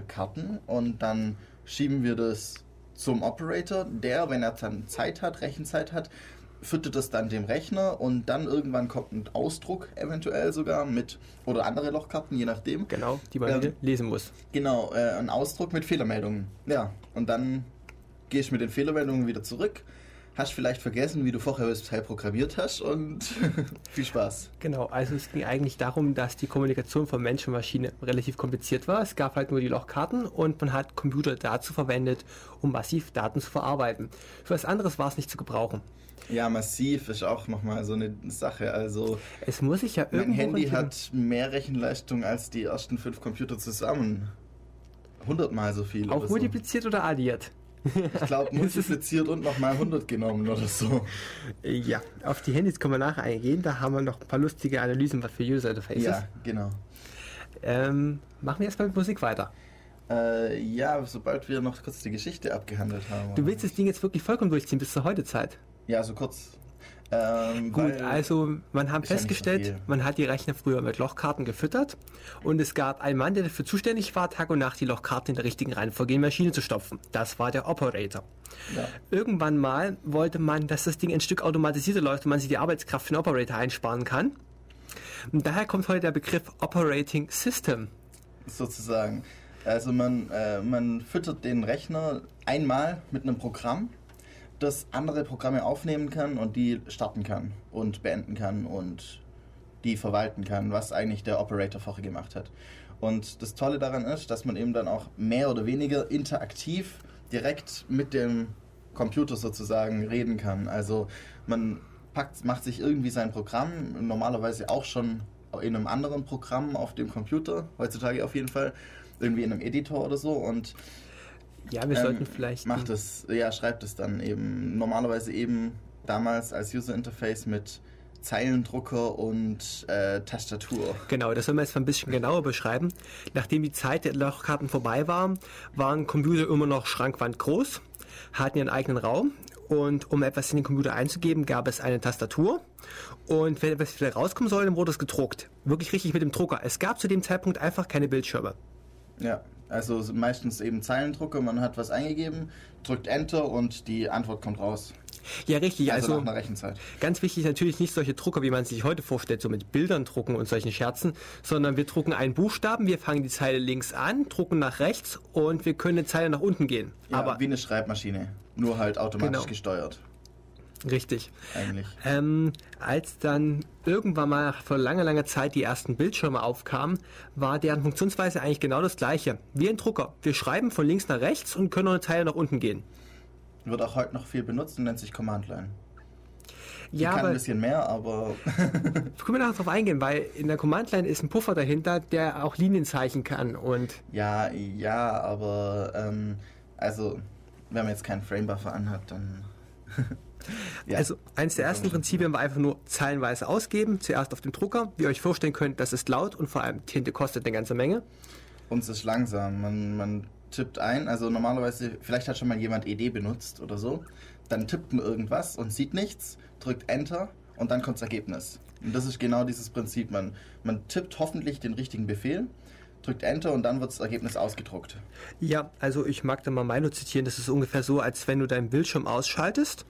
Karten und dann schieben wir das zum Operator, der, wenn er dann Zeit hat, Rechenzeit hat, füttert es dann dem Rechner und dann irgendwann kommt ein Ausdruck eventuell sogar mit oder andere Lochkarten, je nachdem. Genau, die man ähm, lesen muss. Genau, äh, ein Ausdruck mit Fehlermeldungen. Ja, und dann gehe ich mit den Fehlermeldungen wieder zurück hast vielleicht vergessen, wie du vorher das Teil programmiert hast und viel Spaß. Genau, also es ging eigentlich darum, dass die Kommunikation von Mensch und Maschine relativ kompliziert war. Es gab halt nur die Lochkarten und man hat Computer dazu verwendet, um massiv Daten zu verarbeiten. Für was anderes war es nicht zu gebrauchen. Ja, massiv ist auch nochmal so eine Sache. Also es muss sich ja Mein Handy hat mehr Rechenleistung als die ersten fünf Computer zusammen. Hundertmal so viel. Auch oder multipliziert so. oder addiert? Ich glaube, multipliziert und nochmal 100 genommen oder so. Ja, auf die Handys können wir nachher eingehen. Da haben wir noch ein paar lustige Analysen für User Interfaces. Ja, genau. Ähm, machen wir erstmal mit Musik weiter. Äh, ja, sobald wir noch kurz die Geschichte abgehandelt haben. Du willst das Ding jetzt wirklich vollkommen durchziehen bis zur heute Zeit? Ja, so kurz. Ähm, Gut, also man hat festgestellt, so man hat die Rechner früher mit Lochkarten gefüttert und es gab einen Mann, der dafür zuständig war, Tag und Nacht die Lochkarten in der richtigen Reihenfolge in die Maschine zu stopfen. Das war der Operator. Ja. Irgendwann mal wollte man, dass das Ding ein Stück automatisierter läuft und man sich die Arbeitskraft für den Operator einsparen kann. Und daher kommt heute der Begriff Operating System. Sozusagen. Also man, äh, man füttert den Rechner einmal mit einem Programm das andere Programme aufnehmen kann und die starten kann und beenden kann und die verwalten kann, was eigentlich der Operator vorher gemacht hat. Und das Tolle daran ist, dass man eben dann auch mehr oder weniger interaktiv direkt mit dem Computer sozusagen reden kann. Also man packt, macht sich irgendwie sein Programm, normalerweise auch schon in einem anderen Programm auf dem Computer, heutzutage auf jeden Fall, irgendwie in einem Editor oder so und ja, wir ähm, sollten vielleicht. Macht es, ja, schreibt es dann eben. Normalerweise eben damals als User Interface mit Zeilendrucker und äh, Tastatur. Genau, das soll man jetzt mal ein bisschen genauer beschreiben. Nachdem die Zeit der Lochkarten vorbei war, waren Computer immer noch schrankwand groß, hatten ihren eigenen Raum und um etwas in den Computer einzugeben, gab es eine Tastatur. Und wenn etwas wieder rauskommen soll, dann wurde es gedruckt. Wirklich richtig mit dem Drucker. Es gab zu dem Zeitpunkt einfach keine Bildschirme. Ja, also meistens eben Zeilendrucker, man hat was eingegeben, drückt Enter und die Antwort kommt raus. Ja, richtig. Also, also nach einer Rechenzeit. Ganz wichtig natürlich nicht solche Drucker, wie man sich heute vorstellt, so mit Bildern drucken und solchen Scherzen, sondern wir drucken einen Buchstaben, wir fangen die Zeile links an, drucken nach rechts und wir können eine Zeile nach unten gehen. Ja, Aber wie eine Schreibmaschine, nur halt automatisch genau. gesteuert. Richtig. Eigentlich. Ähm, als dann irgendwann mal vor langer, langer Zeit die ersten Bildschirme aufkamen, war deren Funktionsweise eigentlich genau das gleiche. Wie ein Drucker. Wir schreiben von links nach rechts und können noch eine Teile nach unten gehen. Wird auch heute noch viel benutzt und nennt sich Command Line. Die ja, kann ein bisschen mehr, aber. können wir nachher drauf eingehen, weil in der Command Line ist ein Puffer dahinter, der auch Linienzeichen kann und. Ja, ja, aber ähm, also wenn man jetzt keinen Framebuffer anhat, dann Ja. Also eines der ersten Prinzipien war einfach nur zeilenweise ausgeben, zuerst auf dem Drucker. Wie ihr euch vorstellen könnt, das ist laut und vor allem Tinte kostet eine ganze Menge. Und es ist langsam. Man, man tippt ein, also normalerweise, vielleicht hat schon mal jemand ED benutzt oder so, dann tippt man irgendwas und sieht nichts, drückt Enter und dann kommt das Ergebnis. Und das ist genau dieses Prinzip. Man, man tippt hoffentlich den richtigen Befehl drückt Enter und dann wird das Ergebnis ausgedruckt. Ja, also ich mag da mal Milo zitieren. Das ist ungefähr so, als wenn du deinen Bildschirm ausschaltest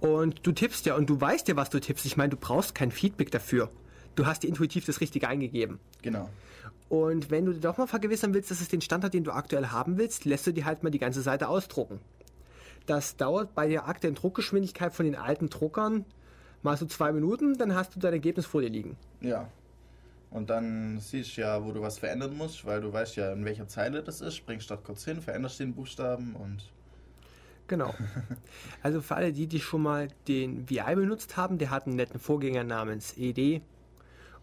und du tippst ja und du weißt ja, was du tippst. Ich meine, du brauchst kein Feedback dafür. Du hast dir intuitiv das Richtige eingegeben. Genau. Und wenn du dir doch mal vergewissern willst, dass es den Standard, den du aktuell haben willst, lässt du dir halt mal die ganze Seite ausdrucken. Das dauert bei der aktuellen Druckgeschwindigkeit von den alten Druckern mal so zwei Minuten, dann hast du dein Ergebnis vor dir liegen. Ja, und dann siehst du ja, wo du was verändern musst, weil du weißt ja, in welcher Zeile das ist, springst dort kurz hin, veränderst den Buchstaben und. Genau. Also für alle die, die schon mal den VI benutzt haben, der hat einen netten Vorgänger namens ED.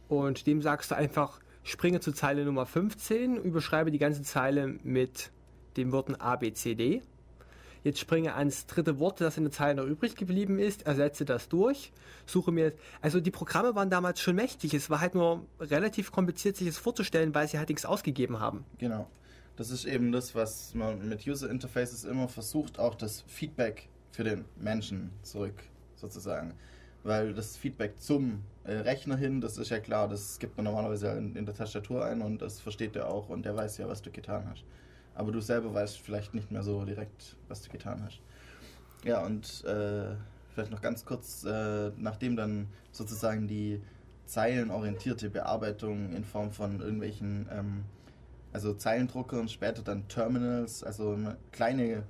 Und dem sagst du einfach, springe zu Zeile Nummer 15, überschreibe die ganze Zeile mit den Worten A, B, C, D. Jetzt springe ans dritte Wort, das in der Zeile noch übrig geblieben ist, ersetze das durch, suche mir, also die Programme waren damals schon mächtig, es war halt nur relativ kompliziert, sich das vorzustellen, weil sie halt nichts ausgegeben haben. Genau. Das ist eben das, was man mit User Interfaces immer versucht, auch das Feedback für den Menschen zurück, sozusagen. Weil das Feedback zum äh, Rechner hin, das ist ja klar, das gibt man normalerweise in, in der Tastatur ein und das versteht er auch und der weiß ja, was du getan hast. aber du selber weißt vielleicht nicht mehr so direkt, was du getan hast. Ja, und äh, vielleicht noch ganz kurz, äh, nachdem dann sozusagen die zeilenorientierte Bearbeitung in Form von irgendwelchen, ähm, also Zeilendruckern, später dann Terminals, also kleine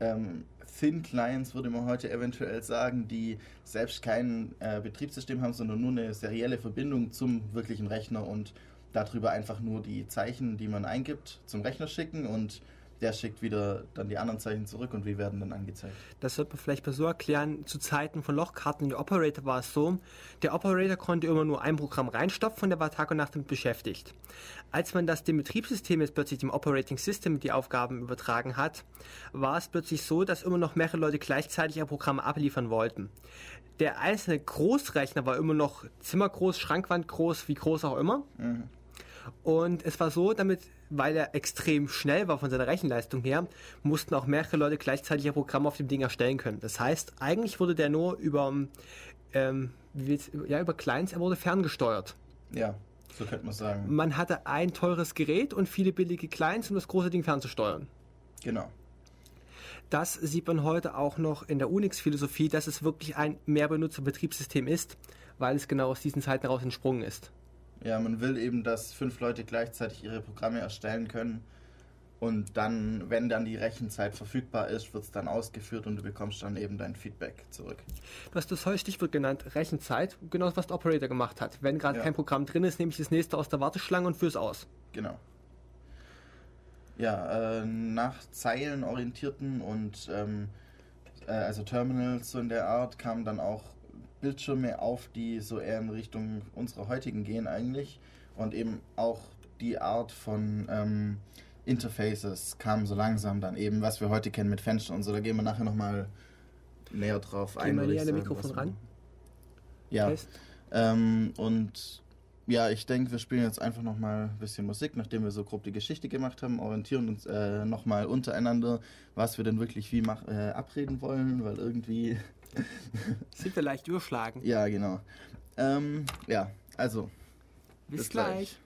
ähm, Thin Clients, würde man heute eventuell sagen, die selbst kein äh, Betriebssystem haben, sondern nur eine serielle Verbindung zum wirklichen Rechner und darüber einfach nur die Zeichen, die man eingibt, zum Rechner schicken und der schickt wieder dann die anderen Zeichen zurück und wir werden dann angezeigt. Das wird man vielleicht mal so erklären. Zu Zeiten von Lochkarten, der Operator war es so, der Operator konnte immer nur ein Programm reinstopfen und der war Tag und Nacht damit beschäftigt. Als man das dem Betriebssystem jetzt plötzlich dem Operating System die Aufgaben übertragen hat, war es plötzlich so, dass immer noch mehrere Leute gleichzeitig ein Programm abliefern wollten. Der einzelne Großrechner war immer noch zimmergroß, Schrankwandgroß, wie groß auch immer. Mhm. Und es war so, damit weil er extrem schnell war von seiner Rechenleistung her, mussten auch mehrere Leute gleichzeitig ein Programm auf dem Ding erstellen können. Das heißt, eigentlich wurde der nur über, ähm, ja, über Clients, er wurde ferngesteuert. Ja, so könnte man sagen. Man hatte ein teures Gerät und viele billige Clients, um das große Ding fernzusteuern. Genau. Das sieht man heute auch noch in der Unix-Philosophie, dass es wirklich ein Mehrbenutzer-Betriebssystem ist, weil es genau aus diesen Zeiten heraus entsprungen ist. Ja, man will eben, dass fünf Leute gleichzeitig ihre Programme erstellen können. Und dann, wenn dann die Rechenzeit verfügbar ist, wird es dann ausgeführt und du bekommst dann eben dein Feedback zurück. Du hast das heute Stichwort genannt, Rechenzeit, genau was der Operator gemacht hat. Wenn gerade ja. kein Programm drin ist, nehme ich das nächste aus der Warteschlange und führe es aus. Genau. Ja, äh, nach zeilenorientierten und ähm, äh, also Terminals so in der Art kamen dann auch Bildschirme auf, die so eher in Richtung unserer heutigen gehen eigentlich. Und eben auch die Art von ähm, Interfaces kam so langsam dann eben, was wir heute kennen mit Fenstern und so. Da gehen wir nachher nochmal näher drauf Gehen ein. Gehen wir näher an Mikrofon ran? Ja. Ähm, und ja, ich denke, wir spielen jetzt einfach nochmal ein bisschen Musik, nachdem wir so grob die Geschichte gemacht haben, orientieren uns äh, nochmal untereinander, was wir denn wirklich wie mach, äh, abreden wollen, weil irgendwie Sind wir leicht überschlagen? Ja, genau. Ähm, ja, also. Bis, bis gleich. gleich.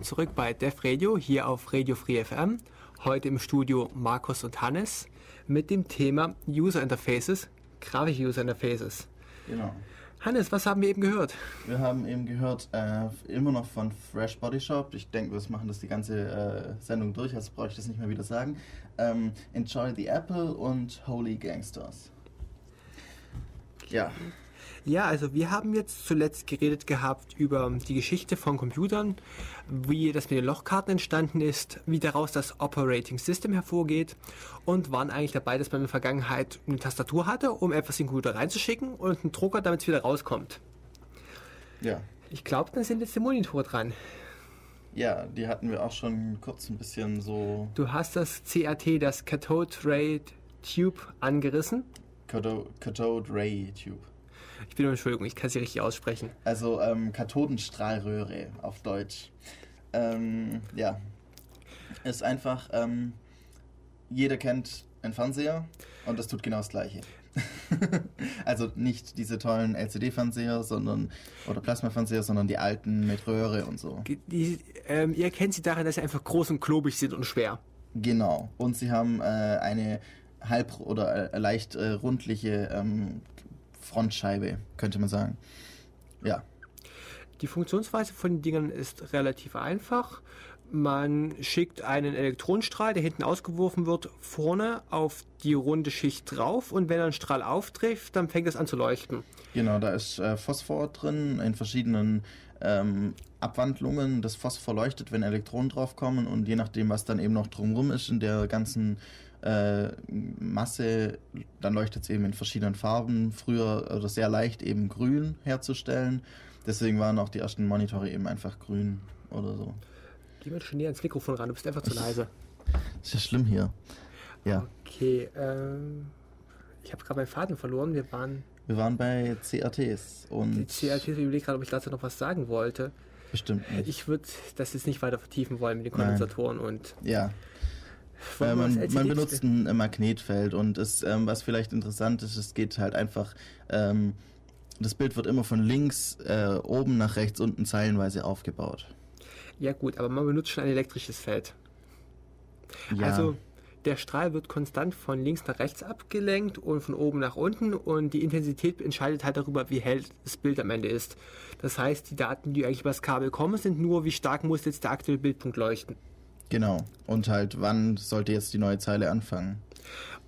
Willkommen zurück bei Def Radio, hier auf Radio Free FM. Heute im Studio Markus und Hannes mit dem Thema User Interfaces, grafische User Interfaces. Genau. Hannes, was haben wir eben gehört? Wir haben eben gehört, äh, immer noch von Fresh Body Shop. Ich denke, wir machen das die ganze äh, Sendung durch, also brauche ich das nicht mehr wieder sagen. Ähm, Enjoy the Apple und Holy Gangsters. Ja, Ja, also wir haben jetzt zuletzt geredet gehabt über die Geschichte von Computern, wie das mit den Lochkarten entstanden ist, wie daraus das Operating System hervorgeht und waren eigentlich dabei, dass man in der Vergangenheit eine Tastatur hatte, um etwas in den Computer reinzuschicken und einen Drucker, damit es wieder rauskommt. ja. Ich glaube, dann sind jetzt die Monitore dran. Ja, die hatten wir auch schon kurz ein bisschen so Du hast das CRT, das Cathode Ray Tube, angerissen. Cathode, Cathode Ray Tube. Ich bin Entschuldigung, ich kann sie richtig aussprechen. Also ähm, Kathodenstrahlröhre auf Deutsch. Ähm, ja, ist einfach, ähm, jeder kennt einen Fernseher und das tut genau das Gleiche. also nicht diese tollen LCD-Fernseher, sondern oder Plasma-Fernseher, sondern die alten mit Röhre und so. Die, ähm, ihr kennt sie daran, dass sie einfach groß und klobig sind und schwer. Genau. Und sie haben äh, eine halb oder äh, leicht äh, rundliche ähm, Frontscheibe, könnte man sagen. Ja. Die Funktionsweise von den Dingern ist relativ einfach. Man schickt einen Elektronenstrahl, der hinten ausgeworfen wird, vorne auf die runde Schicht drauf und wenn ein Strahl auftrifft, dann fängt es an zu leuchten. Genau, da ist äh, Phosphor drin in verschiedenen ähm, Abwandlungen. Das Phosphor leuchtet, wenn Elektronen draufkommen und je nachdem, was dann eben noch drumrum ist in der ganzen äh, Masse, dann leuchtet es eben in verschiedenen Farben. Früher oder sehr leicht eben grün herzustellen. Deswegen waren auch die ersten Monitore eben einfach grün oder so. Geh mal schon näher ans Mikrofon ran, du bist einfach zu leise. Ist ja schlimm hier. Ja, Okay, ähm, ich habe gerade meinen Faden verloren. Wir waren wir waren bei CRTs und die CRT, ich überlege gerade, ob ich dazu noch was sagen wollte. bestimmt nicht. Ich würde das jetzt nicht weiter vertiefen wollen mit den Kondensatoren und ja, Äh, man, man benutzt ein Magnetfeld und es, ähm, was vielleicht interessant ist, es geht halt einfach, ähm, das Bild wird immer von links äh, oben nach rechts unten zeilenweise aufgebaut. Ja gut, aber man benutzt schon ein elektrisches Feld. Ja, Also der Strahl wird konstant von links nach rechts abgelenkt und von oben nach unten und die Intensität entscheidet halt darüber, wie hell das Bild am Ende ist. Das heißt, die Daten, die eigentlich über das Kabel kommen, sind nur, wie stark muss jetzt der aktuelle Bildpunkt leuchten. Genau. Und halt, wann sollte jetzt die neue Zeile anfangen?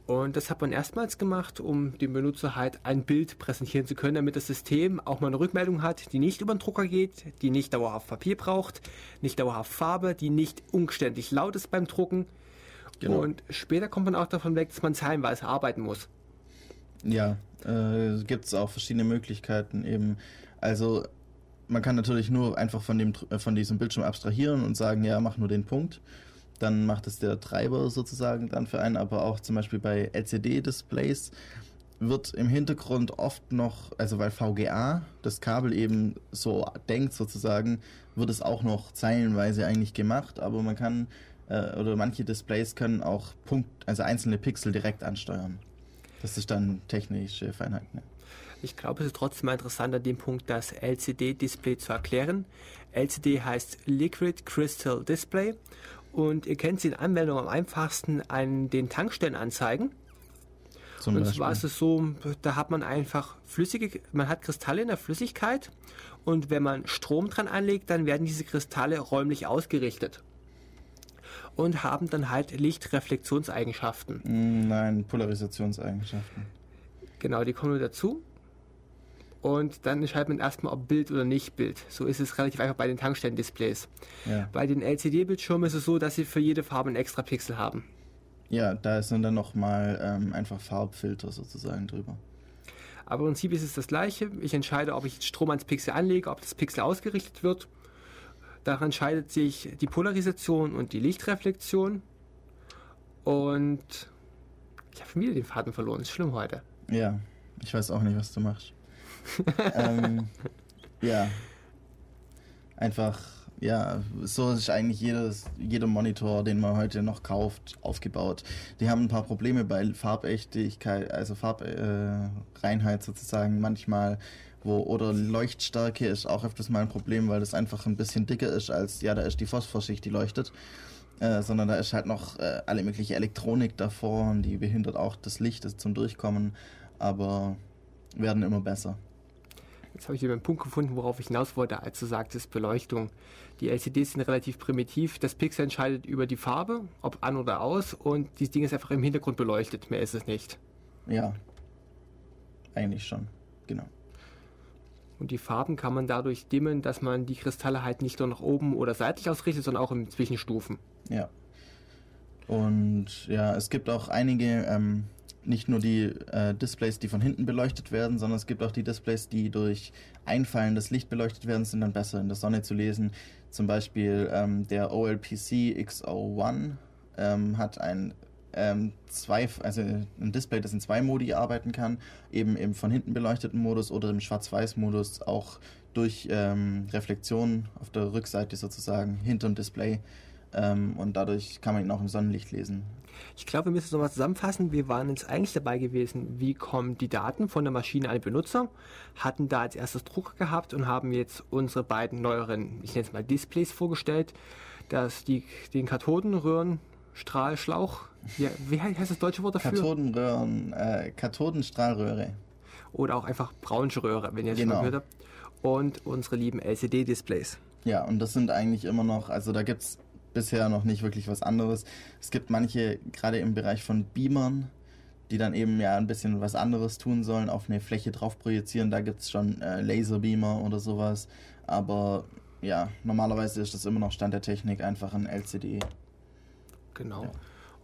Und das hat man erstmals gemacht, um dem Benutzer halt ein Bild präsentieren zu können, damit das System auch mal eine Rückmeldung hat, die nicht über den Drucker geht, die nicht dauerhaft Papier braucht, nicht dauerhaft Farbe, die nicht umständlich laut ist beim Drucken. Genau. Und später kommt man auch davon weg, dass man zeilenweise arbeiten muss. Ja, äh, gibt es auch verschiedene Möglichkeiten eben. Also man kann natürlich nur einfach von, dem, äh, von diesem Bildschirm abstrahieren und sagen, ja, mach nur den Punkt. Dann macht es der Treiber sozusagen dann für einen, aber auch zum Beispiel bei LCD-Displays wird im Hintergrund oft noch, also weil VGA das Kabel eben so denkt sozusagen, wird es auch noch zeilenweise eigentlich gemacht, aber man kann, äh, oder manche Displays können auch Punkt, also einzelne Pixel direkt ansteuern. Das ist dann technische Feinheit. Ne? Ich glaube, es ist trotzdem interessant an dem Punkt, das LCD-Display zu erklären. LCD heißt Liquid Crystal Display und ihr kennt sie in Anwendung am einfachsten an den Tankstellenanzeigen. Zum Und zwar ist es so, da hat man einfach flüssige, man hat Kristalle in der Flüssigkeit und wenn man Strom dran anlegt, dann werden diese Kristalle räumlich ausgerichtet und haben dann halt Lichtreflexionseigenschaften. Mm, Nein, Polarisationseigenschaften. Genau, die kommen nur dazu. Und dann entscheidet man erstmal, ob Bild oder nicht Bild. So ist es relativ einfach bei den Tankstellen-Displays. Ja. Bei den LCD-Bildschirmen ist es so, dass sie für jede Farbe einen extra Pixel haben. ja, da sind dann nochmal ähm, einfach Farbfilter sozusagen drüber. Aber im Prinzip ist es das gleiche. Ich entscheide, ob ich Strom ans Pixel anlege, ob das Pixel ausgerichtet wird. Daran entscheidet sich die Polarisation und die Lichtreflexion. Und ich habe wieder den Faden verloren. Ist schlimm heute. Ja, ich weiß auch nicht, was du machst. Ähm, ja, einfach Ja, so ist eigentlich jedes, jeder Monitor, den man heute noch kauft, aufgebaut. Die haben ein paar Probleme bei Farbechtigkeit, also Farbreinheit äh, sozusagen manchmal, wo oder Leuchtstärke ist auch öfters mal ein Problem, weil das einfach ein bisschen dicker ist als, ja, da ist die Phosphorschicht, die leuchtet. Äh, sondern da ist halt noch äh, alle mögliche Elektronik davor und die behindert auch das Licht das zum Durchkommen, aber werden immer besser. Jetzt habe ich einen Punkt gefunden, worauf ich hinaus wollte, als du sagtest Beleuchtung. Die LCDs sind relativ primitiv. Das Pixel entscheidet über die Farbe, ob an oder aus, und dieses Ding ist einfach im Hintergrund beleuchtet. Mehr ist es nicht. Ja, eigentlich schon, genau. Und die Farben kann man dadurch dimmen, dass man die Kristalle halt nicht nur nach oben oder seitlich ausrichtet, sondern auch in Zwischenstufen. Ja. Und ja, es gibt auch einige ähm, nicht nur die äh, Displays, die von hinten beleuchtet werden, sondern es gibt auch die Displays, die durch einfallendes Licht beleuchtet werden, sind dann besser in der Sonne zu lesen. Zum Beispiel ähm, der OLPC X01 ähm, hat ein ähm, zwei, also ein Display, das in zwei Modi arbeiten kann, eben im von hinten beleuchteten Modus oder im Schwarz-Weiß-Modus auch durch ähm, Reflexion auf der Rückseite sozusagen hinter dem Display ähm, und dadurch kann man ihn auch im Sonnenlicht lesen. Ich glaube, wir müssen es nochmal zusammenfassen. Wir waren jetzt eigentlich dabei gewesen, wie kommen die Daten von der Maschine an den Benutzer, hatten da als erstes Drucker gehabt und haben jetzt unsere beiden neueren, ich nenne es mal Displays vorgestellt, dass die, den Kathodenröhren Strahlschlauch, ja, wie heißt das deutsche Wort dafür? Kathodenröhren, äh, Kathodenstrahlröhre. Oder auch einfach braunsche Röhre, wenn ihr es genau. schon gehört habt. Und unsere lieben LCD-Displays. Ja, und das sind eigentlich immer noch, also da gibt es bisher noch nicht wirklich was anderes. Es gibt manche, gerade im Bereich von Beamern, die dann eben ja ein bisschen was anderes tun sollen, auf eine Fläche drauf projizieren. Da gibt es schon äh, Laserbeamer oder sowas. Aber ja, normalerweise ist das immer noch Stand der Technik, einfach ein LCD. Genau. Ja.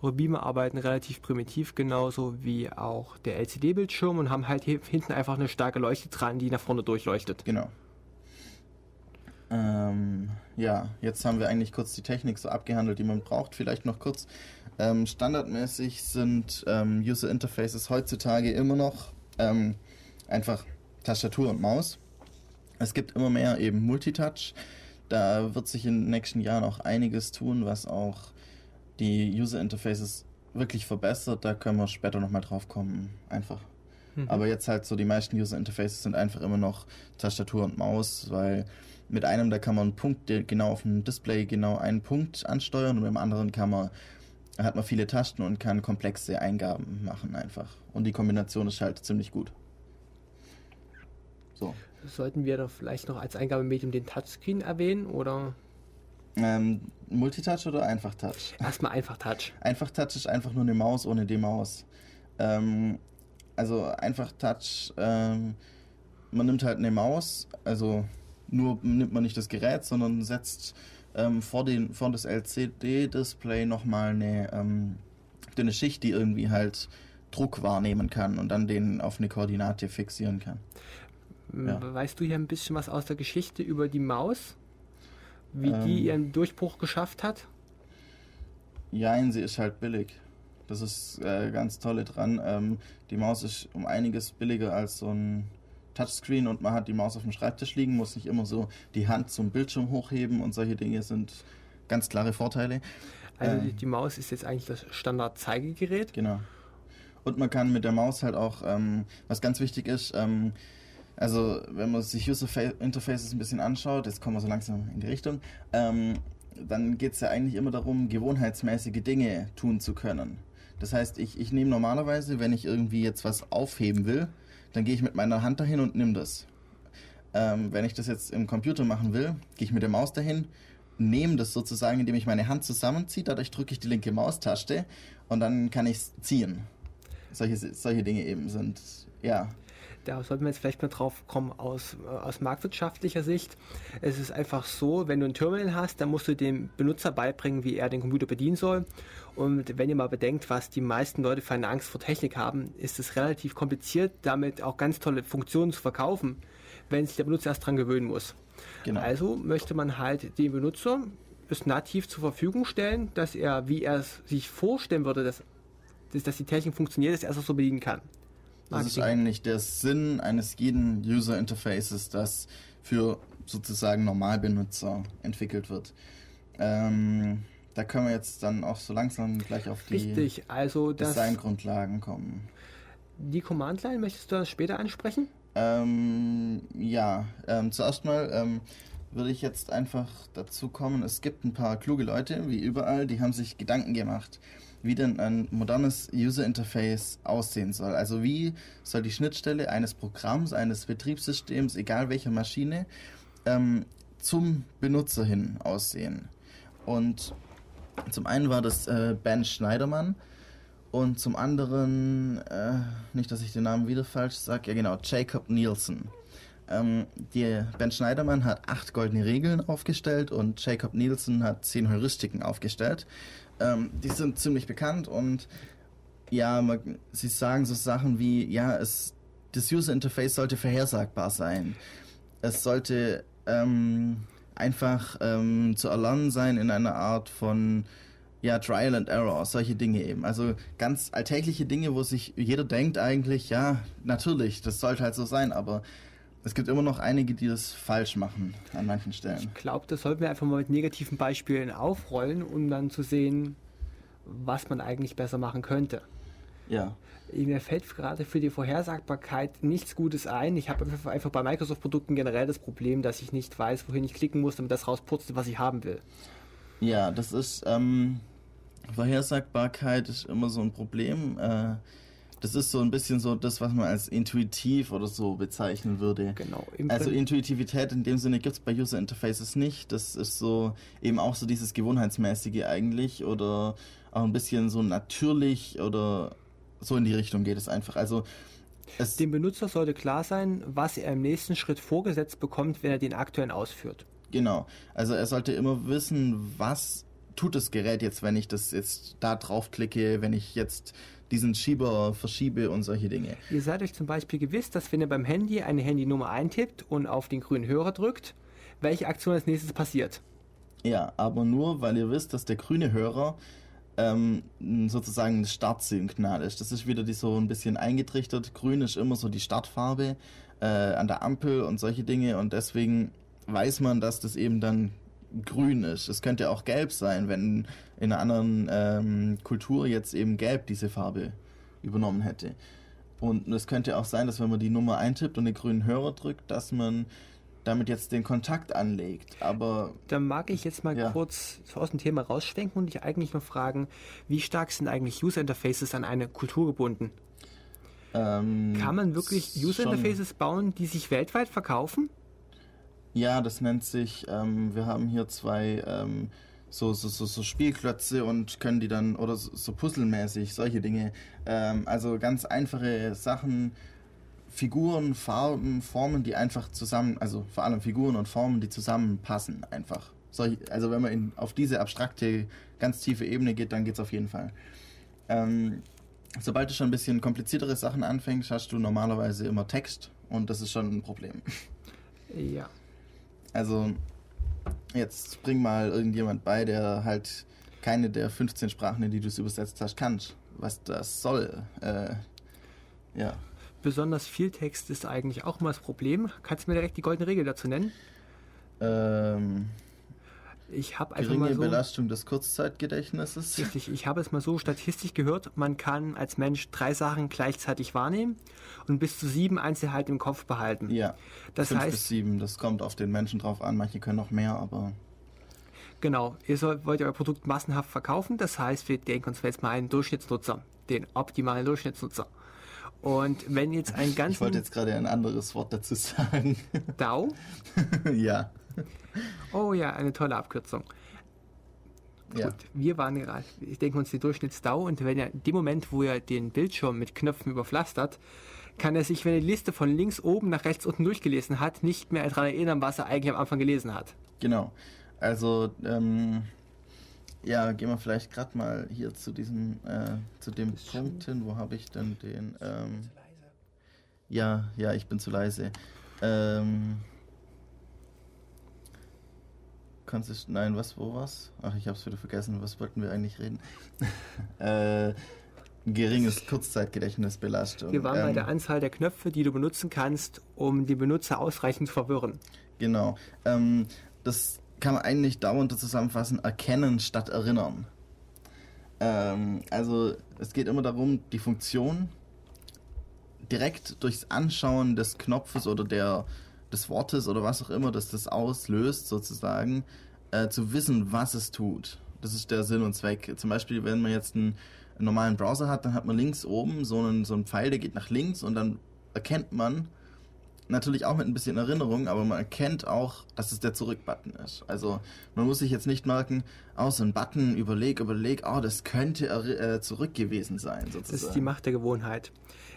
Eure Beamer arbeiten relativ primitiv, genauso wie auch der LCD-Bildschirm und haben halt hinten einfach eine starke Leuchte dran, die nach vorne durchleuchtet. Genau. Ähm, ja, jetzt haben wir eigentlich kurz die Technik so abgehandelt, die man braucht. Vielleicht noch kurz. Ähm, standardmäßig sind ähm, User Interfaces heutzutage immer noch ähm, einfach Tastatur und Maus. Es gibt immer mehr eben Multitouch. Da wird sich in den nächsten Jahren auch einiges tun, was auch die User Interfaces wirklich verbessert. Da können wir später nochmal drauf kommen. Einfach. Mhm. Aber jetzt halt so die meisten User Interfaces sind einfach immer noch Tastatur und Maus, weil mit einem, da kann man einen Punkt genau auf dem Display genau einen Punkt ansteuern und mit dem anderen kann man, hat man viele Tasten und kann komplexe Eingaben machen einfach. Und die Kombination ist halt ziemlich gut. So. Sollten wir doch vielleicht noch als Eingabemedium den Touchscreen erwähnen oder? Ähm, Multitouch oder Einfach-Touch? Erstmal Einfach-Touch. Einfach-Touch ist einfach nur eine Maus ohne die Maus. Ähm, also Einfach-Touch, ähm, man nimmt halt eine Maus, also nur nimmt man nicht das Gerät, sondern setzt ähm, vor, den, vor das LCD-Display nochmal eine ähm, dünne Schicht, die irgendwie halt Druck wahrnehmen kann und dann den auf eine Koordinate fixieren kann. Ja. Weißt du hier ein bisschen was aus der Geschichte über die Maus? Wie ähm, die ihren Durchbruch geschafft hat? Ja, sie ist halt billig. Das ist äh, ganz tolle dran. Ähm, die Maus ist um einiges billiger als so ein Touchscreen und man hat die Maus auf dem Schreibtisch liegen, muss nicht immer so die Hand zum Bildschirm hochheben und solche Dinge sind ganz klare Vorteile. Also ähm, die Maus ist jetzt eigentlich das Standard-Zeigegerät. Genau. Und man kann mit der Maus halt auch, ähm, was ganz wichtig ist, ähm, also wenn man sich User Interfaces ein bisschen anschaut, jetzt kommen wir so langsam in die Richtung, ähm, dann geht es ja eigentlich immer darum, gewohnheitsmäßige Dinge tun zu können. Das heißt, ich, ich nehme normalerweise, wenn ich irgendwie jetzt was aufheben will, dann gehe ich mit meiner Hand dahin und nehme das. Ähm, wenn ich das jetzt im Computer machen will, gehe ich mit der Maus dahin, nehme das sozusagen, indem ich meine Hand zusammenziehe, dadurch drücke ich die linke Maustaste und dann kann ich es ziehen. Solche, solche Dinge eben sind, ja. Da sollten wir jetzt vielleicht mal drauf kommen aus, äh, aus marktwirtschaftlicher Sicht. Es ist einfach so, wenn du ein Terminal hast, dann musst du dem Benutzer beibringen, wie er den Computer bedienen soll. Und wenn ihr mal bedenkt, was die meisten Leute für eine Angst vor Technik haben, ist es relativ kompliziert, damit auch ganz tolle Funktionen zu verkaufen, wenn sich der Benutzer erst dran gewöhnen muss. Genau. Also möchte man halt dem Benutzer es nativ zur Verfügung stellen, dass er, wie er es sich vorstellen würde, dass, dass die Technik funktioniert, dass er es auch so bedienen kann. Das ist eigentlich der Sinn eines jeden User Interfaces, dass für sozusagen Normalbenutzer entwickelt wird. Ähm, da können wir jetzt dann auch so langsam gleich auf die Richtig, also das, Designgrundlagen kommen. die Command-Line möchtest du das später ansprechen? Ähm, ja, ähm, zuerst mal ähm, würde ich jetzt einfach dazu kommen, es gibt ein paar kluge Leute, wie überall, die haben sich Gedanken gemacht, wie denn ein modernes User Interface aussehen soll. Also wie soll die Schnittstelle eines Programms, eines Betriebssystems, egal welcher Maschine, ähm, zum Benutzer hin aussehen. Und zum einen war das äh, Ben Schneidermann und zum anderen, äh, nicht, dass ich den Namen wieder falsch sage, ja genau, Jacob Nielsen. Ähm, die Ben Schneidermann hat acht goldene Regeln aufgestellt und Jacob Nielsen hat zehn Heuristiken aufgestellt. Ähm, die sind ziemlich bekannt und ja, man, sie sagen so Sachen wie, ja, es, das User Interface sollte vorhersagbar sein. Es sollte ähm, einfach ähm, zu erlernen sein in einer Art von ja, Trial and Error, solche Dinge eben. Also ganz alltägliche Dinge, wo sich jeder denkt eigentlich, ja, natürlich, das sollte halt so sein, aber es gibt immer noch einige, die das falsch machen an manchen Stellen. Ich glaube, das sollten wir einfach mal mit negativen Beispielen aufrollen, um dann zu sehen, was man eigentlich besser machen könnte. Ja. Mir fällt gerade für die Vorhersagbarkeit nichts Gutes ein. Ich habe einfach- bei Microsoft-Produkten generell das Problem, dass ich nicht weiß, wohin ich klicken muss, damit das rausputzt, was ich haben will. Ja, das ist, ähm, Vorhersagbarkeit ist immer so ein Problem. Äh, das ist so ein bisschen so das, was man als intuitiv oder so bezeichnen würde. Genau. Also Intuitivität in dem Sinne gibt es bei User Interfaces nicht. Das ist so eben auch so dieses Gewohnheitsmäßige eigentlich oder auch ein bisschen so natürlich oder so in die Richtung geht es einfach. Also es, Dem Benutzer sollte klar sein, was er im nächsten Schritt vorgesetzt bekommt, wenn er den aktuellen ausführt. Genau. Also er sollte immer wissen, was tut das Gerät jetzt, wenn ich das jetzt da draufklicke, wenn ich jetzt diesen Schieber verschiebe und solche Dinge. Ihr seid euch zum Beispiel gewiss, dass wenn ihr beim Handy eine Handynummer eintippt und auf den grünen Hörer drückt, welche Aktion als nächstes passiert. Ja, aber nur, weil ihr wisst, dass der grüne Hörer ähm, sozusagen ein Startsignal ist. Das ist wieder die so ein bisschen eingetrichtert. Grün ist immer so die Startfarbe äh, an der Ampel und solche Dinge und deswegen weiß man, dass das eben dann grün ist. Es könnte auch gelb sein, wenn in einer anderen ähm, Kultur jetzt eben gelb diese Farbe übernommen hätte. Und es könnte auch sein, dass wenn man die Nummer eintippt und den grünen Hörer drückt, dass man damit jetzt den Kontakt anlegt. Aber Dann mag ich jetzt mal Ja. kurz aus dem Thema rausschwenken und dich eigentlich mal fragen, wie stark sind eigentlich User Interfaces an eine Kultur gebunden? ähm, Kann man wirklich User schon- Interfaces bauen, die sich weltweit verkaufen? Ja, das nennt sich, ähm, wir haben hier zwei ähm, so, so, so, so Spielklötze und können die dann, oder so, so puzzelmäßig, solche Dinge. Ähm, also ganz einfache Sachen, Figuren, Farben, Formen, die einfach zusammen, also vor allem Figuren und Formen, die zusammenpassen einfach. Solche, also wenn man in, auf diese abstrakte, ganz tiefe Ebene geht, dann geht's auf jeden Fall. Ähm, sobald du schon ein bisschen kompliziertere Sachen anfängst, hast du normalerweise immer Text und das ist schon ein Problem. Ja. Also, jetzt bring mal irgendjemand bei, der halt keine der 15 Sprachen, in die du es übersetzt hast, kann. Was das soll. Äh, ja. Besonders viel Text ist eigentlich auch mal das Problem. Kannst du mir direkt die goldene Regel dazu nennen? Ähm, Ich habe einfach geringe mal so. Belastung des Kurzzeitgedächtnisses. Richtig, ich habe es mal so statistisch gehört, man kann als Mensch drei Sachen gleichzeitig wahrnehmen und bis zu sieben Einzelheiten im Kopf behalten. Ja, Das 5 bis heißt, 7, das kommt auf den Menschen drauf an. Manche können noch mehr, aber genau, ihr sollt, wollt euer Produkt massenhaft verkaufen, das heißt, wir denken uns jetzt mal einen Durchschnittsnutzer, den optimalen Durchschnittsnutzer. Und wenn jetzt ein ich wollte jetzt gerade ein anderes Wort dazu sagen. DAO, ja. oh ja, eine tolle Abkürzung. ja. Gut, wir waren gerade, ich denke uns die Durchschnittsdau und wenn er in dem Moment, wo er den Bildschirm mit Knöpfen überpflastert, kann er sich, wenn er die Liste von links oben nach rechts unten durchgelesen hat, nicht mehr daran erinnern, was er eigentlich am Anfang gelesen hat. Genau. Also, ähm, ja, gehen wir vielleicht gerade mal hier zu diesem, äh, zu dem Punkt hin. Wo habe ich denn den? Ähm, ja, ja, ich bin zu leise. Ähm, Kannst du, nein, was, wo was? Ach, ich habe es wieder vergessen. Was wollten wir eigentlich reden? äh, geringes Kurzzeitgedächtnisbelastung. Wir waren bei Ähm, der Anzahl der Knöpfe, die du benutzen kannst, um den Benutzer ausreichend zu verwirren. Genau. Ähm, das kann man eigentlich darunter zusammenfassen, erkennen statt erinnern. Ähm, also es geht immer darum, die Funktion direkt durchs Anschauen des Knopfes oder der, des Wortes oder was auch immer, das das auslöst, sozusagen, äh, zu wissen, was es tut. Das ist der Sinn und Zweck. Zum Beispiel, wenn man jetzt einen, einen normalen Browser hat, dann hat man links oben so einen, so einen Pfeil, der geht nach links und dann erkennt man, natürlich auch mit ein bisschen Erinnerung, aber man erkennt auch, dass es der Zurück-Button ist. Also man muss sich jetzt nicht merken, oh, so ein Button, überleg, überleg, oh, das könnte äh, zurück gewesen sein, sozusagen. Das ist die Macht der Gewohnheit.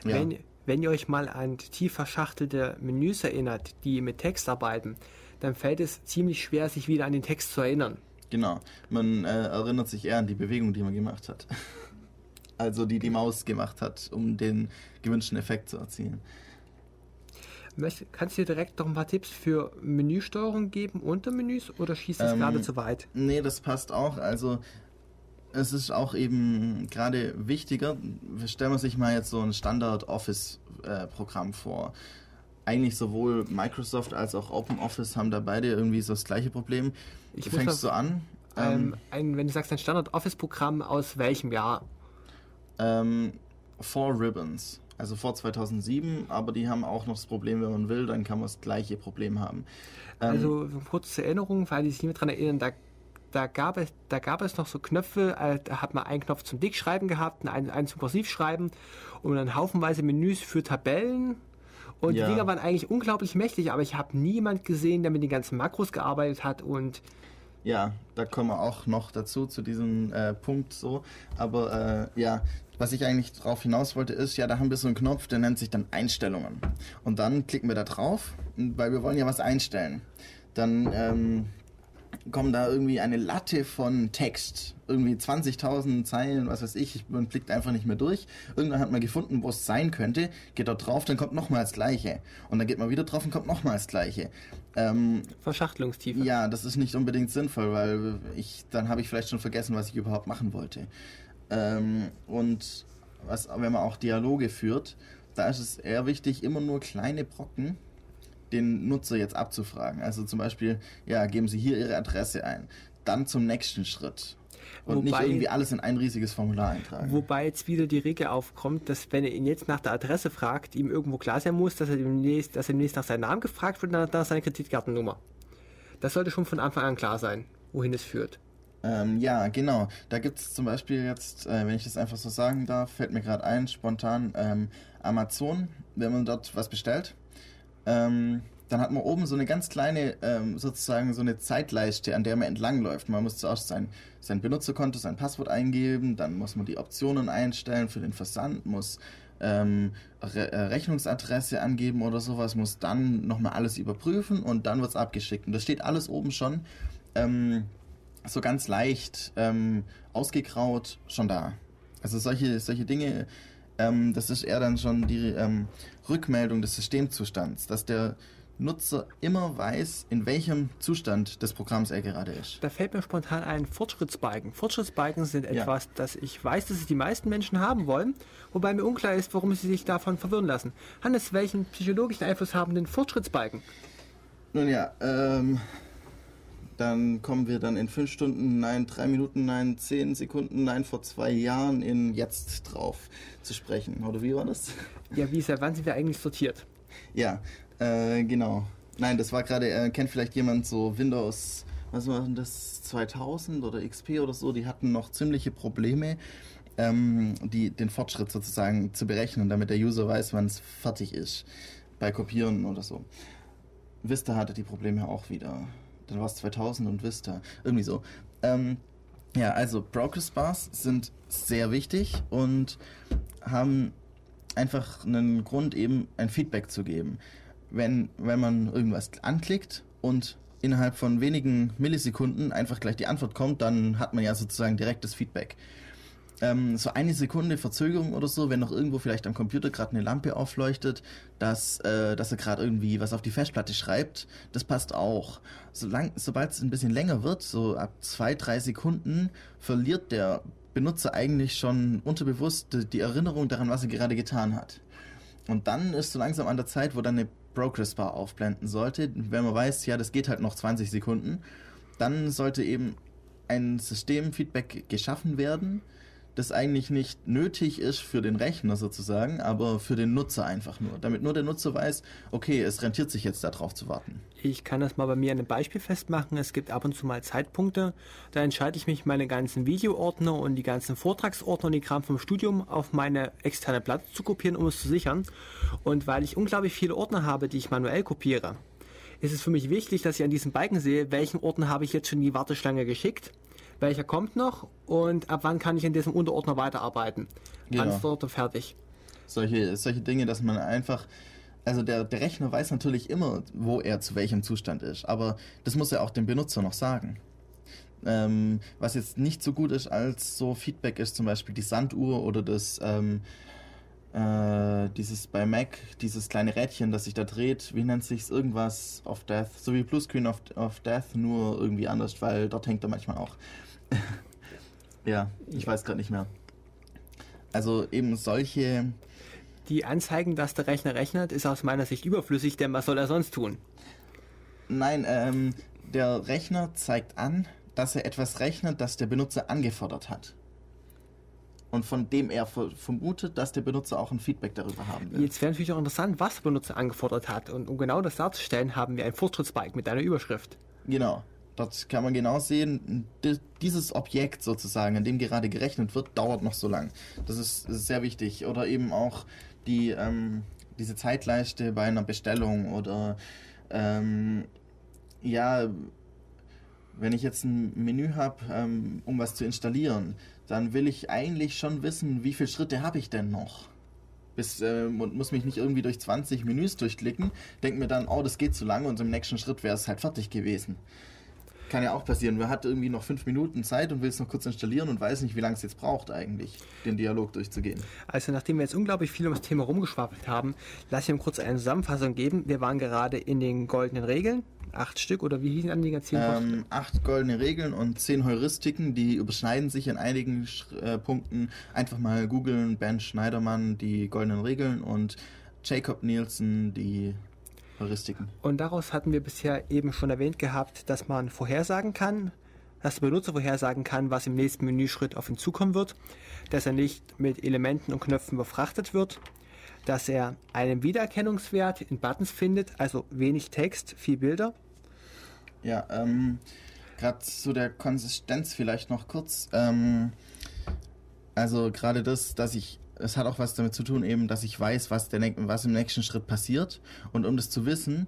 Ja. Wenn, wenn ihr euch mal an tief verschachtelte Menüs erinnert, die mit Text arbeiten, dann fällt es ziemlich schwer, sich wieder an den Text zu erinnern. Genau, man äh, erinnert sich eher an die Bewegung, die man gemacht hat. also die die Maus gemacht hat, um den gewünschten Effekt zu erzielen. Kannst du dir direkt noch ein paar Tipps für Menüsteuerung geben unter Menüs oder schießt das ähm, gerade zu weit? Nee, das passt auch. Also es ist auch eben gerade wichtiger, stellen wir sich mal jetzt so ein Standard-Office-Programm äh, vor. Eigentlich sowohl Microsoft als auch OpenOffice haben da beide irgendwie so das gleiche Problem. Ich du fängst so an. Ähm, ähm, ein, wenn du sagst ein Standard-Office-Programm, aus welchem Jahr? Ähm, Four Ribbons also vor 2007, aber die haben auch noch das Problem, wenn man will, dann kann man das gleiche Problem haben. Ähm, also kurz zur Erinnerung, weil ich sich nicht mehr daran erinnern, da, da, gab es, da gab es noch so Knöpfe, äh, da hat man einen Knopf zum Dickschreiben gehabt, einen, einen zum Kursivschreiben und dann haufenweise Menüs für Tabellen. Und ja. die Dinger waren eigentlich unglaublich mächtig, aber ich habe niemand gesehen, der mit den ganzen Makros gearbeitet hat und ja, da kommen wir auch noch dazu, zu diesem äh, Punkt so. Aber äh, ja, was ich eigentlich darauf hinaus wollte, ist, ja, da haben wir so einen Knopf, der nennt sich dann Einstellungen. Und dann klicken wir da drauf, weil wir wollen ja was einstellen. Dann ähm, kommt da irgendwie eine Latte von Text, irgendwie 20.000 Zeilen, was weiß ich, man blickt einfach nicht mehr durch. Irgendwann hat man gefunden, wo es sein könnte, geht dort drauf, dann kommt nochmal das Gleiche. Und dann geht man wieder drauf und kommt nochmal das Gleiche. Ähm, Verschachtelungstiefe. Ja, das ist nicht unbedingt sinnvoll, weil ich, dann habe ich vielleicht schon vergessen, was ich überhaupt machen wollte. Ähm, und was, wenn man auch Dialoge führt, da ist es eher wichtig, immer nur kleine Brocken den Nutzer jetzt abzufragen. Also zum Beispiel, ja, geben Sie hier Ihre Adresse ein. Dann zum nächsten Schritt. Und wobei, nicht irgendwie alles in ein riesiges Formular eintragen. Wobei jetzt wieder die Regel aufkommt, dass wenn er ihn jetzt nach der Adresse fragt, ihm irgendwo klar sein muss, dass er demnächst, dass er demnächst nach seinem Namen gefragt wird und nach seiner Kreditkartennummer. Das sollte schon von Anfang an klar sein, wohin es führt. Ähm, ja, genau. Da gibt es zum Beispiel jetzt, äh, wenn ich das einfach so sagen darf, fällt mir gerade ein, spontan ähm, Amazon, wenn man dort was bestellt. Ähm, dann hat man oben so eine ganz kleine, ähm, sozusagen so eine Zeitleiste, an der man entlangläuft. Man muss zuerst sein, sein Benutzerkonto, sein Passwort eingeben, dann muss man die Optionen einstellen für den Versand, muss ähm, Re äh, Rechnungsadresse angeben oder sowas, muss dann nochmal alles überprüfen und dann wird es abgeschickt. Und das steht alles oben schon. Ähm, so ganz leicht ähm, ausgegraut schon da. Also solche, solche Dinge, ähm, das ist eher dann schon die ähm, Rückmeldung des Systemzustands, dass der Nutzer immer weiß, in welchem Zustand des Programms er gerade ist. Da fällt mir spontan ein Fortschrittsbalken. Fortschrittsbalken sind etwas, ja. das ich weiß, dass es die meisten Menschen haben wollen, wobei mir unklar ist, warum sie sich davon verwirren lassen. Hannes, welchen psychologischen Einfluss haben denn Fortschrittsbalken? Nun ja, ähm, dann kommen wir dann in fünf Stunden, nein, drei Minuten, nein, zehn Sekunden, nein, vor zwei Jahren in jetzt drauf zu sprechen. Oder wie war das? Ja, wie ist ja, wann sind wir eigentlich sortiert? Ja, äh, genau. Nein, das war gerade, äh, kennt vielleicht jemand so Windows, was war denn das, 2000 oder XP oder so, die hatten noch ziemliche Probleme, ähm, die, den Fortschritt sozusagen zu berechnen, damit der User weiß, wann es fertig ist, bei Kopieren oder so. Vista hatte die Probleme auch wieder dann war es 2000 und Vista, irgendwie so. Ähm, ja, also Progress Bars sind sehr wichtig und haben einfach einen Grund, eben ein Feedback zu geben. Wenn, wenn man irgendwas anklickt und innerhalb von wenigen Millisekunden einfach gleich die Antwort kommt, dann hat man ja sozusagen direktes Feedback ähm, so eine Sekunde Verzögerung oder so, wenn noch irgendwo vielleicht am Computer gerade eine Lampe aufleuchtet, dass, äh, dass er gerade irgendwie was auf die Festplatte schreibt, das passt auch. Sobald es ein bisschen länger wird, so ab zwei, drei Sekunden, verliert der Benutzer eigentlich schon unterbewusst die Erinnerung daran, was er gerade getan hat. und dann ist so langsam an der Zeit, wo dann eine Progress Bar aufblenden sollte. Wenn man weiß, ja, das geht halt noch 20 Sekunden, dann sollte eben ein Systemfeedback geschaffen werden, das eigentlich nicht nötig ist für den Rechner sozusagen, aber für den Nutzer einfach nur. Damit nur der Nutzer weiß, okay, es rentiert sich jetzt darauf zu warten. Ich kann das mal bei mir an einem Beispiel festmachen. Es gibt ab und zu mal Zeitpunkte, da entscheide ich mich, meine ganzen Videoordner und die ganzen Vortragsordner und die Kram vom Studium auf meine externe Platte zu kopieren, um es zu sichern. Und weil ich unglaublich viele Ordner habe, die ich manuell kopiere, ist es für mich wichtig, dass ich an diesem Balken sehe, welchen Ordner habe ich jetzt schon in die Warteschlange geschickt welcher kommt noch und ab wann kann ich in diesem Unterordner weiterarbeiten. Genau. Ordner fertig? Solche, solche Dinge, dass man einfach also der, der Rechner weiß natürlich immer, wo er zu welchem Zustand ist, aber das muss er auch dem Benutzer noch sagen. Ähm, was jetzt nicht so gut ist als so Feedback ist zum Beispiel die Sanduhr oder das ähm, äh, dieses bei Mac, dieses kleine Rädchen, das sich da dreht, wie nennt sich's irgendwas of Death, so wie Bluescreen of, of Death, nur irgendwie anders, weil dort hängt er manchmal auch. ja, ich weiß gerade nicht mehr. Also eben solche. Die Anzeigen, dass der Rechner rechnet, ist aus meiner Sicht überflüssig, denn was soll er sonst tun? Nein, ähm, der Rechner zeigt an, dass er etwas rechnet, das der Benutzer angefordert hat. Und von dem er vermutet, dass der Benutzer auch ein Feedback darüber haben will. Jetzt wäre natürlich auch interessant, was der Benutzer angefordert hat. Und um genau das darzustellen, haben wir ein Fortschrittsbalken mit einer Überschrift. Genau. Dort kann man genau sehen, dieses Objekt sozusagen, an dem gerade gerechnet wird, dauert noch so lang. Das ist, sehr wichtig. Oder eben auch die, ähm, diese Zeitleiste bei einer Bestellung oder ähm, ja, wenn ich jetzt ein Menü habe, ähm, um was zu installieren, dann will ich eigentlich schon wissen, wie viele Schritte habe ich denn noch? Bis, äh, und muss mich nicht irgendwie durch 20 Menüs durchklicken, denke mir dann, oh, das geht zu lange und im nächsten Schritt wäre es halt fertig gewesen. Kann ja auch passieren. Man hat irgendwie noch fünf Minuten Zeit und will es noch kurz installieren und weiß nicht, wie lange es jetzt braucht, eigentlich, den Dialog durchzugehen. Also, nachdem wir jetzt unglaublich viel um das Thema rumgeschwafelt haben, lasse ich ihm kurz eine Zusammenfassung geben. Wir waren gerade in den goldenen Regeln. Acht Stück oder wie hießen die ganzen ähm, Acht goldene Regeln und zehn Heuristiken, die überschneiden sich in einigen äh, Punkten. Einfach mal googeln, Ben Schneidermann, die goldenen Regeln und Jacob Nielsen, die Heuristiken. Und daraus hatten wir bisher eben schon erwähnt gehabt, dass man vorhersagen kann, dass der Benutzer vorhersagen kann, was im nächsten Menüschritt auf ihn zukommen wird, dass er nicht mit Elementen und Knöpfen befrachtet wird, dass er einen Wiedererkennungswert in Buttons findet, also wenig Text, viel Bilder. Ja, ähm, gerade zu der Konsistenz vielleicht noch kurz. Ähm, also gerade das, dass ich es hat auch was damit zu tun, eben, dass ich weiß, was, der, was im nächsten Schritt passiert. Und um das zu wissen,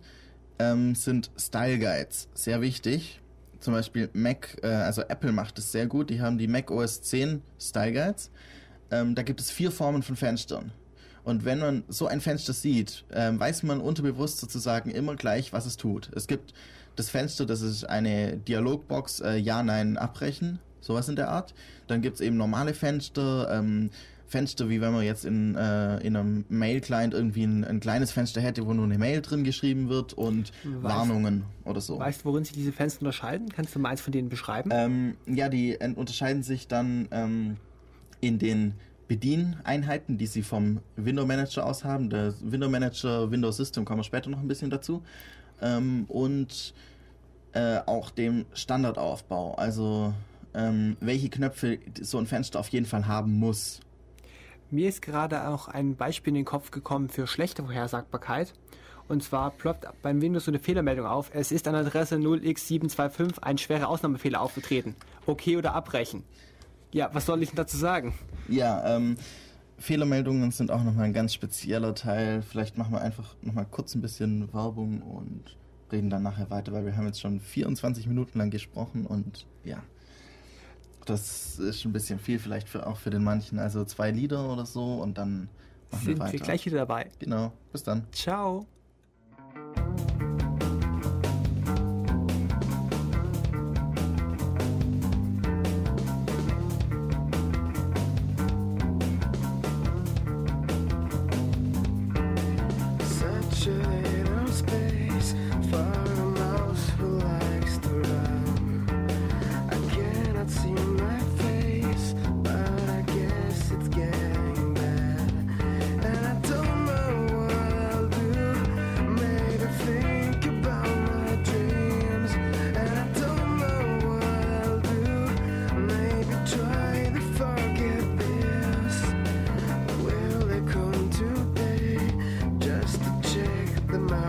ähm, sind Style Guides sehr wichtig. Zum Beispiel Mac, äh, also Apple macht es sehr gut. Die haben die Mac OS 10 Style Guides. Ähm, da gibt es vier Formen von Fenstern. Und wenn man so ein Fenster sieht, äh, weiß man unterbewusst sozusagen immer gleich, was es tut. Es gibt das Fenster, das ist eine Dialogbox, äh, Ja, Nein, Abbrechen, sowas in der Art. Dann gibt es eben normale Fenster, ähm, Fenster, wie wenn man jetzt in, äh, in einem Mail-Client irgendwie ein, ein, kleines Fenster hätte, wo nur eine Mail drin geschrieben wird und weißt, Warnungen oder so. Weißt du, worin sich diese Fenster unterscheiden? Kannst du mal eins von denen beschreiben? Ähm, ja, die unterscheiden sich dann ähm, in den Bedieneinheiten, die sie vom Window Manager aus haben. Der Window Manager, Windows System kommen wir später noch ein bisschen dazu. Ähm, und äh, auch dem Standardaufbau. Also ähm, welche Knöpfe so ein Fenster auf jeden Fall haben muss. Mir ist gerade auch ein Beispiel in den Kopf gekommen für schlechte Vorhersagbarkeit. Und zwar ploppt beim Windows so eine Fehlermeldung auf. Es ist an Adresse 0x725 ein schwerer Ausnahmefehler aufgetreten. Okay oder abbrechen. Ja, was soll ich denn dazu sagen? Ja, ähm, Fehlermeldungen sind auch nochmal ein ganz spezieller Teil. Vielleicht machen wir einfach nochmal kurz ein bisschen Werbung und reden dann nachher weiter, weil wir haben jetzt schon 24 Minuten lang gesprochen und ja. Das ist ein bisschen viel vielleicht für, auch für den manchen. Also zwei Lieder oder so und dann machen Sind wir weiter. wir gleich wieder dabei. Genau. Bis dann. Ciao. the man.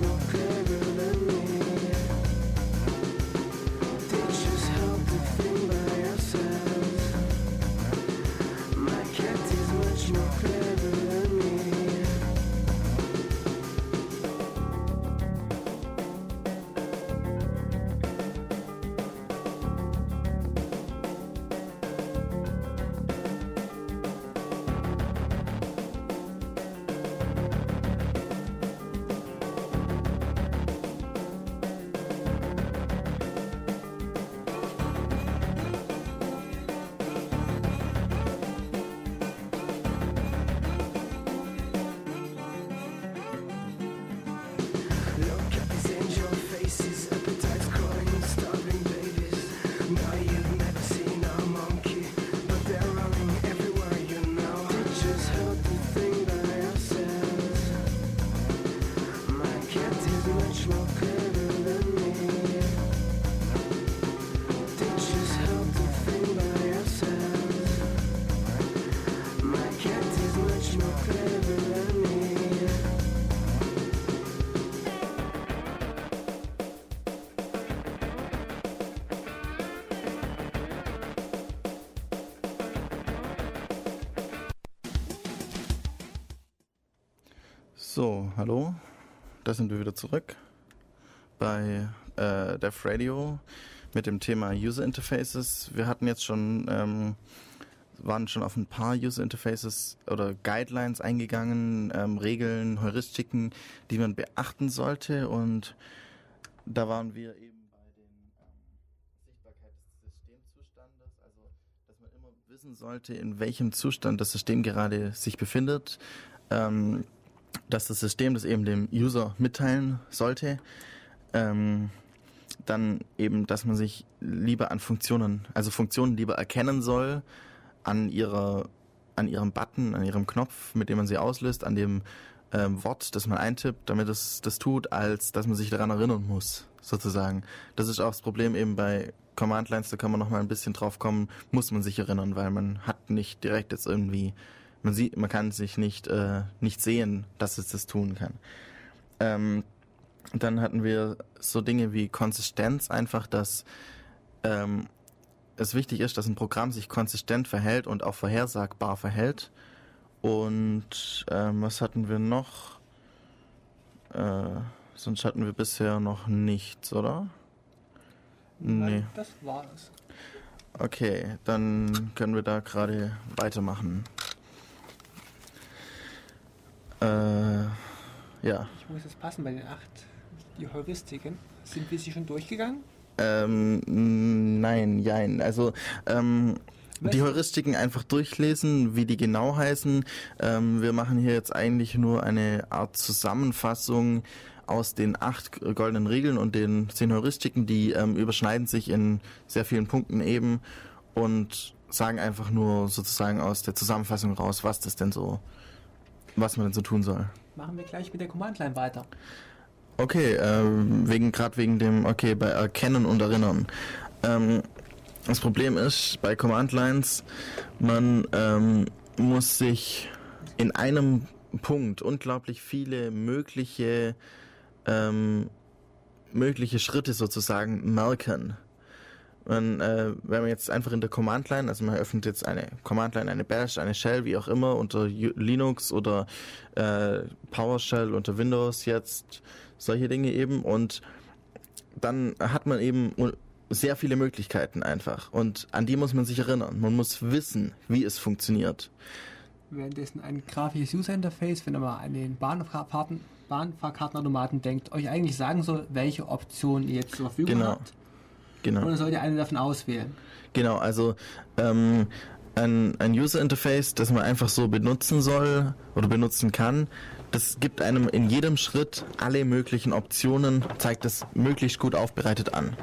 Is hallo. Da sind wir wieder zurück bei äh, Def Radio mit dem Thema User Interfaces. Wir hatten jetzt schon, ähm, waren schon auf ein paar User Interfaces oder Guidelines eingegangen, ähm, Regeln, Heuristiken, die man beachten sollte und da waren wir eben bei den ähm, Sichtbarkeit des Systemzustandes, also dass man immer wissen sollte, in welchem Zustand das System gerade sich befindet. Ähm, dass das System das eben dem User mitteilen sollte. Ähm, dann eben, dass man sich lieber an Funktionen, also Funktionen lieber erkennen soll an ihrer, an ihrem Button, an ihrem Knopf, mit dem man sie auslöst, an dem ähm, Wort, das man eintippt, damit es das tut, als dass man sich daran erinnern muss, sozusagen. Das ist auch das Problem eben bei Command Lines, da kann man noch mal ein bisschen drauf kommen, muss man sich erinnern, weil man hat nicht direkt jetzt irgendwie man sieht, man kann sich nicht, äh, nicht sehen, dass es das tun kann. Ähm, dann hatten wir so Dinge wie Konsistenz, einfach, dass ähm, es wichtig ist, dass ein Programm sich konsistent verhält und auch vorhersagbar verhält. Und ähm, was hatten wir noch? Äh, sonst hatten wir bisher noch nichts, oder? Nee. Das war es. Okay, dann können wir da gerade weitermachen. Äh, ja. Ich muss jetzt passen bei den acht, die Heuristiken. Sind wir sie schon durchgegangen? Ähm, nein, jein. Also, ähm, die Heuristiken einfach durchlesen, wie die genau heißen. Ähm, wir machen hier jetzt eigentlich nur eine Art Zusammenfassung aus den acht goldenen Regeln und den zehn Heuristiken, die ähm, überschneiden sich in sehr vielen Punkten eben und sagen einfach nur sozusagen aus der Zusammenfassung raus, was das denn so, was man denn so tun soll. Machen wir gleich mit der Command-Line weiter. Okay, ähm, wegen gerade wegen dem, okay, bei Erkennen und Erinnern. Ähm, das Problem ist bei Command Lines, man ähm, muss sich in einem Punkt unglaublich viele mögliche ähm, mögliche Schritte sozusagen merken. Man, äh, wenn man jetzt einfach in der Command Line, also man öffnet jetzt eine Command Line, eine Bash, eine Shell, wie auch immer, unter Linux oder äh, PowerShell unter Windows jetzt, solche Dinge eben und dann hat man eben sehr viele Möglichkeiten einfach und an die muss man sich erinnern. Man muss wissen, wie es funktioniert. Währenddessen ein grafisches User-Interface, wenn ihr mal an den Bahnfahrkarten, Bahnfahrkartenautomaten denkt, euch eigentlich sagen soll, welche Optionen ihr jetzt zur Verfügung Genau. habt. Genau. Oder sollt ihr eine davon auswählen? Genau, also ähm, ein, ein User Interface, das man einfach so benutzen soll oder benutzen kann, das gibt einem in jedem Schritt alle möglichen Optionen, zeigt das möglichst gut aufbereitet an.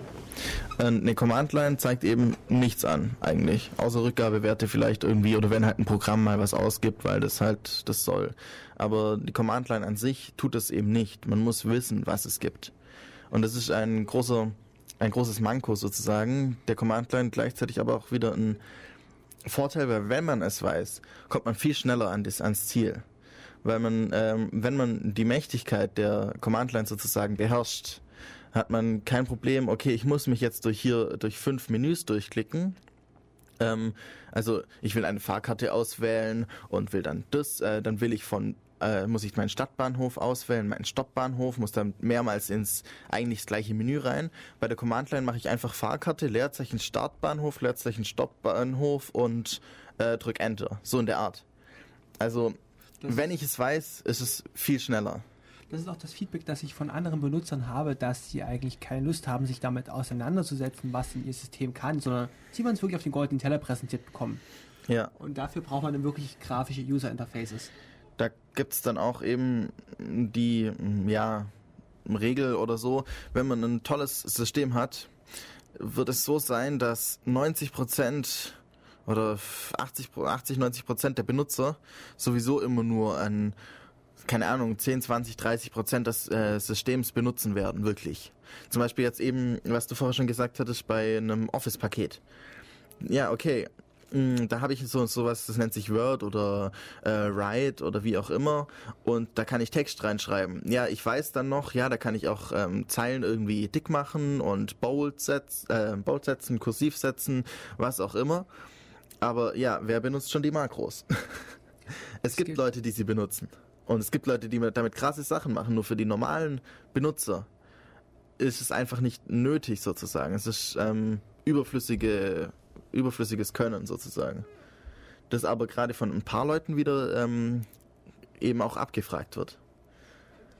Eine Command Line zeigt eben nichts an, eigentlich. Außer Rückgabewerte vielleicht irgendwie oder wenn halt ein Programm mal was ausgibt, weil das halt das soll. Aber die Command Line an sich tut das eben nicht. Man muss wissen, was es gibt. Und das ist ein großer, ein großes Manko sozusagen der Command Line, gleichzeitig aber auch wieder ein Vorteil, weil wenn man es weiß, kommt man viel schneller an das, ans Ziel. Weil man, ähm, wenn man die Mächtigkeit der Command Line sozusagen beherrscht, hat man kein Problem, okay, ich muss mich jetzt durch hier, durch fünf Menüs durchklicken. Ähm, also ich will eine Fahrkarte auswählen und will dann das, äh, dann will ich von, äh, muss ich meinen Stadtbahnhof auswählen, meinen Stoppbahnhof, muss dann mehrmals ins eigentlich das gleiche Menü rein. Bei der Command Line mache ich einfach Fahrkarte, Leerzeichen Startbahnhof, Leerzeichen Stoppbahnhof und äh, drück Enter. So in der Art. Also, Das wenn ich es weiß, ist es viel schneller. Das ist auch das Feedback, das ich von anderen Benutzern habe, dass sie eigentlich keine Lust haben, sich damit auseinanderzusetzen, was ihr System kann, sondern sie wollen es wirklich auf den goldenen Teller präsentiert bekommen. Ja. Und dafür braucht man dann wirklich grafische User Interfaces. Da gibt's dann auch eben die, ja, Regel oder so, wenn man ein tolles System hat, wird es so sein, dass 90 Prozent oder 80, Pro- 80, 90 Prozent der Benutzer sowieso immer nur ein, keine Ahnung, 10, 20, 30 Prozent des äh, Systems benutzen werden, wirklich. Zum Beispiel jetzt eben, was du vorher schon gesagt hattest, bei einem Office-Paket. Ja, okay. Mm, Da habe ich so sowas, das nennt sich Word oder äh, Write oder wie auch immer und da kann ich Text reinschreiben. Ja, ich weiß dann noch, ja, da kann ich auch ähm, Zeilen irgendwie dick machen und bold, setz, äh, bold setzen, kursiv setzen, was auch immer. Aber ja, wer benutzt schon die Makros? es gibt gibt- Leute, die sie benutzen und es gibt Leute, die mit- damit krasse Sachen machen. Nur für die normalen Benutzer ist es einfach nicht nötig sozusagen. Es ist ähm, überflüssige, überflüssiges Können sozusagen. Das aber gerade von ein paar Leuten wieder ähm, eben auch abgefragt wird.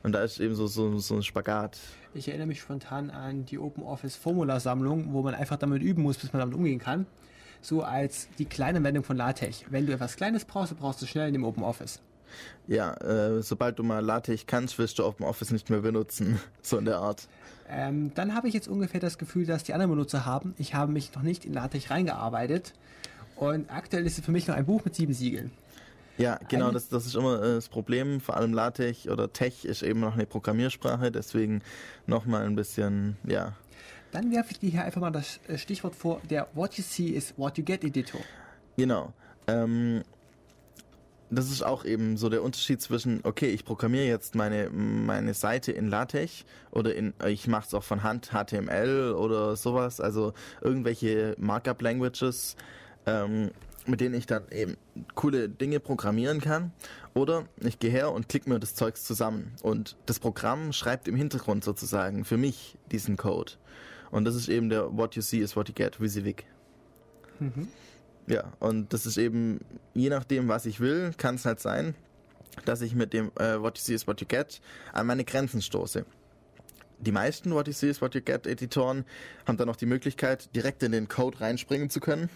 Und da ist eben so, so, so ein Spagat. Ich erinnere mich spontan an die Open Office Formula-Sammlung, wo man einfach damit üben muss, bis man damit umgehen kann. So als die kleine Wendung von LaTeX. Wenn du etwas Kleines brauchst, brauchst du schnell in dem Open Office. Ja, äh, sobald du mal LaTeX kannst, wirst du OpenOffice nicht mehr benutzen. So in der Art. Ähm, dann habe ich jetzt ungefähr das Gefühl, dass die anderen Benutzer haben. Ich habe mich noch nicht in LaTeX reingearbeitet. Und aktuell ist es für mich noch ein Buch mit sieben Siegeln. Ja, genau, das, das ist immer äh, das Problem. Vor allem LaTeX oder Tech ist eben noch eine Programmiersprache, deswegen nochmal ein bisschen, ja, Dann werfe ich dir hier einfach mal das äh, Stichwort vor, der What You See is What You Get Editor. Genau. Ähm, das ist auch eben so der Unterschied zwischen, okay, ich programmiere jetzt meine, meine Seite in LaTeX oder in, ich mache es auch von Hand HTML oder sowas, also irgendwelche Markup-Languages, ähm, mit denen ich dann eben coole Dinge programmieren kann. Oder ich gehe her und klicke mir das Zeugs zusammen. Und das Programm schreibt im Hintergrund sozusagen für mich diesen Code. Und das ist eben der What You See is What You Get, WYSIWYG. Ja, und das ist eben, je nachdem, was ich will, kann es halt sein, dass ich mit dem äh, What You See is What You Get an meine Grenzen stoße. Die meisten What You See is What You Get Editoren haben dann noch die Möglichkeit, direkt in den Code reinspringen zu können.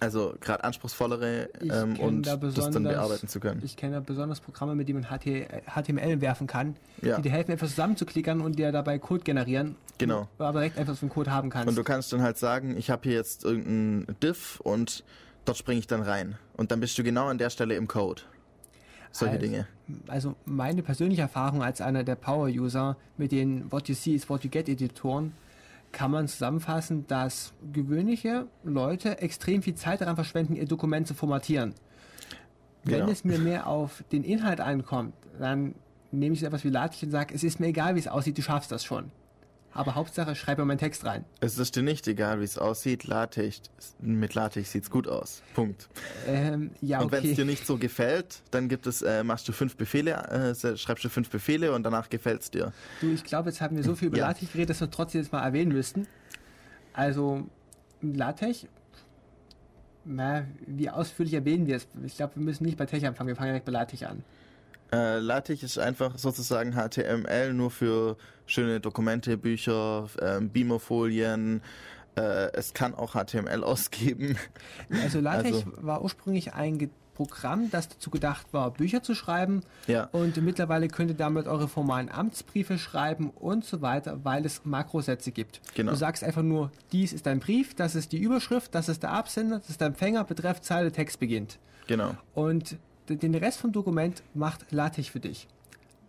Also gerade anspruchsvollere ähm, und da das dann bearbeiten zu können. Ich kenne besonders Programme, mit denen man HT, HTML werfen kann, Ja. die dir helfen, etwas zusammenzuklickern und dir dabei Code generieren. Genau. Du aber direkt so einen Code haben kannst. Und du kannst dann halt sagen, ich habe hier jetzt irgendeinen Diff und dort springe ich dann rein. Und dann bist du genau an der Stelle im Code. Solche Also, Dinge. Also meine persönliche Erfahrung als einer der Power-User mit den What You See is What You Get Editoren kann man zusammenfassen, dass gewöhnliche Leute extrem viel Zeit daran verschwenden, ihr Dokument zu formatieren. Wenn Genau. es mir mehr auf den Inhalt ankommt, dann nehme ich so etwas wie LaTeX und sage, es ist mir egal, wie es aussieht, du schaffst das schon. Aber Hauptsache schreibe meinen Text rein. Es ist dir nicht egal, wie es aussieht. LaTeX, mit LaTeX sieht's gut aus. Punkt. Ähm, ja, Und wenn es dir okay. nicht so gefällt, dann gibt es, äh, machst du fünf Befehle, äh, schreibst du fünf Befehle und danach gefällt's dir. Du, ich glaube, jetzt haben wir so viel über Ja. LaTeX geredet, dass wir trotzdem jetzt mal erwähnen müssten. Also, LaTeX, na, wie ausführlich erwähnen wir es? Ich glaube, wir müssen nicht bei Tech anfangen, wir fangen direkt bei LaTeX an. Äh, LaTeX ist einfach sozusagen HTML nur für schöne Dokumente, Bücher, ähm, Beamerfolien. Äh, es kann auch HTML ausgeben. Also LaTeX Also- war ursprünglich ein Programm, das dazu gedacht war, Bücher zu schreiben. Ja. Und mittlerweile könnt ihr damit eure formalen Amtsbriefe schreiben und so weiter, weil es Makrosätze gibt. Genau. Du sagst einfach nur, dies ist dein Brief, das ist die Überschrift, das ist der Absender, das ist der Empfänger, Betreff, Zeile, Text beginnt. Genau. Und den Rest vom Dokument macht LaTeX für dich.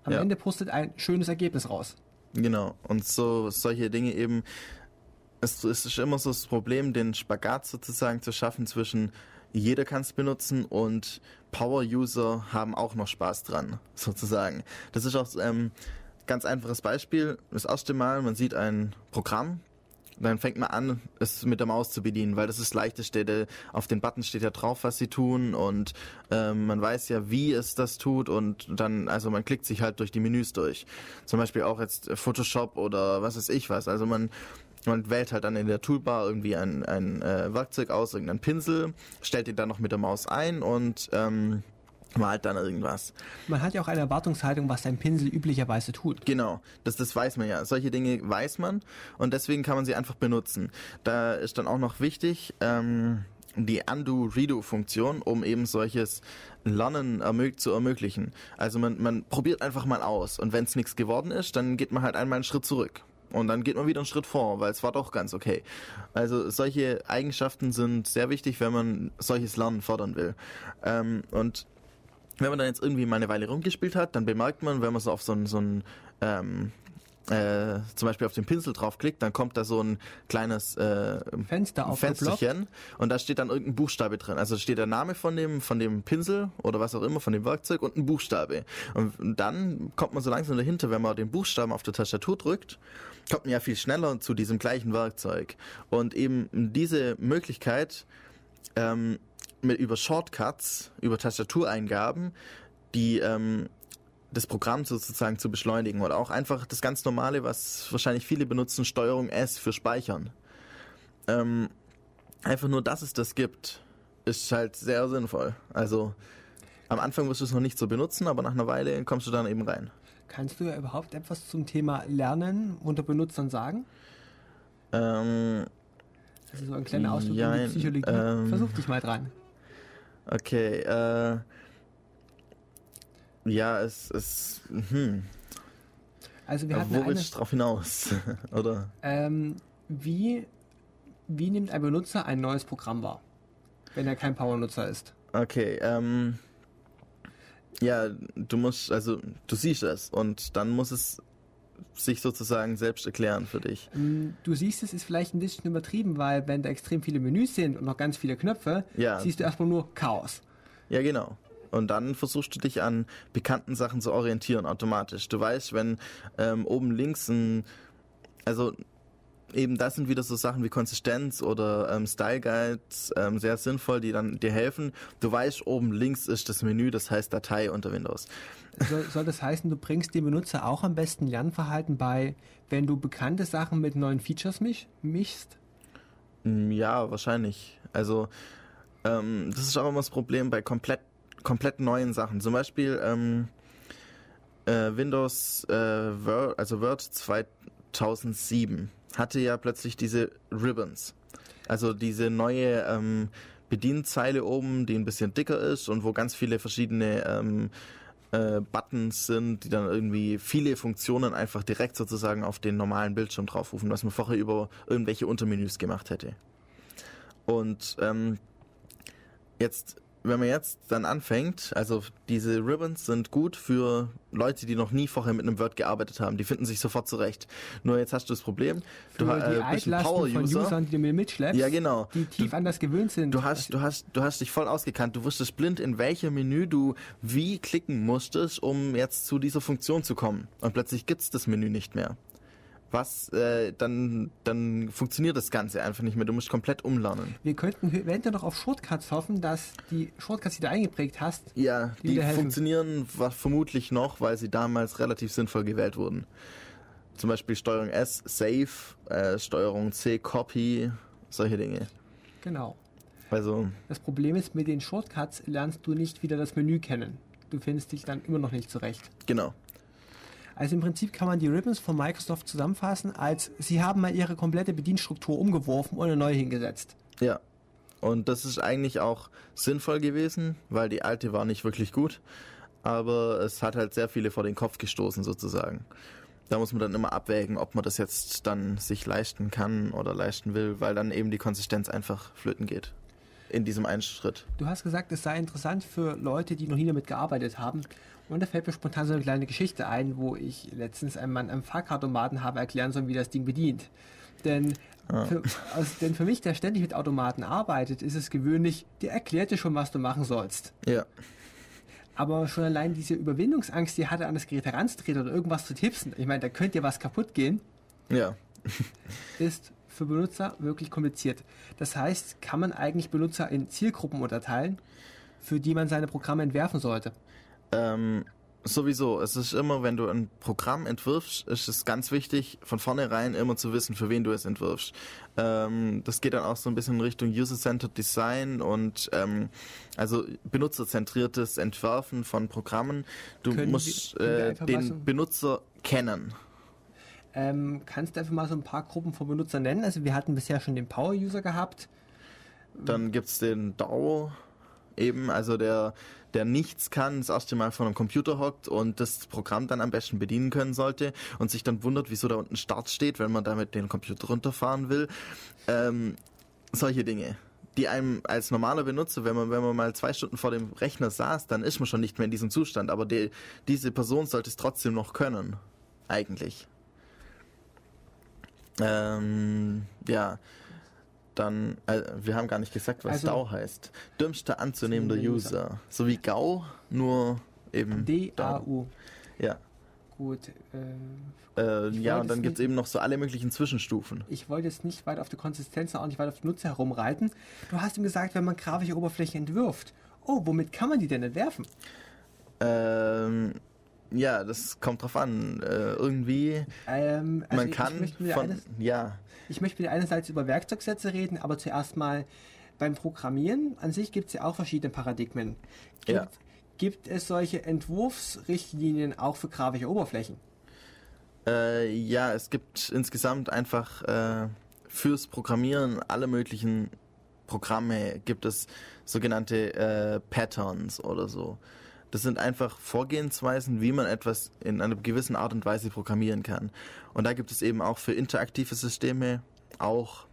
Am Ja. Ende postet ein schönes Ergebnis raus. Genau. Und so solche Dinge eben. Es, es ist immer so das Problem, den Spagat sozusagen zu schaffen zwischen jeder kann es benutzen und Power-User haben auch noch Spaß dran, sozusagen. Das ist auch ähm, ganz einfaches Beispiel. Das erste Mal, man sieht ein Programm, dann fängt man an, es mit der Maus zu bedienen, weil das ist Leichteste. Auf den Button steht ja drauf, was sie tun und ähm, man weiß ja, wie es das tut und dann, also man klickt sich halt durch die Menüs durch. Zum Beispiel auch jetzt Photoshop oder was weiß ich was. Also man man wählt halt dann in der Toolbar irgendwie ein, ein äh, Werkzeug aus, irgendeinen Pinsel, stellt ihn dann noch mit der Maus ein und ähm, malt dann irgendwas. Man hat ja auch eine Erwartungshaltung, was ein Pinsel üblicherweise tut. Genau, das, das weiß man ja. Solche Dinge weiß man und deswegen kann man sie einfach benutzen. Da ist dann auch noch wichtig, ähm, die Undo-Redo-Funktion, um eben solches Lernen ermög zu ermöglichen. Also man, man probiert einfach mal aus und wenn es nichts geworden ist, dann geht man halt einmal einen Schritt zurück. Und dann geht man wieder einen Schritt vor, weil es war doch ganz okay. Also solche Eigenschaften sind sehr wichtig, wenn man solches Lernen fördern will. Ähm, und wenn man dann jetzt irgendwie mal eine Weile rumgespielt hat, dann bemerkt man, wenn man so auf so ein, so ein ähm, äh, zum Beispiel auf den Pinsel draufklickt, dann kommt da so ein kleines äh, Fenster aufgeploppt. Fensterchen und da steht dann irgendein Buchstabe drin. Also steht der Name von dem, von dem Pinsel oder was auch immer, von dem Werkzeug und ein Buchstabe. Und dann kommt man so langsam dahinter, wenn man den Buchstaben auf der Tastatur drückt, kommt man ja viel schneller zu diesem gleichen Werkzeug. Und eben diese Möglichkeit, ähm, mit über Shortcuts, über Tastatureingaben, die ähm, das Programm sozusagen zu beschleunigen oder auch einfach das ganz normale, was wahrscheinlich viele benutzen, Steuerung S für Speichern. Ähm, einfach nur, dass es das gibt, ist halt sehr sinnvoll. Also am Anfang wirst du es noch nicht so benutzen, aber nach einer Weile kommst du dann eben rein. Kannst du ja überhaupt etwas zum Thema Lernen unter Benutzern sagen? Ähm, Also so ein kleiner Ausflug in die Psychologie. ähm, Versuch dich mal dran. Okay, äh, ja, es ist, hm, Also wir hatten wo eine, willst du drauf hinaus? Oder? ähm, wie, wie nimmt ein Benutzer ein neues Programm wahr, wenn er kein Power-Nutzer ist? Okay, ähm, ja, du musst, also du siehst es und dann muss es sich sozusagen selbst erklären für dich. Ähm, Du siehst, es ist vielleicht ein bisschen übertrieben, weil wenn da extrem viele Menüs sind und noch ganz viele Knöpfe, Ja. siehst du erstmal nur Chaos. Ja, genau. Und dann versuchst du dich an bekannten Sachen zu orientieren automatisch. Du weißt, wenn ähm, oben links ein, also eben das sind wieder so Sachen wie Konsistenz oder ähm, Style Guides ähm, sehr sinnvoll, die dann dir helfen. Du weißt, oben links ist das Menü, das heißt Datei unter Windows. Soll, soll das heißen, du bringst dem Benutzer auch am besten Lernverhalten bei, wenn du bekannte Sachen mit neuen Features misch, mischst? Mm, Ja, wahrscheinlich. Also ähm, das ist auch immer das Problem bei komplett komplett neuen Sachen. Zum Beispiel ähm, äh, Windows äh, Word, also Word 2007 hatte ja plötzlich diese Ribbons. Also diese neue ähm, Bedienzeile oben, die ein bisschen dicker ist und wo ganz viele verschiedene ähm, äh, Buttons sind, die dann irgendwie viele Funktionen einfach direkt sozusagen auf den normalen Bildschirm draufrufen, was man vorher über irgendwelche Untermenüs gemacht hätte. Und ähm, jetzt, wenn man jetzt dann anfängt, also diese Ribbons sind gut für Leute, die noch nie vorher mit einem Word gearbeitet haben. Die finden sich sofort zurecht. Nur jetzt hast du das Problem, Für du die äh, bist ein Power-User. Usern, die du mir mitschleppst, Ja, genau. die tief an das gewöhnt sind. Du hast, du hast, du hast dich voll ausgekannt. Du wusstest blind, in welcher Menü du wie klicken musstest, um jetzt zu dieser Funktion zu kommen. Und plötzlich gibt's das Menü nicht mehr. Was, äh, dann, dann funktioniert das Ganze einfach nicht mehr. Du musst komplett umlernen. Wir könnten eventuell noch auf Shortcuts hoffen, dass die Shortcuts, die du eingeprägt hast, Ja, Die die, funktionieren vermutlich noch, weil sie damals relativ sinnvoll gewählt wurden. Zum Beispiel Steuerung S, Save, äh, Steuerung C, Copy, solche Dinge. genau. Also, Das Problem ist, mit den Shortcuts lernst du nicht wieder das Menü kennen. Du findest dich dann immer noch nicht zurecht. genau. Also im Prinzip kann man die Ribbons von Microsoft zusammenfassen, als sie haben mal ihre komplette Bedienstruktur umgeworfen und eine neue hingesetzt. Ja. Und das ist eigentlich auch sinnvoll gewesen, weil die alte war nicht wirklich gut. Aber es hat halt sehr viele vor den Kopf gestoßen sozusagen. Da muss man dann immer abwägen, ob man das jetzt dann sich leisten kann oder leisten will, weil dann eben die Konsistenz einfach flöten geht. In diesem einen Schritt. Du hast gesagt, es sei interessant für Leute, die noch nie damit gearbeitet haben. Und da fällt mir spontan so eine kleine Geschichte ein, wo ich letztens einem Mann am Fahrkartomaten habe erklären sollen, wie das Ding bedient. Denn, für, also, denn für mich, der ständig mit Automaten arbeitet, ist es gewöhnlich, der erklärt dir schon, was du machen sollst. Ja. Aber schon allein diese Überwindungsangst, die hatte an das Gerät heranzutreten oder irgendwas zu tipsen, ich meine, da könnte dir was kaputt gehen, Ja. ist für Benutzer wirklich kompliziert. Das heißt, kann man eigentlich Benutzer in Zielgruppen unterteilen, für die man seine Programme entwerfen sollte. Ähm, sowieso, es ist immer, wenn du ein Programm entwirfst, ist es ganz wichtig, von vornherein immer zu wissen, für wen du es entwirfst. Ähm, das geht dann auch so ein bisschen in Richtung User-Centered Design und ähm, also benutzerzentriertes Entwerfen von Programmen. Du Können musst wir äh, so- den Benutzer kennen. Ähm, kannst du einfach mal so ein paar Gruppen von Benutzern nennen? Also wir hatten bisher schon den Power-User gehabt. Dann gibt's den DAO eben, also der, der nichts kann, das erste Mal vor einem Computer hockt und das Programm dann am besten bedienen können sollte und sich dann wundert, wieso da unten Start steht, wenn man damit den Computer runterfahren will. Ähm, solche Dinge. Die einem als normaler Benutzer, wenn man, wenn man mal zwei Stunden vor dem Rechner saß, dann ist man schon nicht mehr in diesem Zustand. Aber die, diese Person sollte es trotzdem noch können. Eigentlich. Ähm, ja. Dann, äh, wir haben gar nicht gesagt, was Also- DAO heißt. Dümmster anzunehmender User. User. So wie GAU, nur eben D-A-U. Ja. Gut. Äh, Äh, ja, und dann es gibt's nicht- eben noch so alle möglichen Zwischenstufen. ich wollte jetzt nicht weit auf die Konsistenz und auch nicht weit auf den Nutzer herumreiten. Du hast ihm gesagt, wenn man grafische Oberflächen entwirft. Oh, womit kann man die denn entwerfen? Ähm, ja, das kommt drauf an. Äh, irgendwie, Ähm, also man ich- kann ich möchte mir von, eines, ja, Ich möchte mit einerseits über Werkzeugsätze reden, aber zuerst mal beim Programmieren an sich gibt es ja auch verschiedene Paradigmen. Gibt, Ja. gibt es solche Entwurfsrichtlinien auch für grafische Oberflächen? Äh, ja, es gibt insgesamt einfach äh, fürs Programmieren alle möglichen Programme gibt es sogenannte äh, Patterns oder so. Das sind einfach Vorgehensweisen, wie man etwas in einer gewissen Art und Weise programmieren kann. Und da gibt es eben auch für interaktive Systeme auch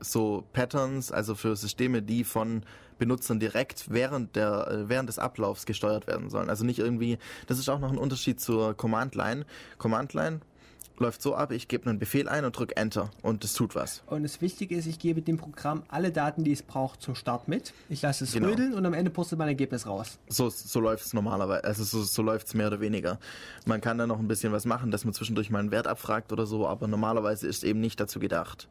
so Patterns, also für Systeme, die von Benutzern direkt während der äh, während des Ablaufs gesteuert werden sollen. Also nicht irgendwie, das ist auch noch ein Unterschied zur Command Line. Command Line läuft so ab, ich gebe einen Befehl ein und drücke Enter und es tut was. Und das Wichtige ist, ich gebe dem Programm alle Daten, die es braucht, zum Start mit. Ich lasse es Genau. rödeln und am Ende purzelt mein Ergebnis raus. So, so läuft es normalerweise, also so, so läuft es mehr oder weniger. Man kann da noch ein bisschen was machen, dass man zwischendurch mal einen Wert abfragt oder so, aber normalerweise ist eben nicht dazu gedacht.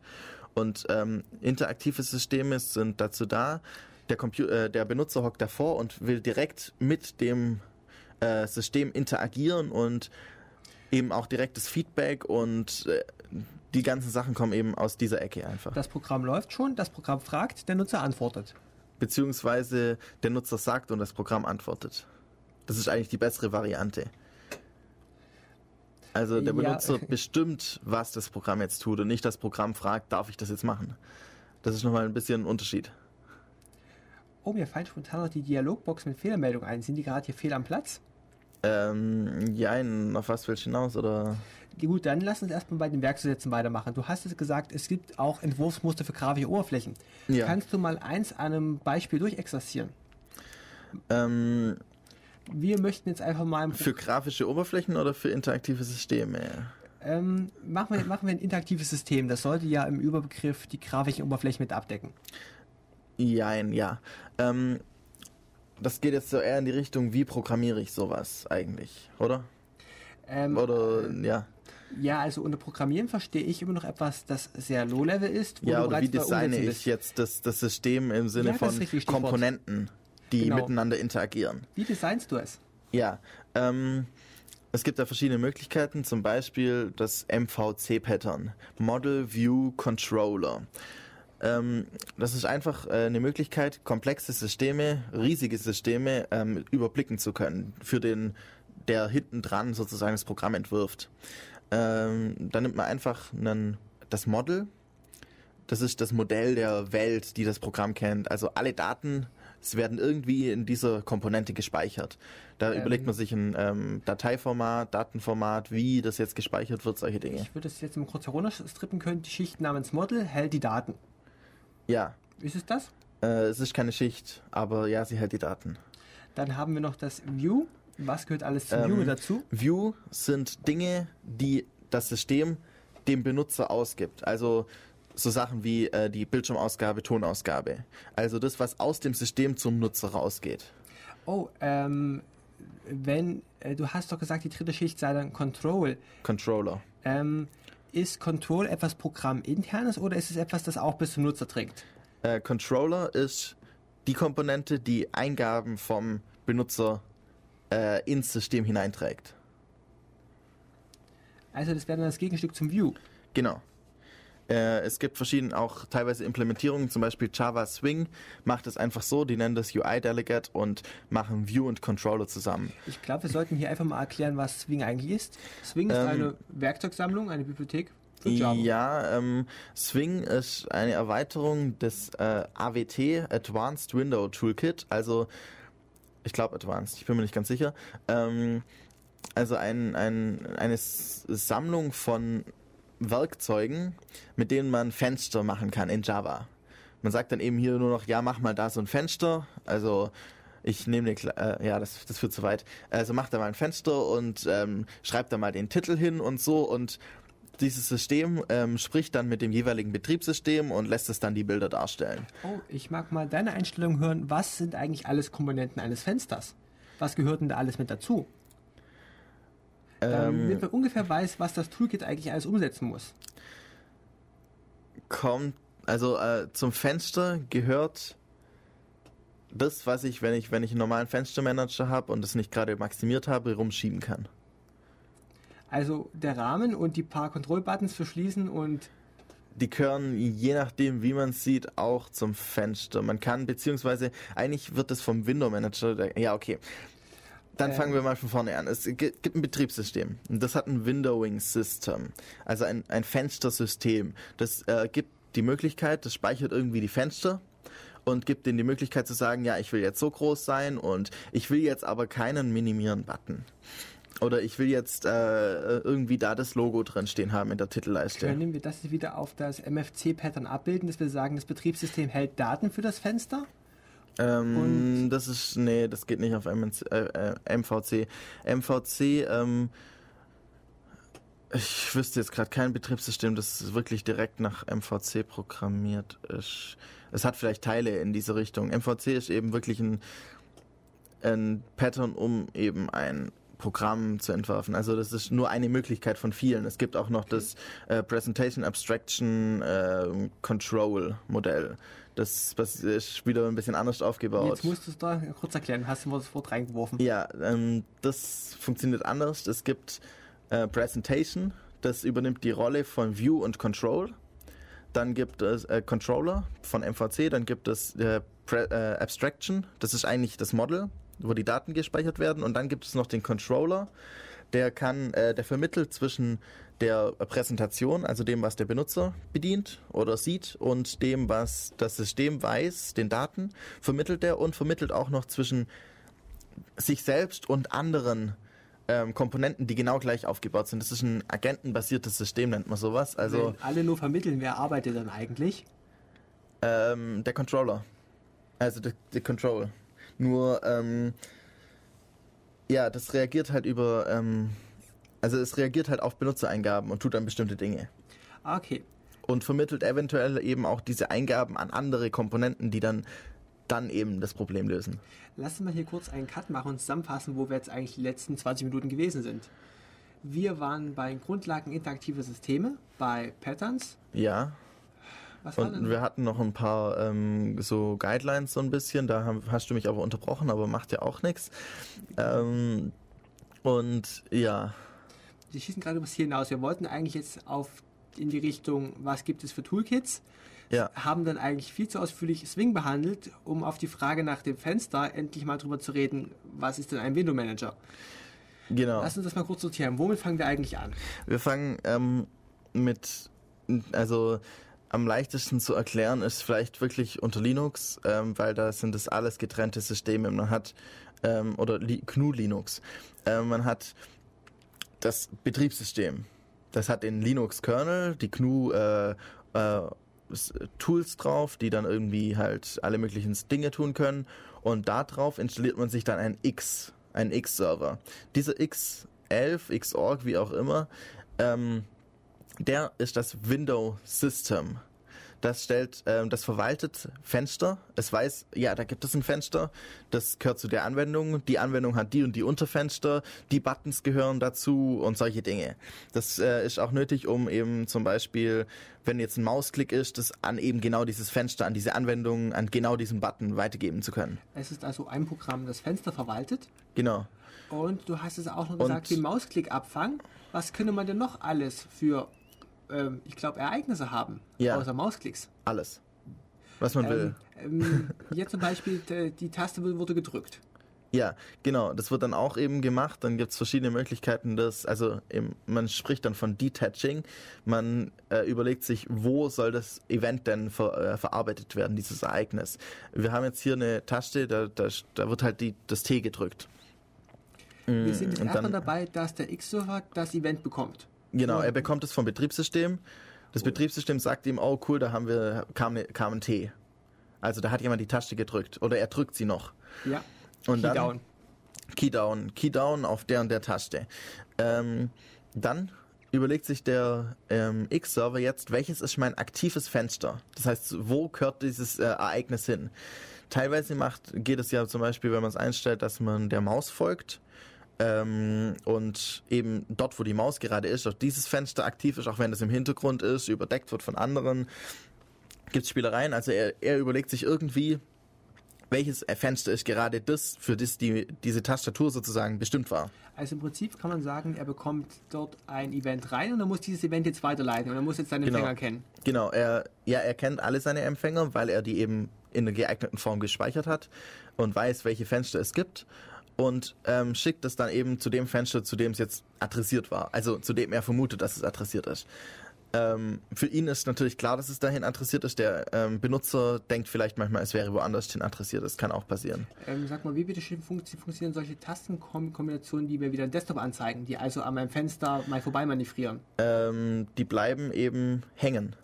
Und ähm, interaktive Systeme sind dazu da, der, Compu äh, der Benutzer hockt davor und will direkt mit dem äh, System interagieren und eben auch direktes Feedback und äh, die ganzen Sachen kommen eben aus dieser Ecke einfach. Das Programm läuft schon, das Programm fragt, der Nutzer antwortet. beziehungsweise der Nutzer sagt und das Programm antwortet. Das ist eigentlich die bessere Variante. Also der Ja. Benutzer bestimmt, was das Programm jetzt tut und nicht das Programm fragt, darf ich das jetzt machen. Das ist nochmal ein bisschen ein Unterschied. Oh, mir fallen spontan noch die Dialogbox mit Fehlermeldung ein. Sind die gerade hier fehl am Platz? Ähm, ja, auf was willst du hinaus? Oder? Gut, dann lass uns erstmal bei den Werkzusätzen weitermachen. Du hast es gesagt, es gibt auch Entwurfsmuster für grafische Oberflächen. Ja. Kannst du mal eins an einem Beispiel durchexerzieren? Ähm, Wir möchten jetzt einfach mal für grafische Oberflächen oder für interaktive Systeme? ähm, machen, wir, machen wir ein interaktives System. Das sollte ja im Überbegriff die grafischen Oberflächen mit abdecken. Jein, ja. Ähm, das geht jetzt so eher in die Richtung, wie programmiere ich sowas eigentlich, oder? Ähm, Oder, ja. Ja, also unter Programmieren verstehe ich immer noch etwas, das sehr low-level ist. wo Ja, oder wie designe ich bist. jetzt das, das System im Sinne Ja, von. Komponenten, die Genau. miteinander interagieren? Wie designst du es? Ja, ähm, es gibt da verschiedene Möglichkeiten, zum Beispiel das MVC-Pattern, Model View Controller. Ähm, das ist einfach äh, eine Möglichkeit, komplexe Systeme, riesige Systeme ähm, überblicken zu können für den, der hinten dran sozusagen das Programm entwirft. Ähm, da nimmt man einfach einen, das Model, das ist das Modell der Welt, die das Programm kennt. Also alle Daten, es werden irgendwie in dieser Komponente gespeichert. Da Ähm. überlegt man sich ein ähm, Dateiformat, Datenformat, wie das jetzt gespeichert wird, solche Dinge. Ich würde es jetzt mal kurz herunterstrippen können. Die Schicht namens Model hält die Daten. Ja, Ist es das? äh, es ist keine Schicht, aber ja, sie hält die Daten. Dann haben wir noch das View. Was gehört alles zum Ähm, View dazu? View sind Dinge, die das System dem Benutzer ausgibt. Also so Sachen wie äh, die Bildschirmausgabe, Tonausgabe. Also das, was aus dem System zum Nutzer rausgeht. Oh, ähm, wenn, äh, du hast doch gesagt, die dritte Schicht sei dann Control. Controller. Ähm, ist Control etwas Programminternes oder ist es etwas, das auch bis zum Nutzer dringt? Äh, Controller ist die Komponente, die Eingaben vom Benutzer äh, ins System hineinträgt. Also das wäre dann das Gegenstück zum View. Genau. Äh, es gibt verschiedene auch teilweise Implementierungen, zum Beispiel Java Swing macht es einfach so, die nennen das UI Delegate und machen View und Controller zusammen. Ich glaube, wir sollten hier einfach mal erklären, was Swing eigentlich ist. Swing ist Ähm, eine Werkzeugsammlung, eine Bibliothek für Java. Ja, ähm, Swing ist eine Erweiterung des äh, AWT, Advanced Window Toolkit. Also, ich glaube Advanced, ich bin mir nicht ganz sicher. Ähm, also ein, ein, eine Sammlung von Werkzeugen, mit denen man Fenster machen kann in Java. Man sagt dann eben hier nur noch, ja, mach mal da so ein Fenster. Also ich nehme den, äh, ja, das, das führt zu weit. Also mach da mal ein Fenster und ähm, schreib da mal den Titel hin und so und dieses System ähm, spricht dann mit dem jeweiligen Betriebssystem und lässt es dann die Bilder darstellen. Oh, ich mag mal deine Einstellung hören. Was sind eigentlich alles Komponenten eines Fensters? Was gehört denn da alles mit dazu? Ähm, damit man ungefähr weiß, was das Toolkit eigentlich alles umsetzen muss. kommt, also äh, zum Fenster gehört das, was ich, wenn ich, wenn ich einen normalen Fenstermanager habe und es nicht gerade maximiert habe, rumschieben kann. Also der Rahmen und die paar Control-Buttons für Schließen und Die gehören, je nachdem, wie man es sieht, auch zum Fenster. Man kann, beziehungsweise, eigentlich wird es vom Window Manager, ja, okay. Dann fangen wir mal von vorne an. Es gi- gibt ein Betriebssystem. Und das hat ein Windowing System. Also ein, ein Fenstersystem. Das äh, gibt die Möglichkeit, das speichert irgendwie die Fenster und gibt denen die Möglichkeit zu sagen, ja, ich will jetzt so groß sein und ich will jetzt aber keinen Minimieren-Button. Oder ich will jetzt äh, irgendwie da das Logo drin stehen haben in der Titelleiste. können wir das wieder auf das MFC-Pattern abbilden, dass wir sagen, das Betriebssystem hält Daten für das Fenster? Ähm, das ist, nee, das geht nicht auf MNC, äh, äh, MVC. MVC, ähm, ich wüsste jetzt gerade kein Betriebssystem, das wirklich direkt nach MVC programmiert ist. Es hat vielleicht Teile in diese Richtung. MVC ist eben wirklich ein, ein Pattern, um eben ein Programm zu entwerfen. Also das ist nur eine Möglichkeit von vielen. Es gibt auch noch das äh, Presentation Abstraction äh, Control Modell. Das, das ist wieder ein bisschen anders aufgebaut. Jetzt musst du es da kurz erklären. Hast du mal das Wort reingeworfen? Ja, ähm, das funktioniert anders. Es gibt äh, Presentation, das übernimmt die Rolle von View und Control. Dann gibt es äh, Controller von MVC, dann gibt es äh, Pre äh, Abstraction, das ist eigentlich das Model, wo die Daten gespeichert werden. Und dann gibt es noch den Controller, der kann, äh, der vermittelt zwischen der Präsentation, also dem, was der Benutzer bedient oder sieht, und dem, was das System weiß, den Daten, vermittelt er und vermittelt auch noch zwischen sich selbst und anderen ähm, Komponenten, die genau gleich aufgebaut sind. Das ist ein agentenbasiertes System, nennt man sowas. Also Wenn alle nur vermitteln, wer arbeitet dann eigentlich? ähm, der Controller. Also der, der Control. Nur, ähm, ja, das reagiert halt über, ähm, also es reagiert halt auf Benutzereingaben und tut dann bestimmte Dinge. Ah, Okay. Und vermittelt eventuell eben auch diese Eingaben an andere Komponenten, die dann, dann eben das Problem lösen. Lass uns mal hier kurz einen Cut machen und zusammenfassen, wo wir jetzt eigentlich die letzten 20 Minuten gewesen sind. Wir waren bei Grundlagen interaktiver Systeme, bei Patterns. Ja. Was Und denn? wir hatten noch ein paar ähm, so Guidelines so ein bisschen, da haben, hast du mich aber unterbrochen, aber macht ja auch nichts. Ähm, und ja, Sie schießen gerade was hier hinaus. Wir wollten eigentlich jetzt auf in die Richtung, was gibt es für Toolkits? ja, Haben dann eigentlich viel zu ausführlich Swing behandelt, um auf die Frage nach dem Fenster endlich mal drüber zu reden, was ist denn ein Window Manager? genau. Lass uns das mal kurz sortieren. Womit fangen wir eigentlich an? Wir fangen ähm, mit, also am leichtesten zu erklären ist vielleicht wirklich unter Linux, ähm, weil da sind das alles getrennte Systeme. Man hat, ähm, oder Li GNU Linux, ähm, man hat das Betriebssystem. Das hat den Linux-Kernel, die GNU äh, äh, Tools drauf, die dann irgendwie halt alle möglichen Dinge tun können. Und darauf installiert man sich dann ein X, ein X-Server. Dieser X11, Xorg, wie auch immer, ähm, der ist das Window System. Das stellt, ähm, das verwaltet Fenster. Es weiß, ja, da gibt es ein Fenster. Das gehört zu der Anwendung. Die Anwendung hat die und die Unterfenster. Die Buttons gehören dazu und solche Dinge. Das äh, ist auch nötig, um eben zum Beispiel, wenn jetzt ein Mausklick ist, das an eben genau dieses Fenster, an diese Anwendung, an genau diesen Button weitergeben zu können. Es ist also ein Programm, das Fenster verwaltet. Genau. Und du hast es auch noch gesagt, Und- den Mausklick-Abfang. Was könnte man denn noch alles für, ähm, ich glaube, Ereignisse haben, Ja. außer Mausklicks? Alles. Was man will. Ähm, ähm, jetzt zum Beispiel, die Taste wurde gedrückt. Ja, genau. Das wird dann auch eben gemacht. Dann gibt's verschiedene Möglichkeiten, das, also eben, man spricht dann von Detaching. Man äh, überlegt sich, wo soll das Event denn ver, äh, verarbeitet werden, dieses Ereignis. Wir haben jetzt hier eine Taste, da, da, da wird halt die, das T gedrückt. Wir sind jetzt Mm, und erstmal dabei, dass der X-Server das Event bekommt. Genau, er bekommt es vom Betriebssystem. Das Betriebssystem sagt ihm, oh cool, da haben wir, kam, kam ein T. Also da hat jemand die Taste gedrückt. Oder er drückt sie noch. Ja. Und dann, Keydown. Keydown, Keydown auf der und der Taste. Ähm, dann überlegt sich der ähm, X-Server jetzt, welches ist mein aktives Fenster? Das heißt, wo gehört dieses äh, Ereignis hin? Teilweise macht, geht es ja zum Beispiel, wenn man es einstellt, dass man der Maus folgt ähm, und eben dort, wo die Maus gerade ist, auch dieses Fenster aktiv ist, auch wenn es im Hintergrund ist, überdeckt wird von anderen, gibt es Spielereien. Also er, er überlegt sich irgendwie, welches Fenster ist gerade das, für das die, diese Tastatur sozusagen bestimmt war. Also im Prinzip kann man sagen, er bekommt dort ein Event rein und er muss dieses Event jetzt weiterleiten und er muss jetzt seinen Genau. Empfänger kennen. Genau, er, ja, er kennt alle seine Empfänger, weil er die eben in einer geeigneten Form gespeichert hat und weiß, welche Fenster es gibt und ähm, schickt es dann eben zu dem Fenster, zu dem es jetzt adressiert war. Also zu dem er vermutet, dass es adressiert ist. Ähm, für ihn ist natürlich klar, dass es dahin adressiert ist. Der ähm, Benutzer denkt vielleicht manchmal, es wäre woanders hin adressiert. Das kann auch passieren. Ähm, sag mal, wie bitte schön funktio- funktionieren solche Tastenkombinationen, die mir wieder Desktop anzeigen, die also an meinem Fenster mal vorbei manövrieren? ähm, die bleiben eben hängen.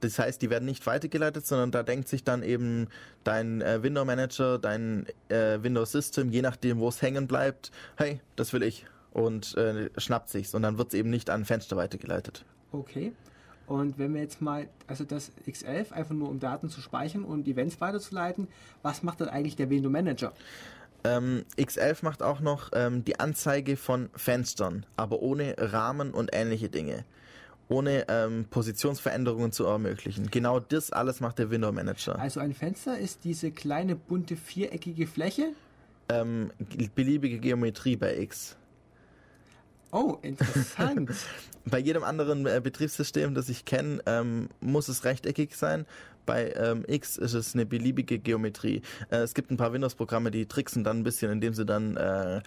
Das heißt, die werden nicht weitergeleitet, sondern da denkt sich dann eben dein äh, Window Manager, dein äh, Windows System, je nachdem, wo es hängen bleibt, hey, das will ich. Und äh, schnappt sich's. Und dann wird's eben nicht an Fenster weitergeleitet. Okay. Und wenn wir jetzt mal, also das X11 einfach nur um Daten zu speichern und Events weiterzuleiten, was macht dann eigentlich der Window Manager? Ähm, X11 macht auch noch ähm, die Anzeige von Fenstern, aber ohne Rahmen und ähnliche Dinge. Ohne ähm, Positionsveränderungen zu ermöglichen. Genau das alles macht der Window Manager. Also ein Fenster ist diese kleine bunte viereckige Fläche. Ähm, beliebige Geometrie bei X. Oh, interessant. Bei jedem anderen äh, Betriebssystem, das ich kenne, ähm, muss es rechteckig sein. Bei ähm, X ist es eine beliebige Geometrie. Äh, es gibt ein paar Windows-Programme, die tricksen dann ein bisschen, indem sie dann äh,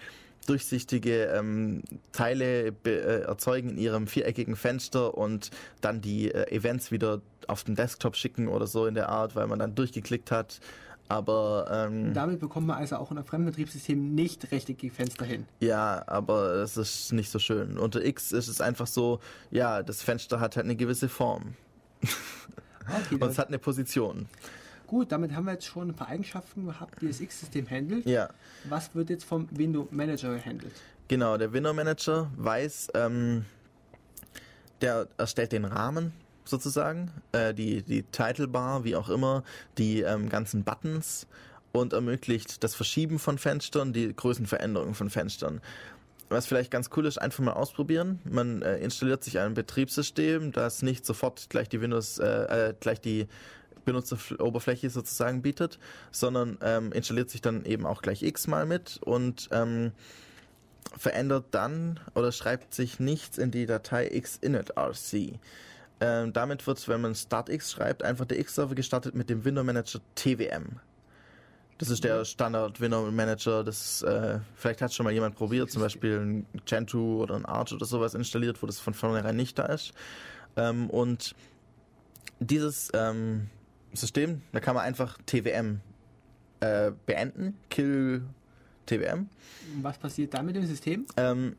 durchsichtige ähm, Teile äh, erzeugen in ihrem viereckigen Fenster und dann die äh, Events wieder auf den Desktop schicken oder so in der Art, weil man dann durchgeklickt hat. Aber ähm, Damit bekommt man also auch in einem Fremdbetriebssystem nicht rechteckige Fenster hin. Ja, aber es ist nicht so schön. Unter X ist es einfach so, ja, das Fenster hat halt eine gewisse Form. Okay, Und es hat eine Position. Gut, damit haben wir jetzt schon ein paar Eigenschaften gehabt, die das X-System handelt. Ja, Was wird jetzt vom Window Manager gehandelt? genau. Der Window Manager weiß, ähm, der erstellt den Rahmen sozusagen, äh, die, die Title Bar, wie auch immer, die ähm, ganzen Buttons und ermöglicht das Verschieben von Fenstern, die Größenveränderung von Fenstern. was vielleicht ganz cool ist, einfach mal ausprobieren. Man äh, installiert sich ein Betriebssystem, das nicht sofort gleich die Windows, äh, äh, gleich die Benutzeroberfläche sozusagen bietet, sondern ähm, installiert sich dann eben auch gleich X mal mit und ähm, verändert dann oder schreibt sich nichts in die Datei xinitrc. Ähm, damit wird, wenn man startx schreibt, einfach der X-Server gestartet mit dem Window Manager TWM. Das ist der Standard Window Manager. Das äh, vielleicht hat schon mal jemand probiert, zum Beispiel ein Gentoo oder ein Arch oder sowas installiert, wo das von vornherein nicht da ist. Ähm, und dieses ähm, System, da kann man einfach TWM äh, beenden, Kill TWM. Was passiert da mit dem System? Ähm,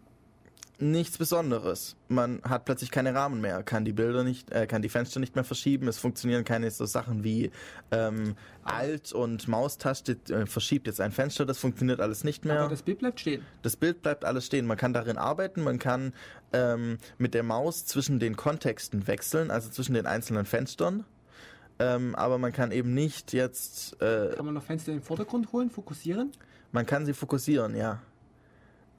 nichts Besonderes. Man hat plötzlich keine Rahmen mehr, kann die Bilder nicht, äh, kann die Fenster nicht mehr verschieben. Es funktionieren keine so Sachen wie ähm, Alt und Maustaste äh, verschiebt jetzt ein Fenster. Das funktioniert alles nicht mehr. Aber das Bild bleibt stehen. Das Bild bleibt alles stehen. Man kann darin arbeiten, man kann ähm, mit der Maus zwischen den Kontexten wechseln, also zwischen den einzelnen Fenstern. Ähm, aber man kann eben nicht jetzt, äh, Kann man noch Fenster in den Vordergrund holen, fokussieren? man kann sie fokussieren, ja.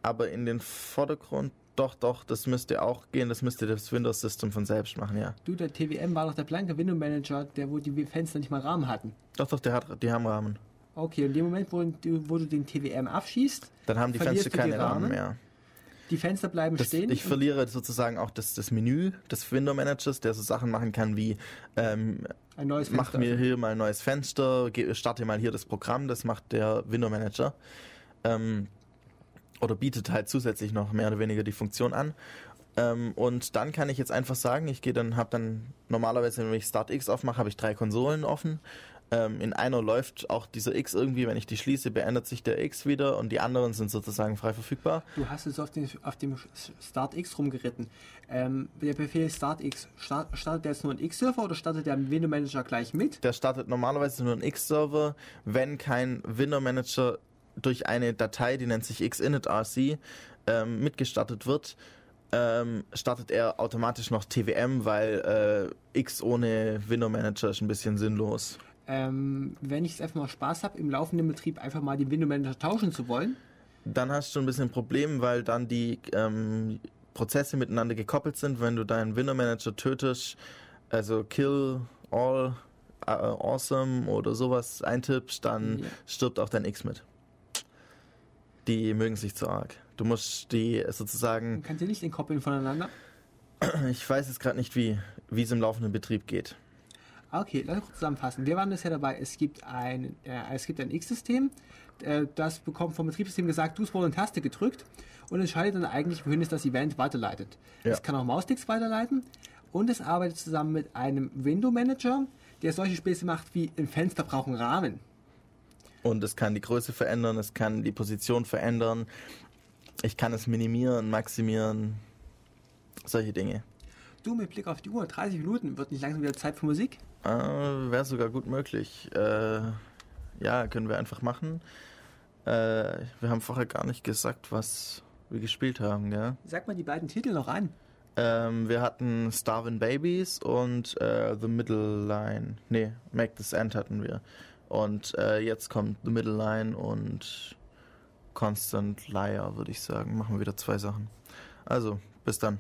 Aber in den Vordergrund, doch, doch, das müsste auch gehen, das müsste das Windows System von selbst machen, ja. Du, der TWM war doch der blanke Window Manager, der wo die Fenster nicht mal Rahmen hatten. Doch, doch, der hat, die haben Rahmen. Okay, in dem Moment, wo du, wo du den TWM abschießt, Dann haben die Fenster keine Rahmen? mehr. Die Fenster bleiben Das, stehen. ich verliere sozusagen auch das, das Menü des Window Managers, der so Sachen machen kann wie ähm, ein neues mach Fenster. mir hier mal ein neues Fenster, starte mal hier das Programm, das macht der Window Manager. Ähm, oder bietet halt zusätzlich noch mehr oder weniger die Funktion an. Ähm, und dann kann ich jetzt einfach sagen, ich gehe dann, habe dann normalerweise, wenn ich StartX aufmache, habe ich drei Konsolen offen. Ähm, in einer läuft auch dieser X irgendwie, wenn ich die schließe, beendet sich der X wieder und die anderen sind sozusagen frei verfügbar. Du hast es auf, den, auf dem Start X rumgeritten. Ähm, der Befehl Start X, start, startet der jetzt nur einen X-Server oder startet der Window Manager gleich mit? Der startet normalerweise nur ein X-Server, wenn kein Window Manager durch eine Datei, die nennt sich xinitrc, ähm, mitgestartet wird, ähm, startet er automatisch noch TWM, weil äh, X ohne Window Manager ist ein bisschen sinnlos. Ähm, wenn ich jetzt einfach mal Spaß habe, im laufenden Betrieb einfach mal den Window Manager tauschen zu wollen, Dann hast du ein bisschen ein Problem, weil dann die ähm, Prozesse miteinander gekoppelt sind. Wenn du deinen Window Manager tötest, also kill all äh, awesome oder sowas eintippst, dann Ja. stirbt auch dein X mit. Die mögen sich zu arg. Du musst die sozusagen, kannst du nicht entkoppeln voneinander. ich weiß jetzt gerade nicht, wie es im laufenden Betrieb geht. Okay, lass uns kurz zusammenfassen. Wir waren bisher dabei, es gibt ein, äh, es gibt ein X-System, äh, das bekommt vom Betriebssystem gesagt, du hast wohl eine Taste gedrückt und entscheidet dann eigentlich, wohin es das Event weiterleitet. Ja. Es kann auch Maussticks weiterleiten und es arbeitet zusammen mit einem Window Manager, der solche Späße macht wie ein Fenster braucht einen Rahmen. Und es kann die Größe verändern, es kann die Position verändern. Ich kann es minimieren, maximieren. Solche Dinge. Du, mit Blick auf die Uhr, 30 Minuten, wird nicht langsam wieder Zeit für Musik? Äh, Wäre sogar gut möglich. Äh, ja, können wir einfach machen. Äh, wir haben vorher gar nicht gesagt, was wir gespielt haben, ja. Sag mal die beiden Titel noch an. Ähm, wir hatten Starvin' Babies und äh, The Middle Line. Nee, Make This End hatten wir. Und äh, jetzt kommt The Middle Line und Constant Liar, würde ich sagen. Machen wir wieder zwei Sachen. Also, bis dann.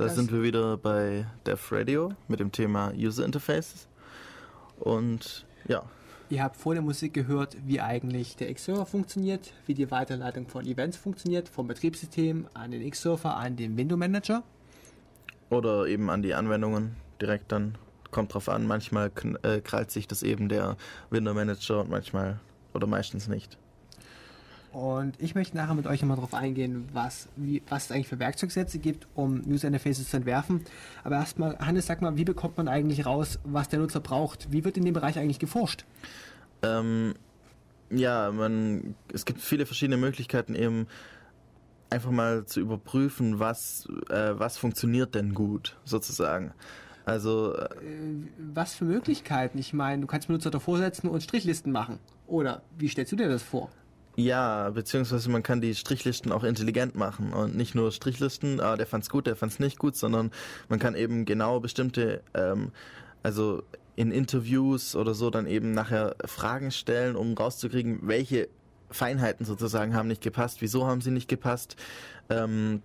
Da Das- sind wir wieder bei Dev Radio mit dem Thema User Interfaces. Und ja, Ihr habt vor der Musik gehört, wie eigentlich der X-Server funktioniert, wie die Weiterleitung von Events funktioniert, vom Betriebssystem an den X-Server, an den Window Manager. oder eben an die Anwendungen direkt dann. Kommt drauf an, manchmal äh, krallt sich das eben der Window Manager und manchmal oder meistens nicht. Und ich möchte nachher mit euch nochmal darauf eingehen, was, wie, was es eigentlich für Werkzeugsätze gibt, um User Interfaces zu entwerfen. Aber erstmal, Hannes, sag mal, wie bekommt man eigentlich raus, was der Nutzer braucht? Wie wird in dem Bereich eigentlich geforscht? Ähm, ja, man, es gibt viele verschiedene Möglichkeiten eben einfach mal zu überprüfen, was, äh, was funktioniert denn gut, sozusagen. Also, äh, Was für Möglichkeiten? Ich meine, du kannst Benutzer davor setzen und Strichlisten machen. Oder wie stellst du dir das vor? Ja, beziehungsweise man kann die Strichlisten auch intelligent machen und nicht nur Strichlisten, ah, der fand's gut, der fand's nicht gut, sondern man kann eben genau bestimmte, ähm, also in Interviews oder so dann eben nachher Fragen stellen, um rauszukriegen, welche Feinheiten sozusagen haben nicht gepasst, wieso haben sie nicht gepasst. Ähm,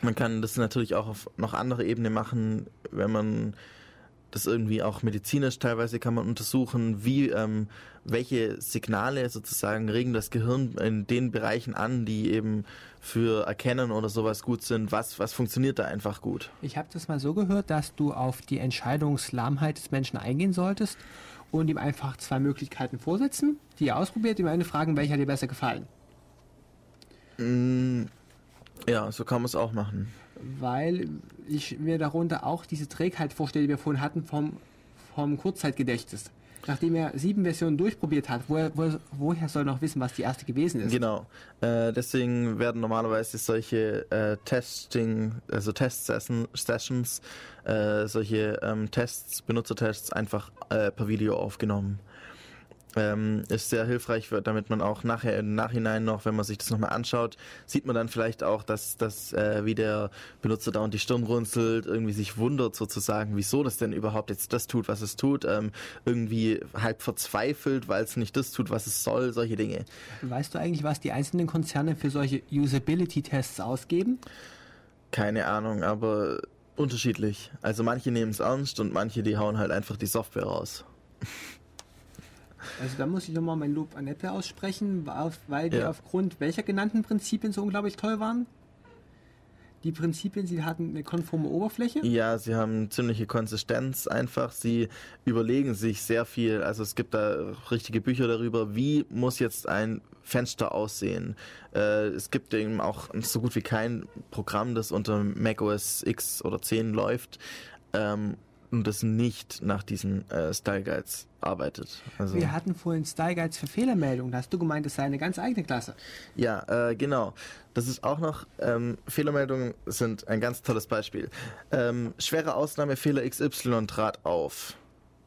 man kann das natürlich auch auf noch andere Ebene machen, wenn man das irgendwie auch medizinisch teilweise kann man untersuchen, wie ähm, welche Signale sozusagen regen das Gehirn in den Bereichen an, die eben für Erkennen oder sowas gut sind. Was was funktioniert da einfach gut? Ich habe das mal so gehört, dass du auf die Entscheidungslahmheit des Menschen eingehen solltest und ihm einfach zwei Möglichkeiten vorsetzen, die er ausprobiert, ihm eine fragen, welcher dir besser gefallen. Mm, ja, so kann man es auch machen. Weil ich mir darunter auch diese Trägheit vorstelle, die wir vorhin hatten vom, vom Kurzzeitgedächtnis. Nachdem er sieben Versionen durchprobiert hat, woher, woher, soll er noch wissen, was die erste gewesen ist? Genau. Äh, deswegen werden normalerweise solche äh, Testing, also Test-Sessions, äh, solche ähm, Tests, Benutzertests einfach äh, per Video aufgenommen. Ähm, ist sehr hilfreich, damit man auch nachher im Nachhinein noch, wenn man sich das nochmal anschaut, sieht man dann vielleicht auch, dass, dass äh, wie der Benutzer da und die Stirn runzelt, irgendwie sich wundert sozusagen, wieso das denn überhaupt jetzt das tut, was es tut, ähm, irgendwie halb verzweifelt, weil es nicht das tut, was es soll, solche Dinge. Weißt du eigentlich, was die einzelnen Konzerne für solche Usability-Tests ausgeben? Keine Ahnung, aber unterschiedlich. Also manche nehmen es ernst und manche, die hauen halt einfach die Software raus. Also da muss ich nochmal mein Lob an Apple aussprechen, weil die Ja. aufgrund welcher genannten Prinzipien so unglaublich toll waren. Die Prinzipien, sie hatten eine konforme Oberfläche. Ja, sie haben ziemliche Konsistenz einfach. Sie überlegen sich sehr viel. Also es gibt da richtige Bücher darüber, wie muss jetzt ein Fenster aussehen. Äh, es gibt eben auch so gut wie kein Programm, das unter macOS X oder 10 läuft. Ähm, und das nicht nach diesen äh, Style Guides arbeitet. Also Wir hatten vorhin Style Guides für Fehlermeldungen. Da hast du gemeint, das sei eine ganz eigene Klasse. Ja, äh, genau. Das ist auch noch, ähm, Fehlermeldungen sind ein ganz tolles Beispiel. Ähm, schwere Ausnahme, Fehler XY trat auf.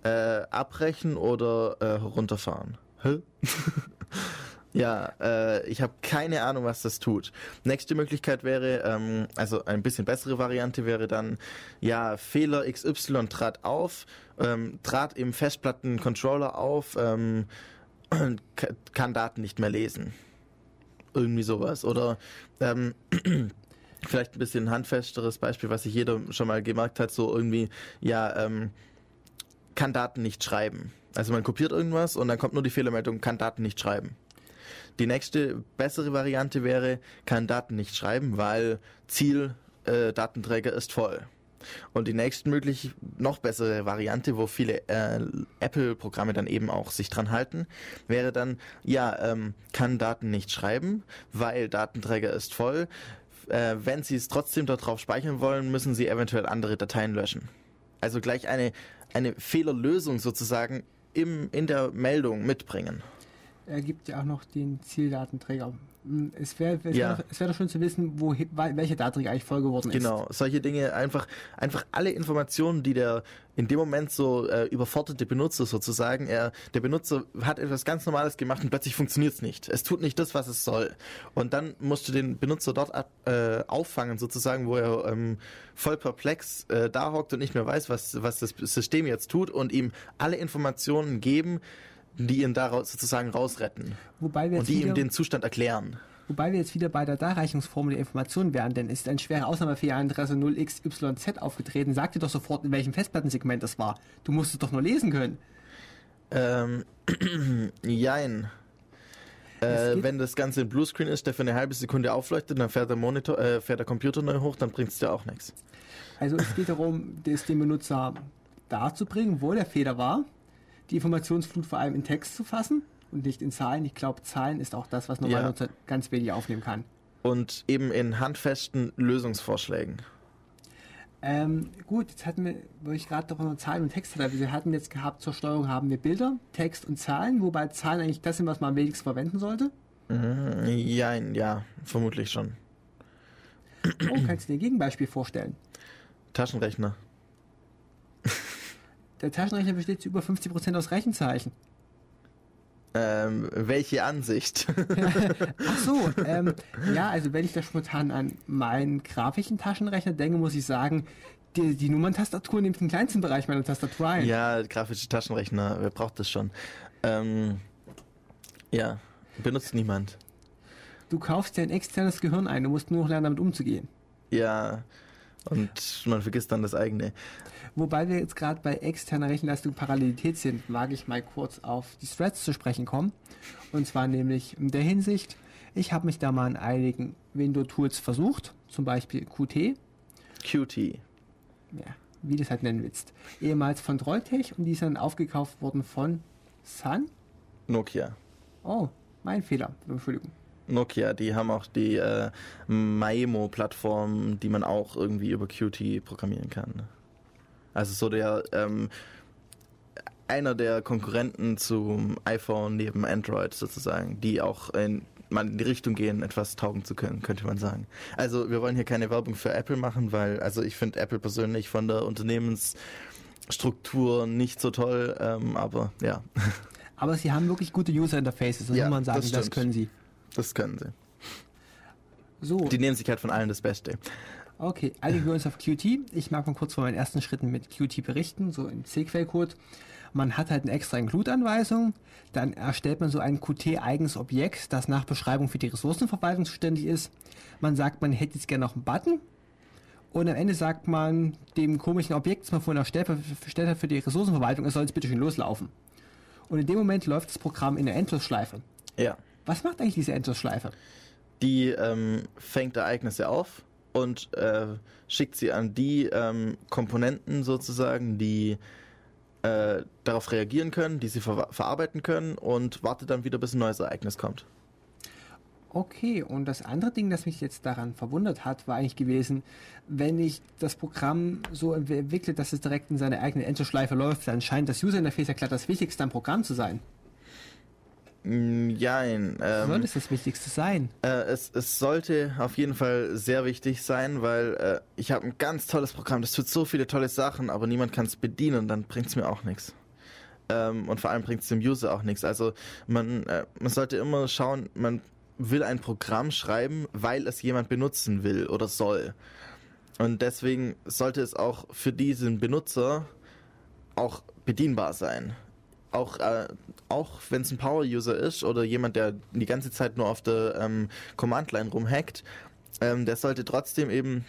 Äh, abbrechen oder äh, runterfahren. Hä? ja, äh, ich habe keine Ahnung, was das tut. Nächste Möglichkeit wäre, ähm, also ein bisschen bessere Variante wäre dann, ja, Fehler XY trat auf, ähm, trat im Festplattencontroller auf, ähm, ka- kann Daten nicht mehr lesen. Irgendwie sowas. Oder ähm, vielleicht ein bisschen handfesteres Beispiel, was sich jeder schon mal gemerkt hat, so irgendwie, ja, ähm, kann Daten nicht schreiben. Also man kopiert irgendwas und dann kommt nur die Fehlermeldung, kann Daten nicht schreiben. Die nächste bessere Variante wäre, kann Daten nicht schreiben, weil Ziel äh, Datenträger ist voll. Und die nächste möglich noch bessere Variante, wo viele äh, Apple-Programme dann eben auch sich dran halten, wäre dann, ja, ähm, kann Daten nicht schreiben, weil Datenträger ist voll. Äh, wenn Sie es trotzdem darauf speichern wollen, müssen Sie eventuell andere Dateien löschen. Also gleich eine, eine Fehlerlösung sozusagen im, in der Meldung mitbringen. Er gibt ja auch noch den Zieldatenträger. Hm, Es wäre es Ja. wär, doch- es wär doch schön zu wissen, wo, welcher Datenträger eigentlich voll geworden ist. Genau, solche Dinge, einfach, einfach alle Informationen, die der in dem Moment so äh, überforderte Benutzer sozusagen, er, der Benutzer hat etwas ganz Normales gemacht und plötzlich funktioniert es nicht. Es tut nicht das, was es soll. Und dann musst du den Benutzer dort ab, äh, auffangen, sozusagen, wo er ähm, voll perplex äh, da hockt und nicht mehr weiß, was, was das System jetzt tut und ihm alle Informationen geben, die ihn daraus sozusagen rausretten Wobei wir und die ihm den Zustand erklären. Wobei wir jetzt wieder bei der Darreichungsformel der Information wären, denn ist eine schwere Ausnahmefehleradresse 0xyz aufgetreten, sag dir doch sofort, in welchem Festplattensegment das war. Du musst es doch nur lesen können. Ähm, jein. Äh, wenn das Ganze ein Bluescreen ist, der für eine halbe Sekunde aufleuchtet, dann fährt der Monitor, äh, fährt der Computer neu hoch, dann bringt es dir auch nichts. Also es geht darum, das dem Benutzer darzubringen, wo der Fehler war, die Informationsflut vor allem in Text zu fassen und nicht in Zahlen. Ich glaube, Zahlen ist auch das, was normaler Ja. Nutzer ganz wenig aufnehmen kann. Und eben in handfesten Lösungsvorschlägen. Ähm, gut, jetzt hatten wir, wo ich gerade doch noch Zahlen und Texte da, wir hatten jetzt gehabt, zur Steuerung haben wir Bilder, Text und Zahlen, wobei Zahlen eigentlich das sind, was man am wenigsten verwenden sollte. Mhm, jein, ja, vermutlich schon. Oh, kannst du dir ein Gegenbeispiel vorstellen? Taschenrechner. Der Taschenrechner besteht zu über 50% aus Rechenzeichen. Ähm, welche Ansicht? Ach so, ähm, ja, also wenn ich da spontan an meinen grafischen Taschenrechner denke, muss ich sagen, die, die Nummerntastatur nimmt den kleinsten Bereich meiner Tastatur ein. ja, grafische Taschenrechner, wer braucht das schon? Ähm, ja, benutzt niemand. Du kaufst dir ein externes Gehirn ein, du musst nur noch lernen, damit umzugehen. Ja, und man vergisst dann das eigene. Wobei wir jetzt gerade bei externer Rechenleistung Parallelität sind, mag ich mal kurz auf die Threads zu sprechen kommen. Und zwar nämlich in der Hinsicht, ich habe mich da mal an einigen Window-Tools versucht, zum Beispiel Qt, Qt. ja, wie du das halt nennen willst, ehemals von Trolltech und die ist dann aufgekauft worden von Sun. Nokia. Oh, mein Fehler, Entschuldigung. Nokia, die haben auch die äh, Maemo-Plattform, die man auch irgendwie über Qt programmieren kann. Also so der ähm, einer der Konkurrenten zum iPhone neben Android sozusagen, die auch in, mal in die Richtung gehen, etwas taugen zu können, könnte man sagen. Also wir wollen hier keine Werbung für Apple machen, weil also ich finde Apple persönlich von der Unternehmensstruktur nicht so toll, ähm, aber ja, Aber sie haben wirklich gute User-Interfaces, das Ja, muss man sagen, das das, können sie. das können sie. So, Die nehmen sich halt von allen das Beste. Okay, einigen wir uns auf Qt. Ich mag mal kurz von meinen ersten Schritten mit Qt berichten, so im C-Quellcode. Man hat halt eine extra Include-Anweisung, dann erstellt man so ein Qt-eigenes Objekt, das nach Beschreibung für die Ressourcenverwaltung zuständig ist. Man sagt, man hätte jetzt gerne noch einen Button. Und am Ende sagt man dem komischen Objekt, das man vorhin erstellt erstellt hat für die Ressourcenverwaltung, es soll jetzt bitte schön loslaufen. Und in dem Moment läuft das Programm in der Endlosschleife. Ja. Was macht eigentlich diese Endlosschleife? die ähm, fängt Ereignisse auf und äh, schickt sie an die ähm, Komponenten sozusagen, die äh, darauf reagieren können, die sie ver verarbeiten können und wartet dann wieder, bis ein neues Ereignis kommt. Okay, und das andere Ding, das mich jetzt daran verwundert hat, war eigentlich gewesen, wenn ich das Programm so entwickle, dass es direkt in seine eigene Endlosschleife läuft, dann scheint das User Interface ja klar das Wichtigste am Programm zu sein. Mm, Jein. Soll Ähm, es das Wichtigste sein? äh, es, es sollte auf jeden Fall sehr wichtig sein, weil äh, ich habe ein ganz tolles Programm, das tut so viele tolle Sachen, aber niemand kann es bedienen, dann bringt es mir auch nichts. Ähm, und vor allem bringt es dem User auch nichts. Also man, äh, man sollte immer schauen, man will ein Programm schreiben, weil es jemand benutzen will oder soll. Und deswegen sollte es auch für diesen Benutzer auch bedienbar sein. Auch, äh, auch wenn es ein Power-User ist oder jemand, der die ganze Zeit nur auf der ähm, Command-Line rumhackt, ähm, der sollte trotzdem eben,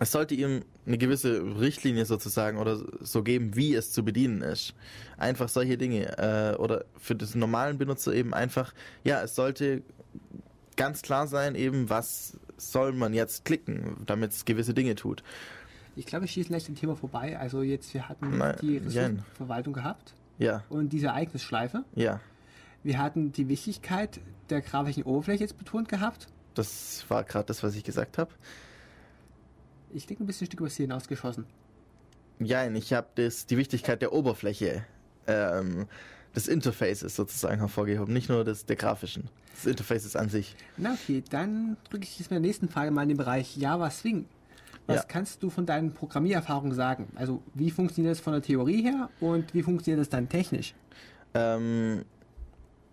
es sollte ihm eine gewisse Richtlinie sozusagen oder so geben, wie es zu bedienen ist. Einfach solche Dinge. Äh, oder für den normalen Benutzer eben einfach, ja, es sollte ganz klar sein, eben, was soll man jetzt klicken, damit es gewisse Dinge tut. Ich glaube, ich schieße leicht am Thema vorbei. Also jetzt, wir hatten Nein, die. Ressourcenverwaltung gehabt Ja, und diese Ereignisschleife. ja. Wir hatten die Wichtigkeit der grafischen Oberfläche jetzt betont gehabt. Das war gerade das, was ich gesagt habe. Ich denke, ein bisschen Stück übers Ziel hinausgeschossen. Ja, ich habe die Wichtigkeit der Oberfläche, ähm, des Interfaces sozusagen hervorgehoben, nicht nur des, der grafischen, des Interfaces an sich. Na okay, dann drücke ich jetzt mit der nächsten Frage mal in den Bereich Java Swing. Was Ja. kannst du von deinen Programmiererfahrungen sagen? Also wie funktioniert das von der Theorie her und wie funktioniert das dann technisch? Ähm,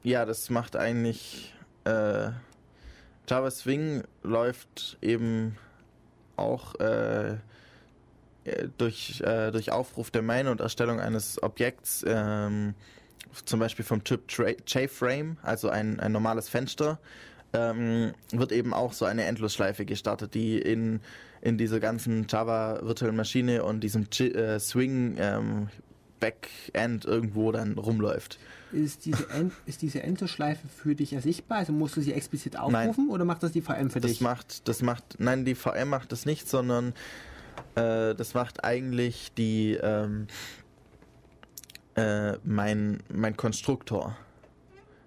ja, das macht eigentlich äh, Java Swing läuft eben auch äh, äh, durch, äh, durch Aufruf der Main und Erstellung eines Objekts, ähm, zum Beispiel vom Typ JFrame, also ein, ein normales Fenster, ähm, wird eben auch so eine Endlosschleife gestartet, die in, in dieser ganzen Java virtuellen Maschine und diesem J äh, Swing ähm, Backend irgendwo dann rumläuft. Ist diese, End, ist diese Endlosschleife für dich ersichtbar? Also musst du sie explizit aufrufen oder macht das die VM für Das dich? macht, das macht, nein, die VM macht das nicht, sondern äh, das macht eigentlich die ähm, äh, mein, mein Konstruktor.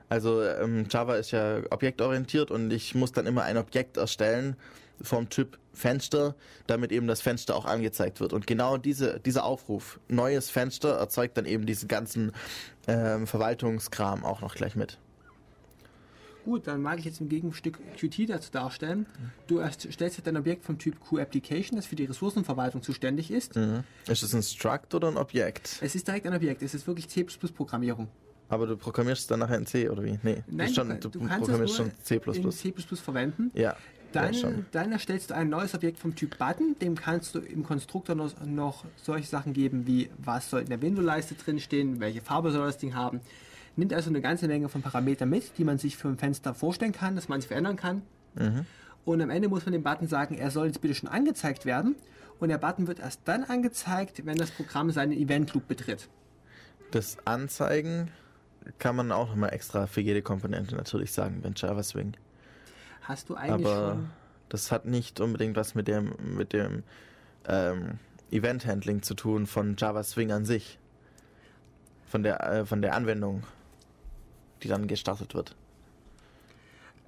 Also ähm, Java ist ja objektorientiert und ich muss dann immer ein Objekt erstellen vom Typ Fenster, damit eben das Fenster auch angezeigt wird. Und genau diese, dieser Aufruf, neues Fenster, erzeugt dann eben diesen ganzen ähm, Verwaltungskram auch noch gleich mit. Gut, dann mag ich jetzt im Gegenstück Qt dazu darstellen. Du erst- stellst jetzt ein Objekt vom Typ QApplication, das für die Ressourcenverwaltung zuständig ist. Mhm. Ist es ein Struct oder ein Objekt? Es ist direkt ein Objekt, es ist wirklich C++-Programmierung. Aber du programmierst dann nachher in C oder wie? Nee, Nein, ist schon, du, du, du kannst programmierst schon C++. in C++ verwenden. Ja, Dann, dann erstellst du ein neues Objekt vom Typ Button. Dem kannst du im Konstruktor noch, noch solche Sachen geben wie, was soll in der Window-Leiste drinstehen, welche Farbe soll das Ding haben. Nimmt also eine ganze Menge von Parametern mit, die man sich für ein Fenster vorstellen kann, dass man sich verändern kann. Mhm. Und am Ende muss man dem Button sagen, er soll jetzt bitte schon angezeigt werden. Und der Button wird erst dann angezeigt, wenn das Programm seinen Event-Loop betritt. Das Anzeigen kann man auch nochmal extra für jede Komponente natürlich sagen, wenn Java Swing. Hast du eigentlich Aber schon... das hat nicht unbedingt was mit dem, mit dem ähm, Event-Handling zu tun von Java Swing an sich. Von der, äh, von der Anwendung, die dann gestartet wird.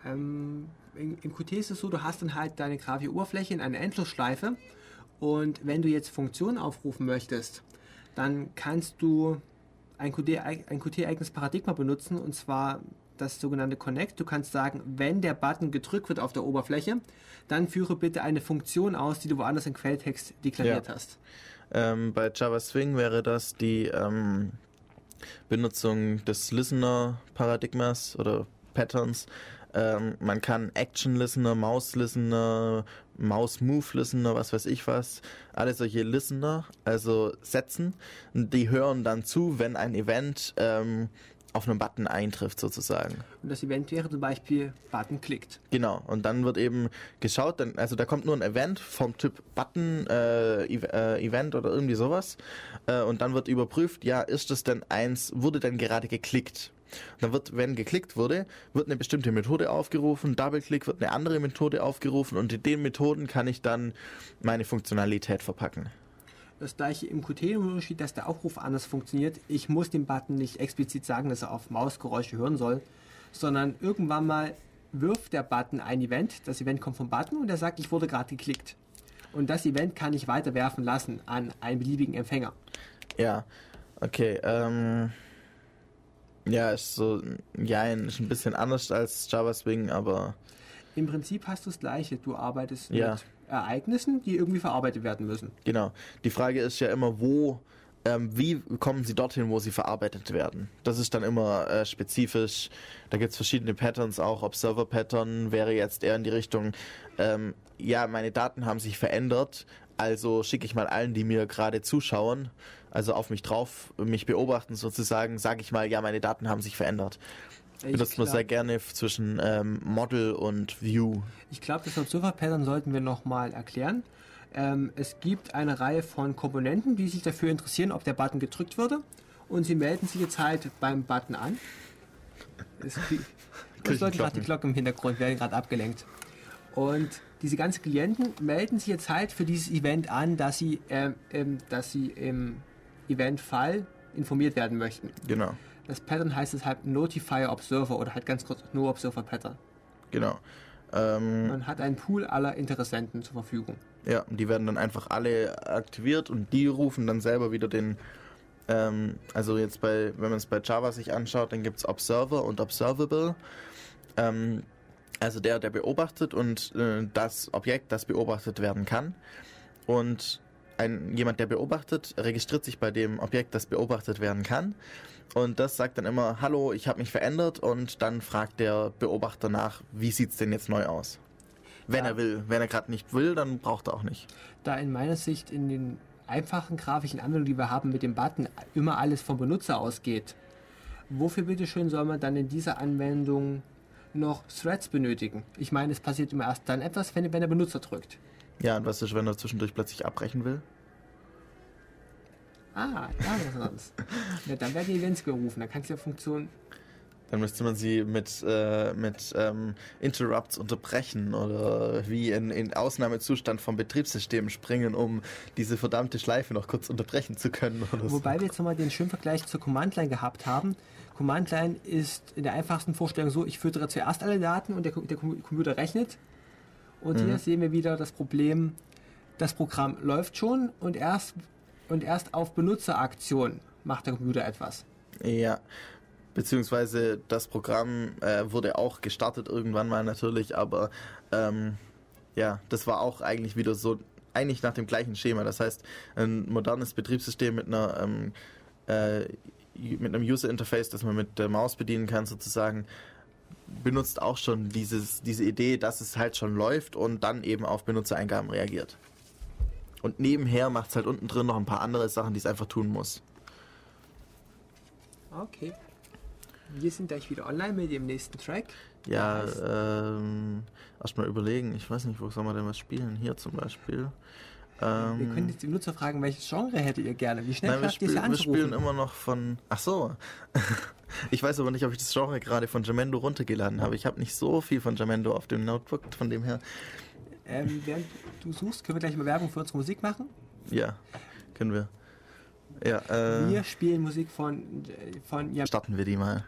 Ähm, in, Im Qt ist es so, du hast dann halt deine Grafik-Oberfläche in einer Endlosschleife und wenn du jetzt Funktionen aufrufen möchtest, dann kannst du ein Qt ein Qt-eigenes Paradigma benutzen und zwar das sogenannte Connect. Du kannst sagen, wenn der Button gedrückt wird auf der Oberfläche, dann führe bitte eine Funktion aus, die du woanders im Quelltext deklariert Ja. hast. Ähm, bei Java Swing wäre das die ähm, Benutzung des Listener-Paradigmas oder Patterns. Ähm, man kann Action Listener, Mouse Listener, Mouse Move Listener, was weiß ich was, alle solche Listener, also setzen. Die hören dann zu, wenn ein Event ähm, auf einem Button eintrifft sozusagen. Und das Event wäre zum Beispiel Button klickt. Genau, und dann wird eben geschaut, dann, also da kommt nur ein Event vom Typ Button äh, äh, Event oder irgendwie sowas äh, und dann wird überprüft, ja, ist es denn eins, wurde denn gerade geklickt? Dann wird, wenn geklickt wurde, wird eine bestimmte Methode aufgerufen, Double-Click wird eine andere Methode aufgerufen und in den Methoden kann ich dann meine Funktionalität verpacken. Das gleiche im Qt nur Unterschied, dass der Aufruf anders funktioniert. Ich muss dem Button nicht explizit sagen, dass er auf Mausgeräusche hören soll, sondern irgendwann mal wirft der Button ein Event. Das Event kommt vom Button und er sagt, ich wurde gerade geklickt. Und das Event kann ich weiterwerfen lassen an einen beliebigen Empfänger. Ja, okay, ähm, ja, ist so, ja, ist ein bisschen anders als Java Swing, aber Im Prinzip hast du das gleiche. Du arbeitest Ja. mit Ereignissen, die irgendwie verarbeitet werden müssen. Genau. Die Frage ist ja immer, wo, ähm, wie kommen sie dorthin, wo sie verarbeitet werden? Das ist dann immer äh, spezifisch. Da gibt es verschiedene Patterns auch. Observer-Pattern wäre jetzt eher in die Richtung, ähm, ja, meine Daten haben sich verändert, also schicke ich mal allen, die mir gerade zuschauen, also auf mich drauf, mich beobachten sozusagen, sage ich mal, ja, meine Daten haben sich verändert. Ich Benutzt man glaub- sehr gerne zwischen ähm, Model und View. Ich glaube, das Observer-Pattern sollten wir nochmal erklären. Ähm, es gibt eine Reihe von Komponenten, die sich dafür interessieren, ob der Button gedrückt wurde. Und sie melden sich jetzt halt beim Button an. Es läutet gerade die Glocke im Hintergrund, werden gerade abgelenkt. Und diese ganzen Klienten melden sich jetzt halt für dieses Event an, dass sie, ähm, dass sie im Event-Fall informiert werden möchten. Genau, Das Pattern heißt deshalb Notifier Observer oder halt ganz kurz No Observer Pattern. genau. Ähm, Man hat einen Pool aller Interessenten zur Verfügung. Ja, die werden dann einfach alle aktiviert und die rufen dann selber wieder den, ähm, also jetzt bei, wenn man es bei Java sich anschaut, dann gibt es Observer und Observable. Ähm, also der, der beobachtet und äh, das Objekt, das beobachtet werden kann. Und ein, jemand, der beobachtet, registriert sich bei dem Objekt, das beobachtet werden kann. Und das sagt dann immer, hallo, ich habe mich verändert und dann fragt der Beobachter nach, wie sieht's denn jetzt neu aus? Wenn Ja. er will. Wenn er gerade nicht will, dann braucht er auch nicht. Da in meiner Sicht in den einfachen grafischen Anwendungen, die wir haben mit dem Button, immer alles vom Benutzer ausgeht, wofür bitteschön soll man dann in dieser Anwendung noch Threads benötigen. Ich meine, es passiert immer erst dann etwas, wenn, wenn der Benutzer drückt. Ja, und was ist, wenn er zwischendurch plötzlich abbrechen will? Ah, ja, was sonst. ja, dann werden die Events gerufen. Dann kannst du ja Funktion. Dann müsste man sie mit, äh, mit ähm, Interrupts unterbrechen oder wie in, in Ausnahmezustand vom Betriebssystem springen, um diese verdammte Schleife noch kurz unterbrechen zu können. Oder so. Wobei wir jetzt nochmal den schönen Vergleich zur Command-Line gehabt haben. Command-Line ist in der einfachsten Vorstellung so, ich füttere zuerst alle Daten und der, der Com- Computer rechnet. Und hier sehen wir wieder das Problem, das Programm läuft schon und erst, und erst auf Benutzeraktion macht der Computer etwas. Ja, beziehungsweise das Programm äh, wurde auch gestartet irgendwann mal natürlich, aber ähm, ja, das war auch eigentlich wieder so, eigentlich nach dem gleichen Schema. Das heißt, ein modernes Betriebssystem mit einer ähm, äh, mit einem User Interface, das man mit der Maus bedienen kann, sozusagen, benutzt auch schon dieses, diese Idee, dass es halt schon läuft und dann eben auf Benutzereingaben reagiert. Und nebenher macht es halt unten drin noch ein paar andere Sachen, die es einfach tun muss. Okay. Wir sind gleich wieder online mit dem nächsten Track. Ja, ähm, erstmal überlegen. Ich weiß nicht, wo soll man denn was spielen? Hier zum Beispiel. Ähm, Wir können jetzt die Nutzer fragen, welches Genre hättet ihr gerne? Wie schnell nein, schafft ihr es spiel, wir spielen anzurufen? immer noch von. Ach so. ich weiß aber nicht, ob ich das Genre gerade von Jamendo runtergeladen habe. Ich habe nicht so viel von Jamendo auf dem Notebook, von dem her. Ähm, während du suchst, können wir gleich mal Werbung für unsere Musik machen. Ja, können wir. Ja, äh, Wir spielen Musik von, äh, von ja, starten wir die mal.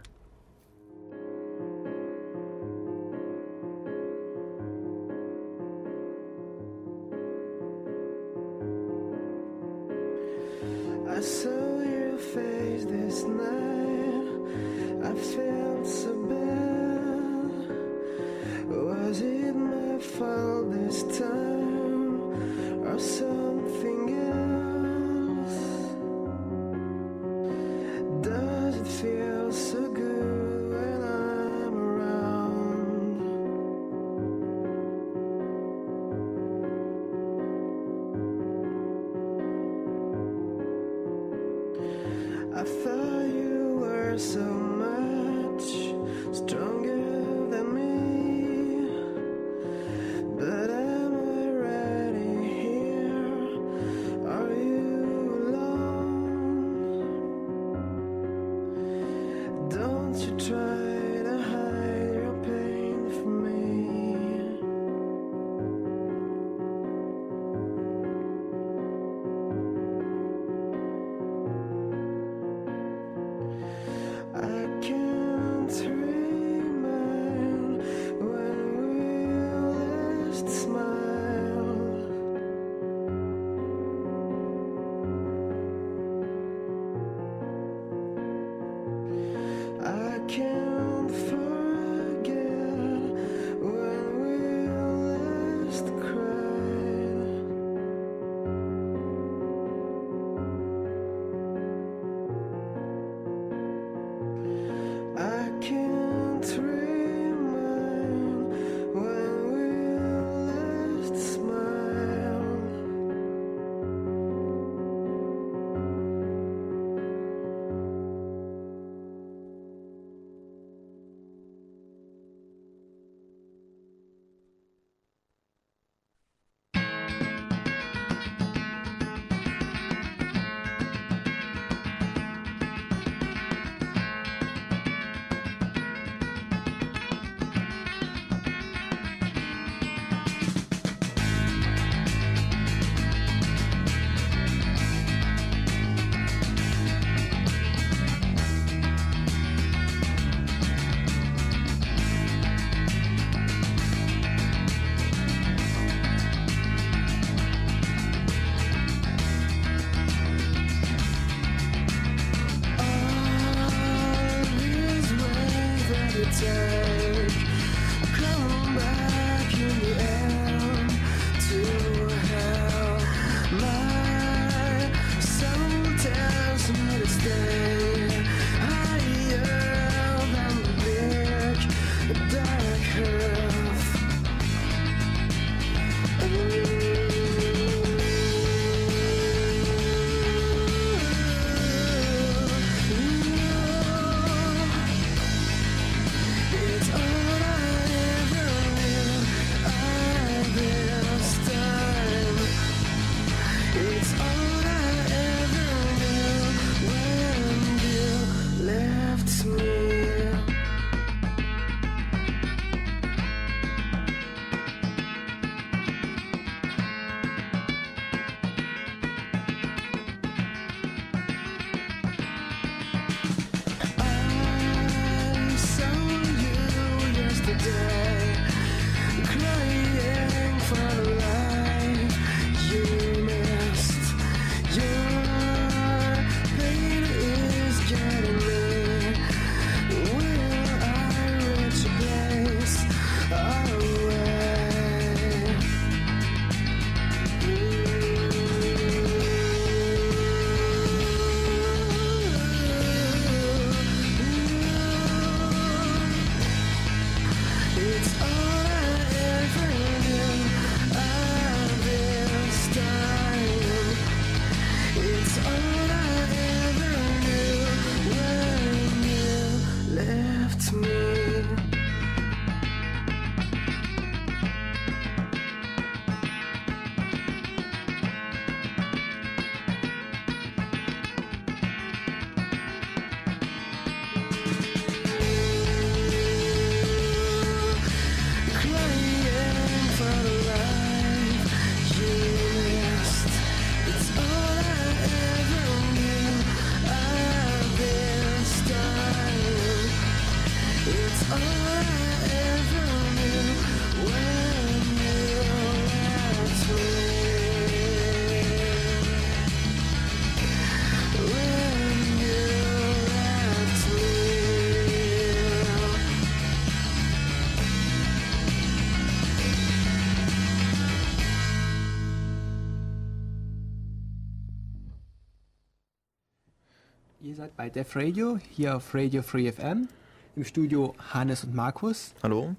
Seid bei Def Radio, hier auf Radio Free FM. Im Studio Hannes und Markus Hallo?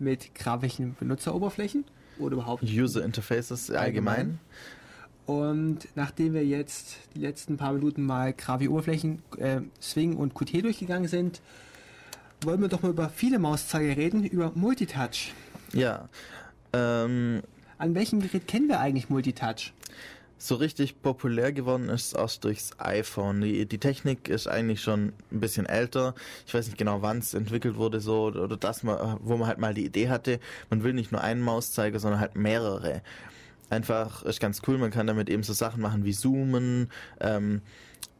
mit grafischen Benutzeroberflächen oder überhaupt. User Interfaces allgemein. Und nachdem wir jetzt die letzten paar Minuten mal grafische Oberflächen, äh, Swing und Qt durchgegangen sind, wollen wir doch mal über viele Mauszeiger reden, über Multitouch. Ja. Ähm, An welchem Gerät kennen wir eigentlich Multitouch? So richtig populär geworden ist es erst durchs iPhone. Die, die Technik ist eigentlich schon ein bisschen älter. Ich weiß nicht genau, wann es entwickelt wurde, so oder das wo man halt mal die Idee hatte, man will nicht nur einen Mauszeiger, sondern halt mehrere. Einfach ist ganz cool. Man kann damit eben so Sachen machen wie zoomen, ähm,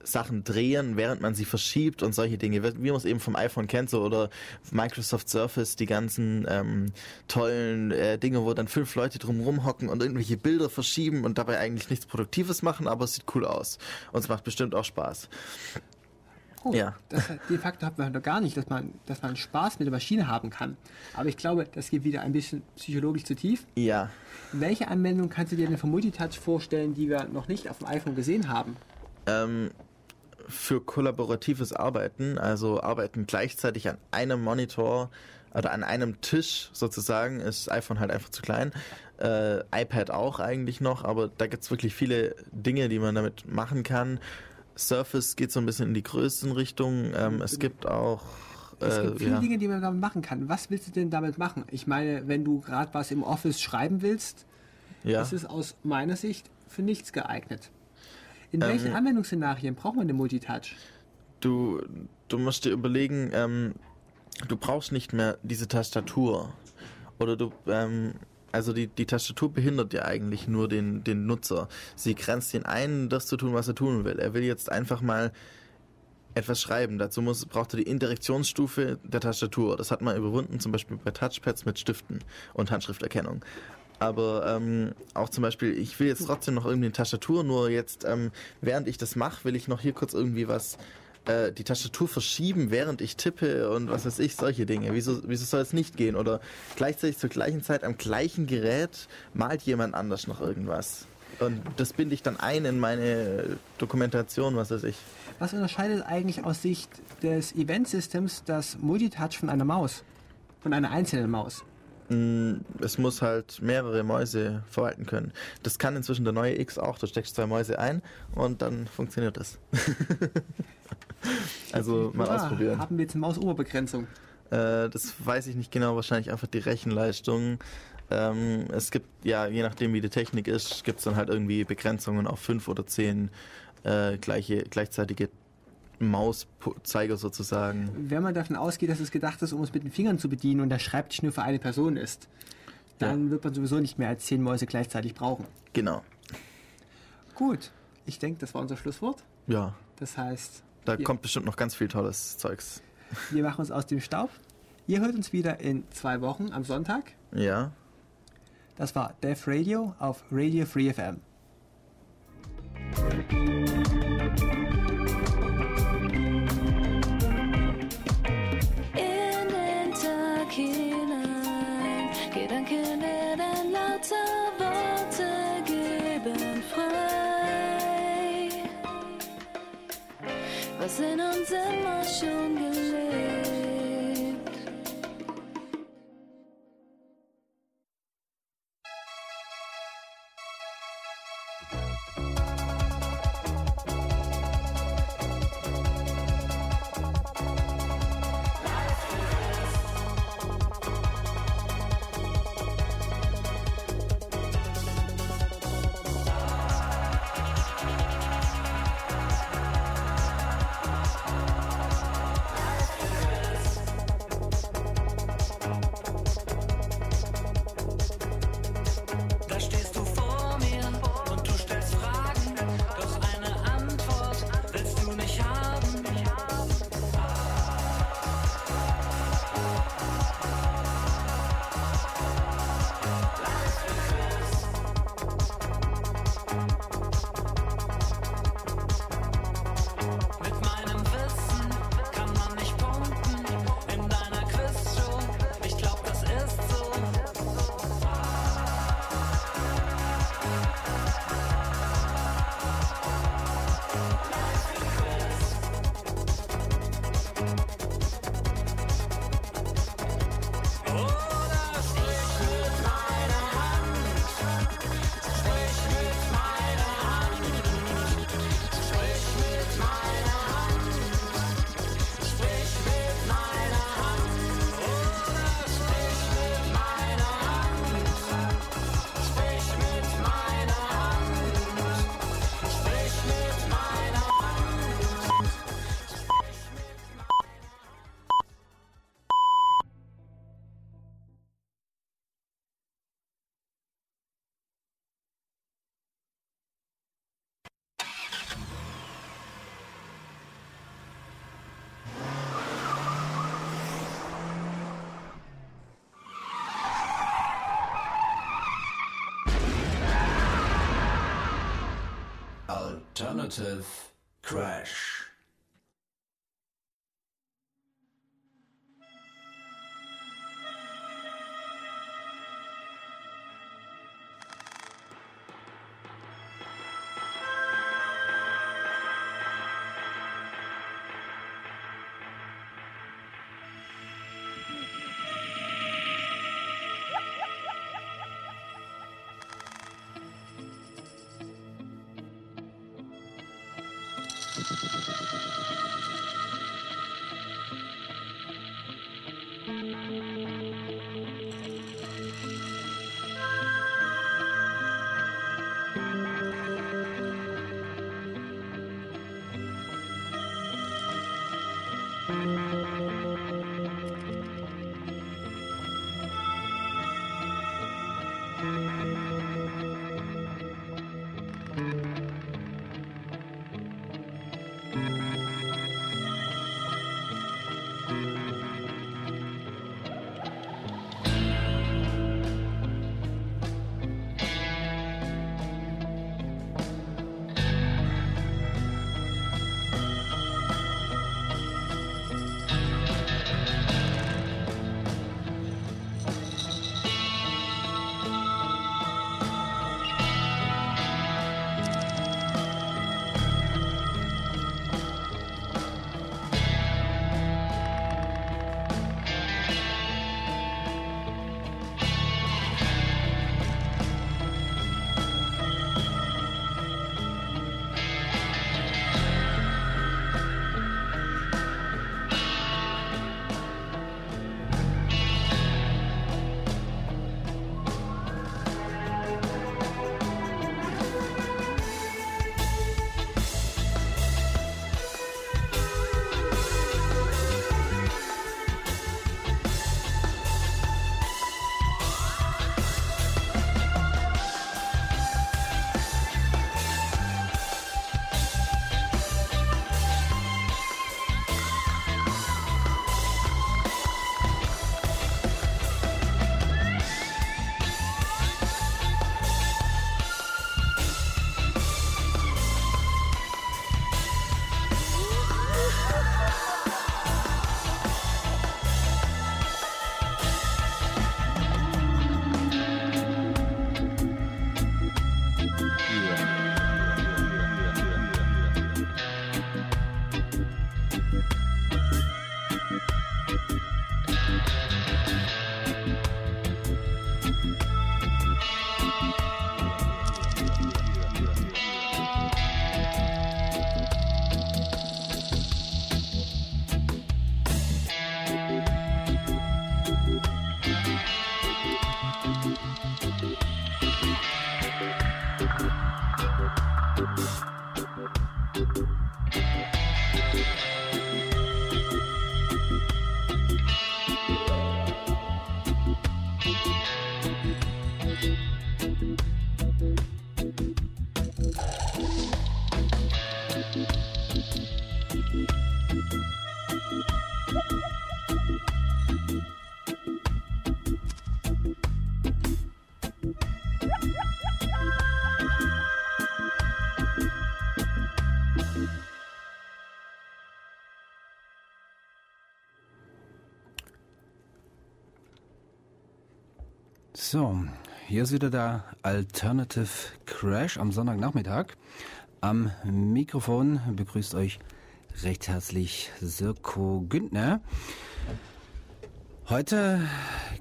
Sachen drehen, während man sie verschiebt und solche Dinge, wie man es eben vom iPhone kennt, so oder Microsoft Surface, die ganzen ähm, tollen äh, Dinge, wo dann fünf Leute drumrum hocken und irgendwelche Bilder verschieben und dabei eigentlich nichts Produktives machen, aber es sieht cool aus. Und es macht bestimmt auch Spaß. Oh, Ja. Das, de facto hat man noch gar nicht, dass man, dass man Spaß mit der Maschine haben kann. Aber ich glaube, das geht wieder ein bisschen psychologisch zu tief. Ja, Welche Anwendung kannst du dir denn für Multitouch vorstellen, die wir noch nicht auf dem iPhone gesehen haben? ähm, für kollaboratives Arbeiten, also Arbeiten gleichzeitig an einem Monitor oder an einem Tisch sozusagen, ist iPhone halt einfach zu klein. Äh, iPad auch eigentlich noch, aber da gibt's wirklich viele Dinge, die man damit machen kann. Surface geht so ein bisschen in die Größenrichtung. Ähm, es gibt auch Es äh, gibt viele ja. Dinge, die man damit machen kann. Was willst du denn damit machen? Ich meine, wenn du gerade was im Office schreiben willst, ja. ist es aus meiner Sicht für nichts geeignet. In Ähm, welchen Anwendungsszenarien braucht man den Multitouch? du, du musst dir überlegen, ähm, du brauchst nicht mehr diese Tastatur. Oder du, ähm, also die, die Tastatur behindert ja eigentlich nur den, den Nutzer. Sie grenzt ihn ein, das zu tun, was er tun will. Er will jetzt einfach mal etwas schreiben. Dazu muss, braucht er die Interaktionsstufe der Tastatur. Das hat man überwunden, zum Beispiel bei Touchpads mit Stiften und Handschrifterkennung. Aber ähm, auch zum Beispiel, ich will jetzt trotzdem noch irgendwie eine Tastatur, nur jetzt, ähm, während ich das mache, will ich noch hier kurz irgendwie was, äh, die Tastatur verschieben, während ich tippe und was weiß ich, solche Dinge. Wieso, wieso soll es nicht gehen? Oder gleichzeitig zur gleichen Zeit am gleichen Gerät malt jemand anders noch irgendwas. Und das binde ich dann ein in meine Dokumentation, was weiß ich. Was unterscheidet eigentlich aus Sicht des Event-Systems das Multitouch von einer Maus? Von einer einzelnen Maus? Mm, Es muss halt mehrere Mäuse verwalten können. Das kann inzwischen der neue X auch. Du steckst zwei Mäuse ein und dann funktioniert das. also mal Ah, ausprobieren. Haben wir jetzt eine Mausoberbegrenzung? Äh, das weiß ich nicht genau, wahrscheinlich einfach die Rechenleistung. Ähm, es gibt, ja, je nachdem wie die Technik ist, gibt es dann halt irgendwie Begrenzungen auf fünf oder zehn äh, gleiche, gleichzeitige Mauszeiger sozusagen. Wenn man davon ausgeht, dass es gedacht ist, um es mit den Fingern zu bedienen und der Schreibtisch nur für eine Person ist, dann wird man sowieso nicht mehr als zehn Mäuse gleichzeitig brauchen. Genau. Gut, ich denke, das war unser Schlusswort. Ja, Das heißt, da Ja. kommt bestimmt noch ganz viel tolles Zeugs. wir machen uns aus dem Staub. Ihr hört uns wieder in zwei Wochen am Sonntag. Ja. Das war Def Radio auf Radio Free FM. Was in uns immer schon Alternative Crash. So, hier ist wieder der Alternative Crash am Sonntagnachmittag. Am Mikrofon begrüßt euch recht herzlich Sirko Güntner. Heute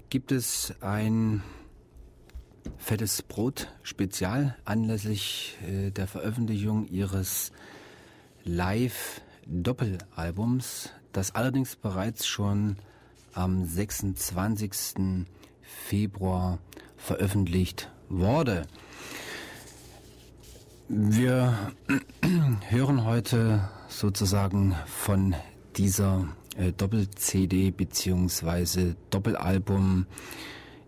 gibt es ein fettes Brot Spezial anlässlich äh, der Veröffentlichung ihres Live Doppelalbums, das allerdings bereits schon am 26. Februar veröffentlicht wurde. Wir hören heute sozusagen von dieser äh, Doppel-CD beziehungsweise Doppelalbum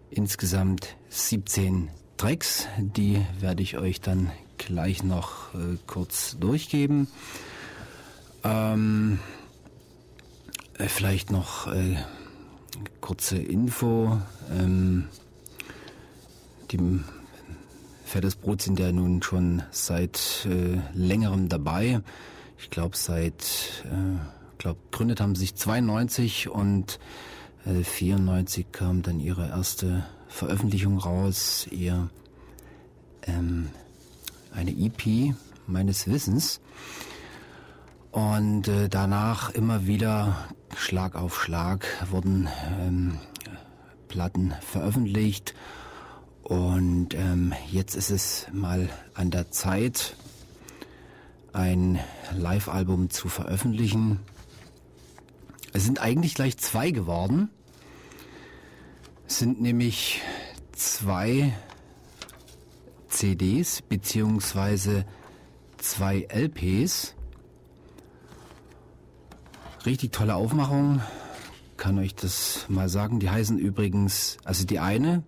insgesamt 17 Tracks. Die werde ich euch dann gleich noch äh, kurz durchgeben. Ähm, äh, vielleicht noch äh, kurze Info. Ähm, die Fettes Brot sind ja nun schon seit äh, längerem dabei. Ich glaube, seit, äh, glaube, gegründet haben sich 92 und äh, 94 kam dann ihre erste Veröffentlichung raus, ihr ähm, eine EP meines Wissens. Und äh, danach immer wieder Schlag auf Schlag wurden ähm, Platten veröffentlicht. Und ähm, jetzt ist es mal an der Zeit, ein Live-Album zu veröffentlichen. Es sind eigentlich gleich zwei geworden. Es sind nämlich zwei CDs beziehungsweise zwei LPs. Richtig tolle Aufmachung, kann euch das mal sagen. Die heißen übrigens, also die eine,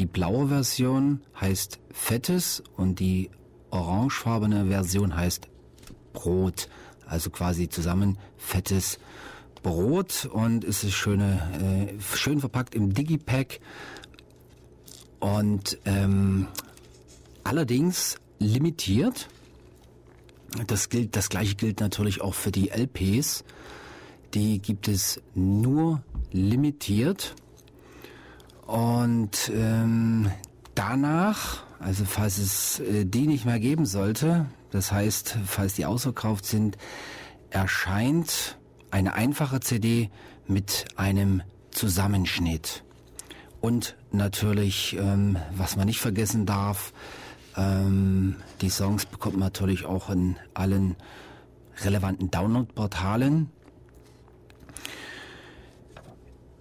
die blaue Version heißt Fettes und die orangefarbene Version heißt Brot. Also quasi zusammen fettes Brot und es ist schöne, äh, schön verpackt im Digipack und ähm, allerdings limitiert. Das gilt, das gleiche gilt natürlich auch für die LPs. Die gibt es nur limitiert. Und ähm, danach, also falls es äh, die nicht mehr geben sollte, das heißt, falls die ausverkauft sind, erscheint eine einfache CD mit einem Zusammenschnitt. Und natürlich, ähm, was man nicht vergessen darf, ähm, die Songs bekommt man natürlich auch in allen relevanten Download-Portalen.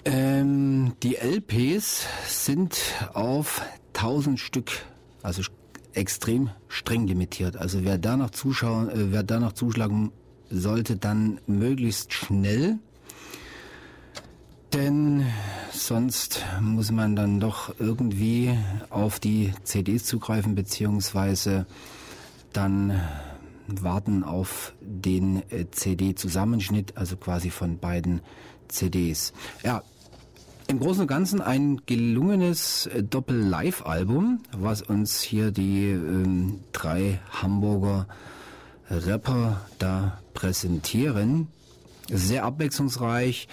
Ähm, die LPs sind auf 1000 Stück, also extrem streng limitiert. Also wer da noch zuschauen, äh, wer da zuschlagen sollte, dann möglichst schnell. Denn sonst muss man dann doch irgendwie auf die CDs zugreifen, beziehungsweise dann warten auf den äh, CD-Zusammenschnitt, also quasi von beiden CDs. Ja, im Großen und Ganzen ein gelungenes äh, Doppel-Live-Album, was uns hier die ähm, drei Hamburger Rapper da präsentieren. Sehr abwechslungsreich.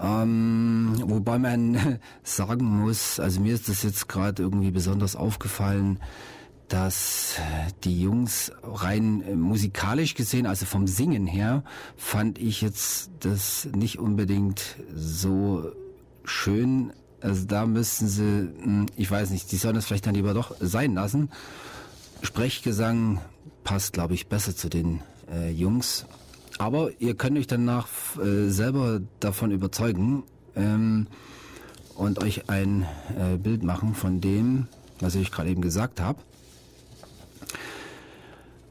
Ähm, wobei man sagen muss, also mir ist das jetzt gerade irgendwie besonders aufgefallen, dass die Jungs rein äh, musikalisch gesehen, also vom Singen her, fand ich jetzt das nicht unbedingt so schön. Also da müssten sie, hm, ich weiß nicht, die sollen das vielleicht dann lieber doch sein lassen. Sprechgesang passt, glaube ich, besser zu den äh, Jungs. Aber ihr könnt euch danach äh, selber davon überzeugen ähm, und euch ein äh, Bild machen von dem, was ich gerade eben gesagt habe.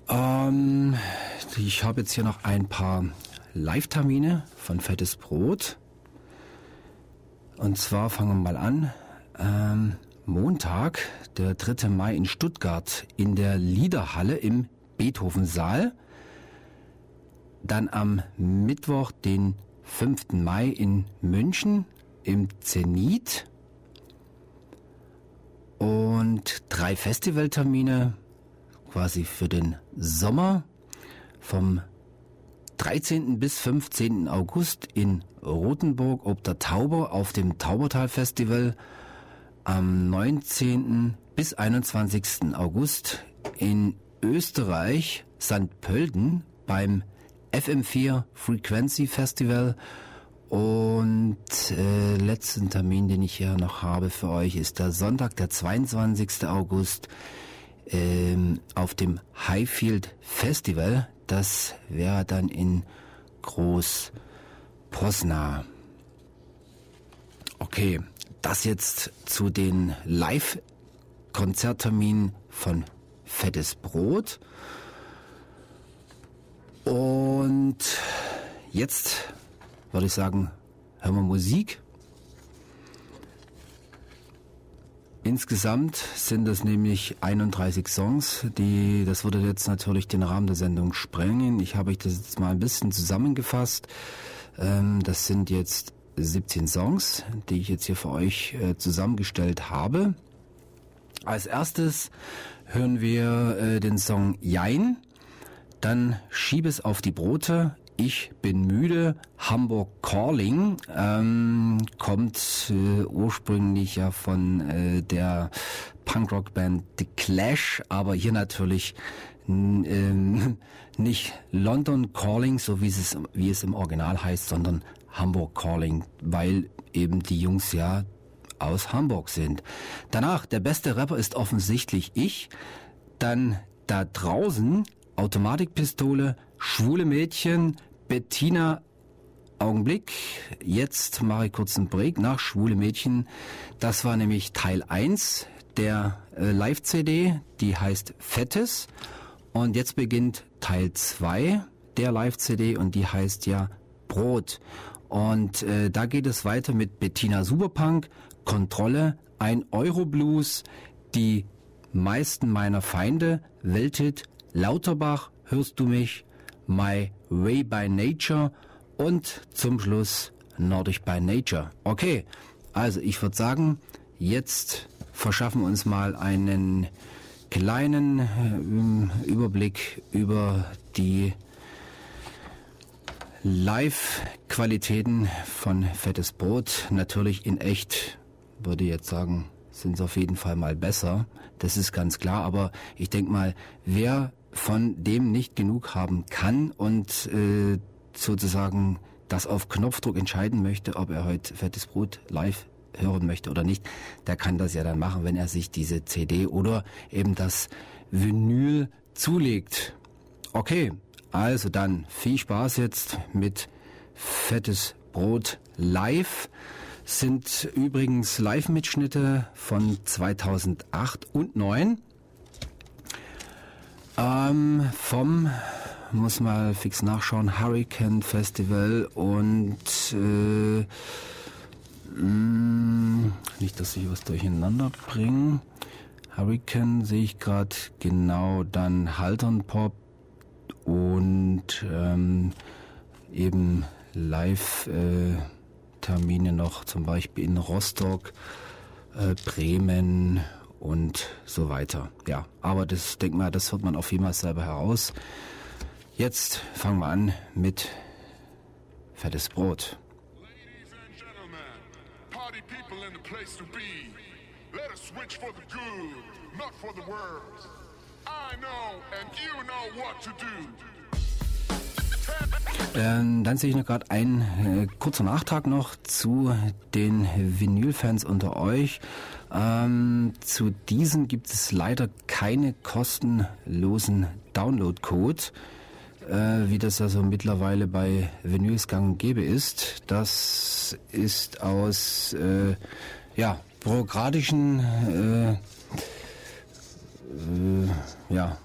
Ähm, ich habe jetzt hier noch ein paar Live-Termine von Fettes Brot. Und zwar fangen wir mal an. Ähm, Montag, der 3. Mai in Stuttgart in der Liederhalle im Beethovensaal. Dann am Mittwoch, den 5. Mai in München im Zenit. Und drei Festivaltermine quasi für den Sommer vom 13. bis 15. August in Rothenburg ob der Tauber auf dem Taubertal Festival. Am 19. bis 21. August in Österreich St. Pölten beim FM4 Frequency Festival. Und äh, letzten Termin, den ich hier noch habe für euch, ist der Sonntag, der 22. August ähm, auf dem Highfield Festival. Das wäre dann in Groß Posna. Okay, das jetzt zu den Live-Konzertterminen von Fettes Brot. Und jetzt würde ich sagen, hören wir Musik. Insgesamt sind das nämlich 31 Songs, die, das würde jetzt natürlich den Rahmen der Sendung sprengen. Ich habe euch das jetzt mal ein bisschen zusammengefasst. Ähm, das sind jetzt 17 Songs, die ich jetzt hier für euch äh, zusammengestellt habe. Als erstes hören wir äh, den Song Jein, dann Schieb es auf die Brote, ich bin müde, Hamburg Calling, ähm, kommt äh, ursprünglich ja von äh, der Punkrock-Band The Clash, aber hier natürlich ähm, nicht London Calling, so wie es, wie es im Original heißt, sondern Hamburg Calling, weil eben die Jungs ja aus Hamburg sind. Danach, der beste Rapper ist offensichtlich ich. Dann da draußen, Automatikpistole, schwule Mädchen, Bettina, Augenblick. Jetzt mache ich kurz einen Break nach Schwule Mädchen. Das war nämlich Teil 1 der äh, Live-CD, die heißt Fettes. Und jetzt beginnt Teil 2 der Live-CD und die heißt ja Brot. Und äh, da geht es weiter mit Bettina Superpunk, Kontrolle, ein Euro-Blues, die meisten meiner Feinde, Welthit, Lauterbach, hörst du mich, My Way by Nature und zum Schluss Nordic by Nature. Okay, also ich würde sagen, jetzt verschaffen wir uns mal einen kleinen äh, Überblick über die Live-Qualitäten von Fettes Brot. Natürlich in echt, würde ich jetzt sagen, sind es auf jeden Fall mal besser. Das ist ganz klar. Aber ich denke mal, wer von dem nicht genug haben kann und äh, sozusagen das auf Knopfdruck entscheiden möchte, ob er heute Fettes Brot live hören möchte oder nicht, der kann das ja dann machen, wenn er sich diese CD oder eben das Vinyl zulegt. Okay, also dann viel Spaß jetzt mit Fettes Brot live. Sind übrigens Live-Mitschnitte von 2008 und 2009. Ähm, vom, muss mal fix nachschauen, Hurricane Festival und äh, mh, nicht, dass ich was durcheinander bringe. Hurricane sehe ich gerade genau, dann Haltern Pop und ähm, eben Live-Termine noch, zum Beispiel in Rostock, äh, Bremen und so weiter. Ja, aber das denk mal, das hört man auf jeden Fall selber heraus. Jetzt fangen wir an mit fettes Brot. Ladies and gentlemen, party people in the place to be. Let us switch for the good, not for the worse. I know and you know what to do. Ähm, dann sehe ich noch gerade ein äh, kurzer Nachtrag noch zu den Vinyl-Fans unter euch. Ähm, zu diesen gibt es leider keine kostenlosen Download-Code, äh, wie das also mittlerweile bei Vinyls gang und gäbe ist. Das ist aus äh, ja, bürokratischen äh, äh, ja,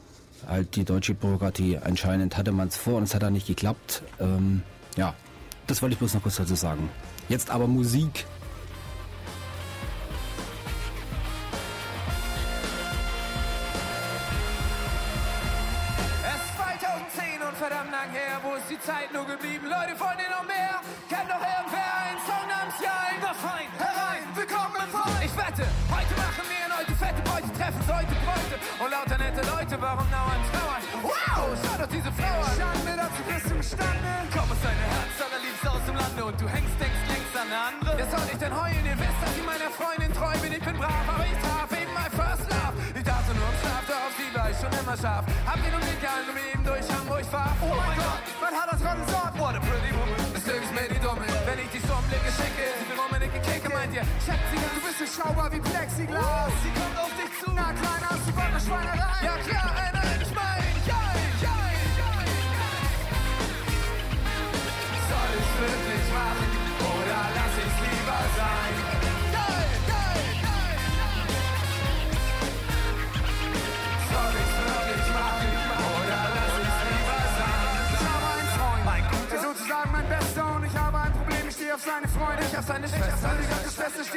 halt die deutsche Bürokratie. Anscheinend hatte man es vor und es hat dann nicht geklappt. Ähm, ja, das wollte ich bloß noch kurz dazu sagen. Jetzt aber Musik. Es ist 2010 und verdammt lang her, wo ist die Zeit nur geblieben? Leute, wollt warum dauernd trauern? Wow, schau doch diese Frau an. Schande, dazu bist du imstande. Komm aus deinem Herz, allerliebste aus dem Lande und du hängst, denkst links an eine andere. Wer soll ich denn heulen? Ihr wisst, dass ich meiner Freundin treu bin. Ich bin brav, aber ich traf eben mein First Love. Ich dachte nur im Schlaf, darauf sie war ich schon immer scharf. Hab ihn um den Gang um eben durch Hamburg fahr. Oh mein Gott, man hat das gerade gesagt. What a pretty woman. Ihr. Schätze sie, du bist beschaubar wie Plexiglas. Sie kommt auf dich zu. Na kleiner, Bock auf Schweinerei? Ja klar, Mein Bester und ich auf seine Freunde, ich auf seine Schwester. Schwester steht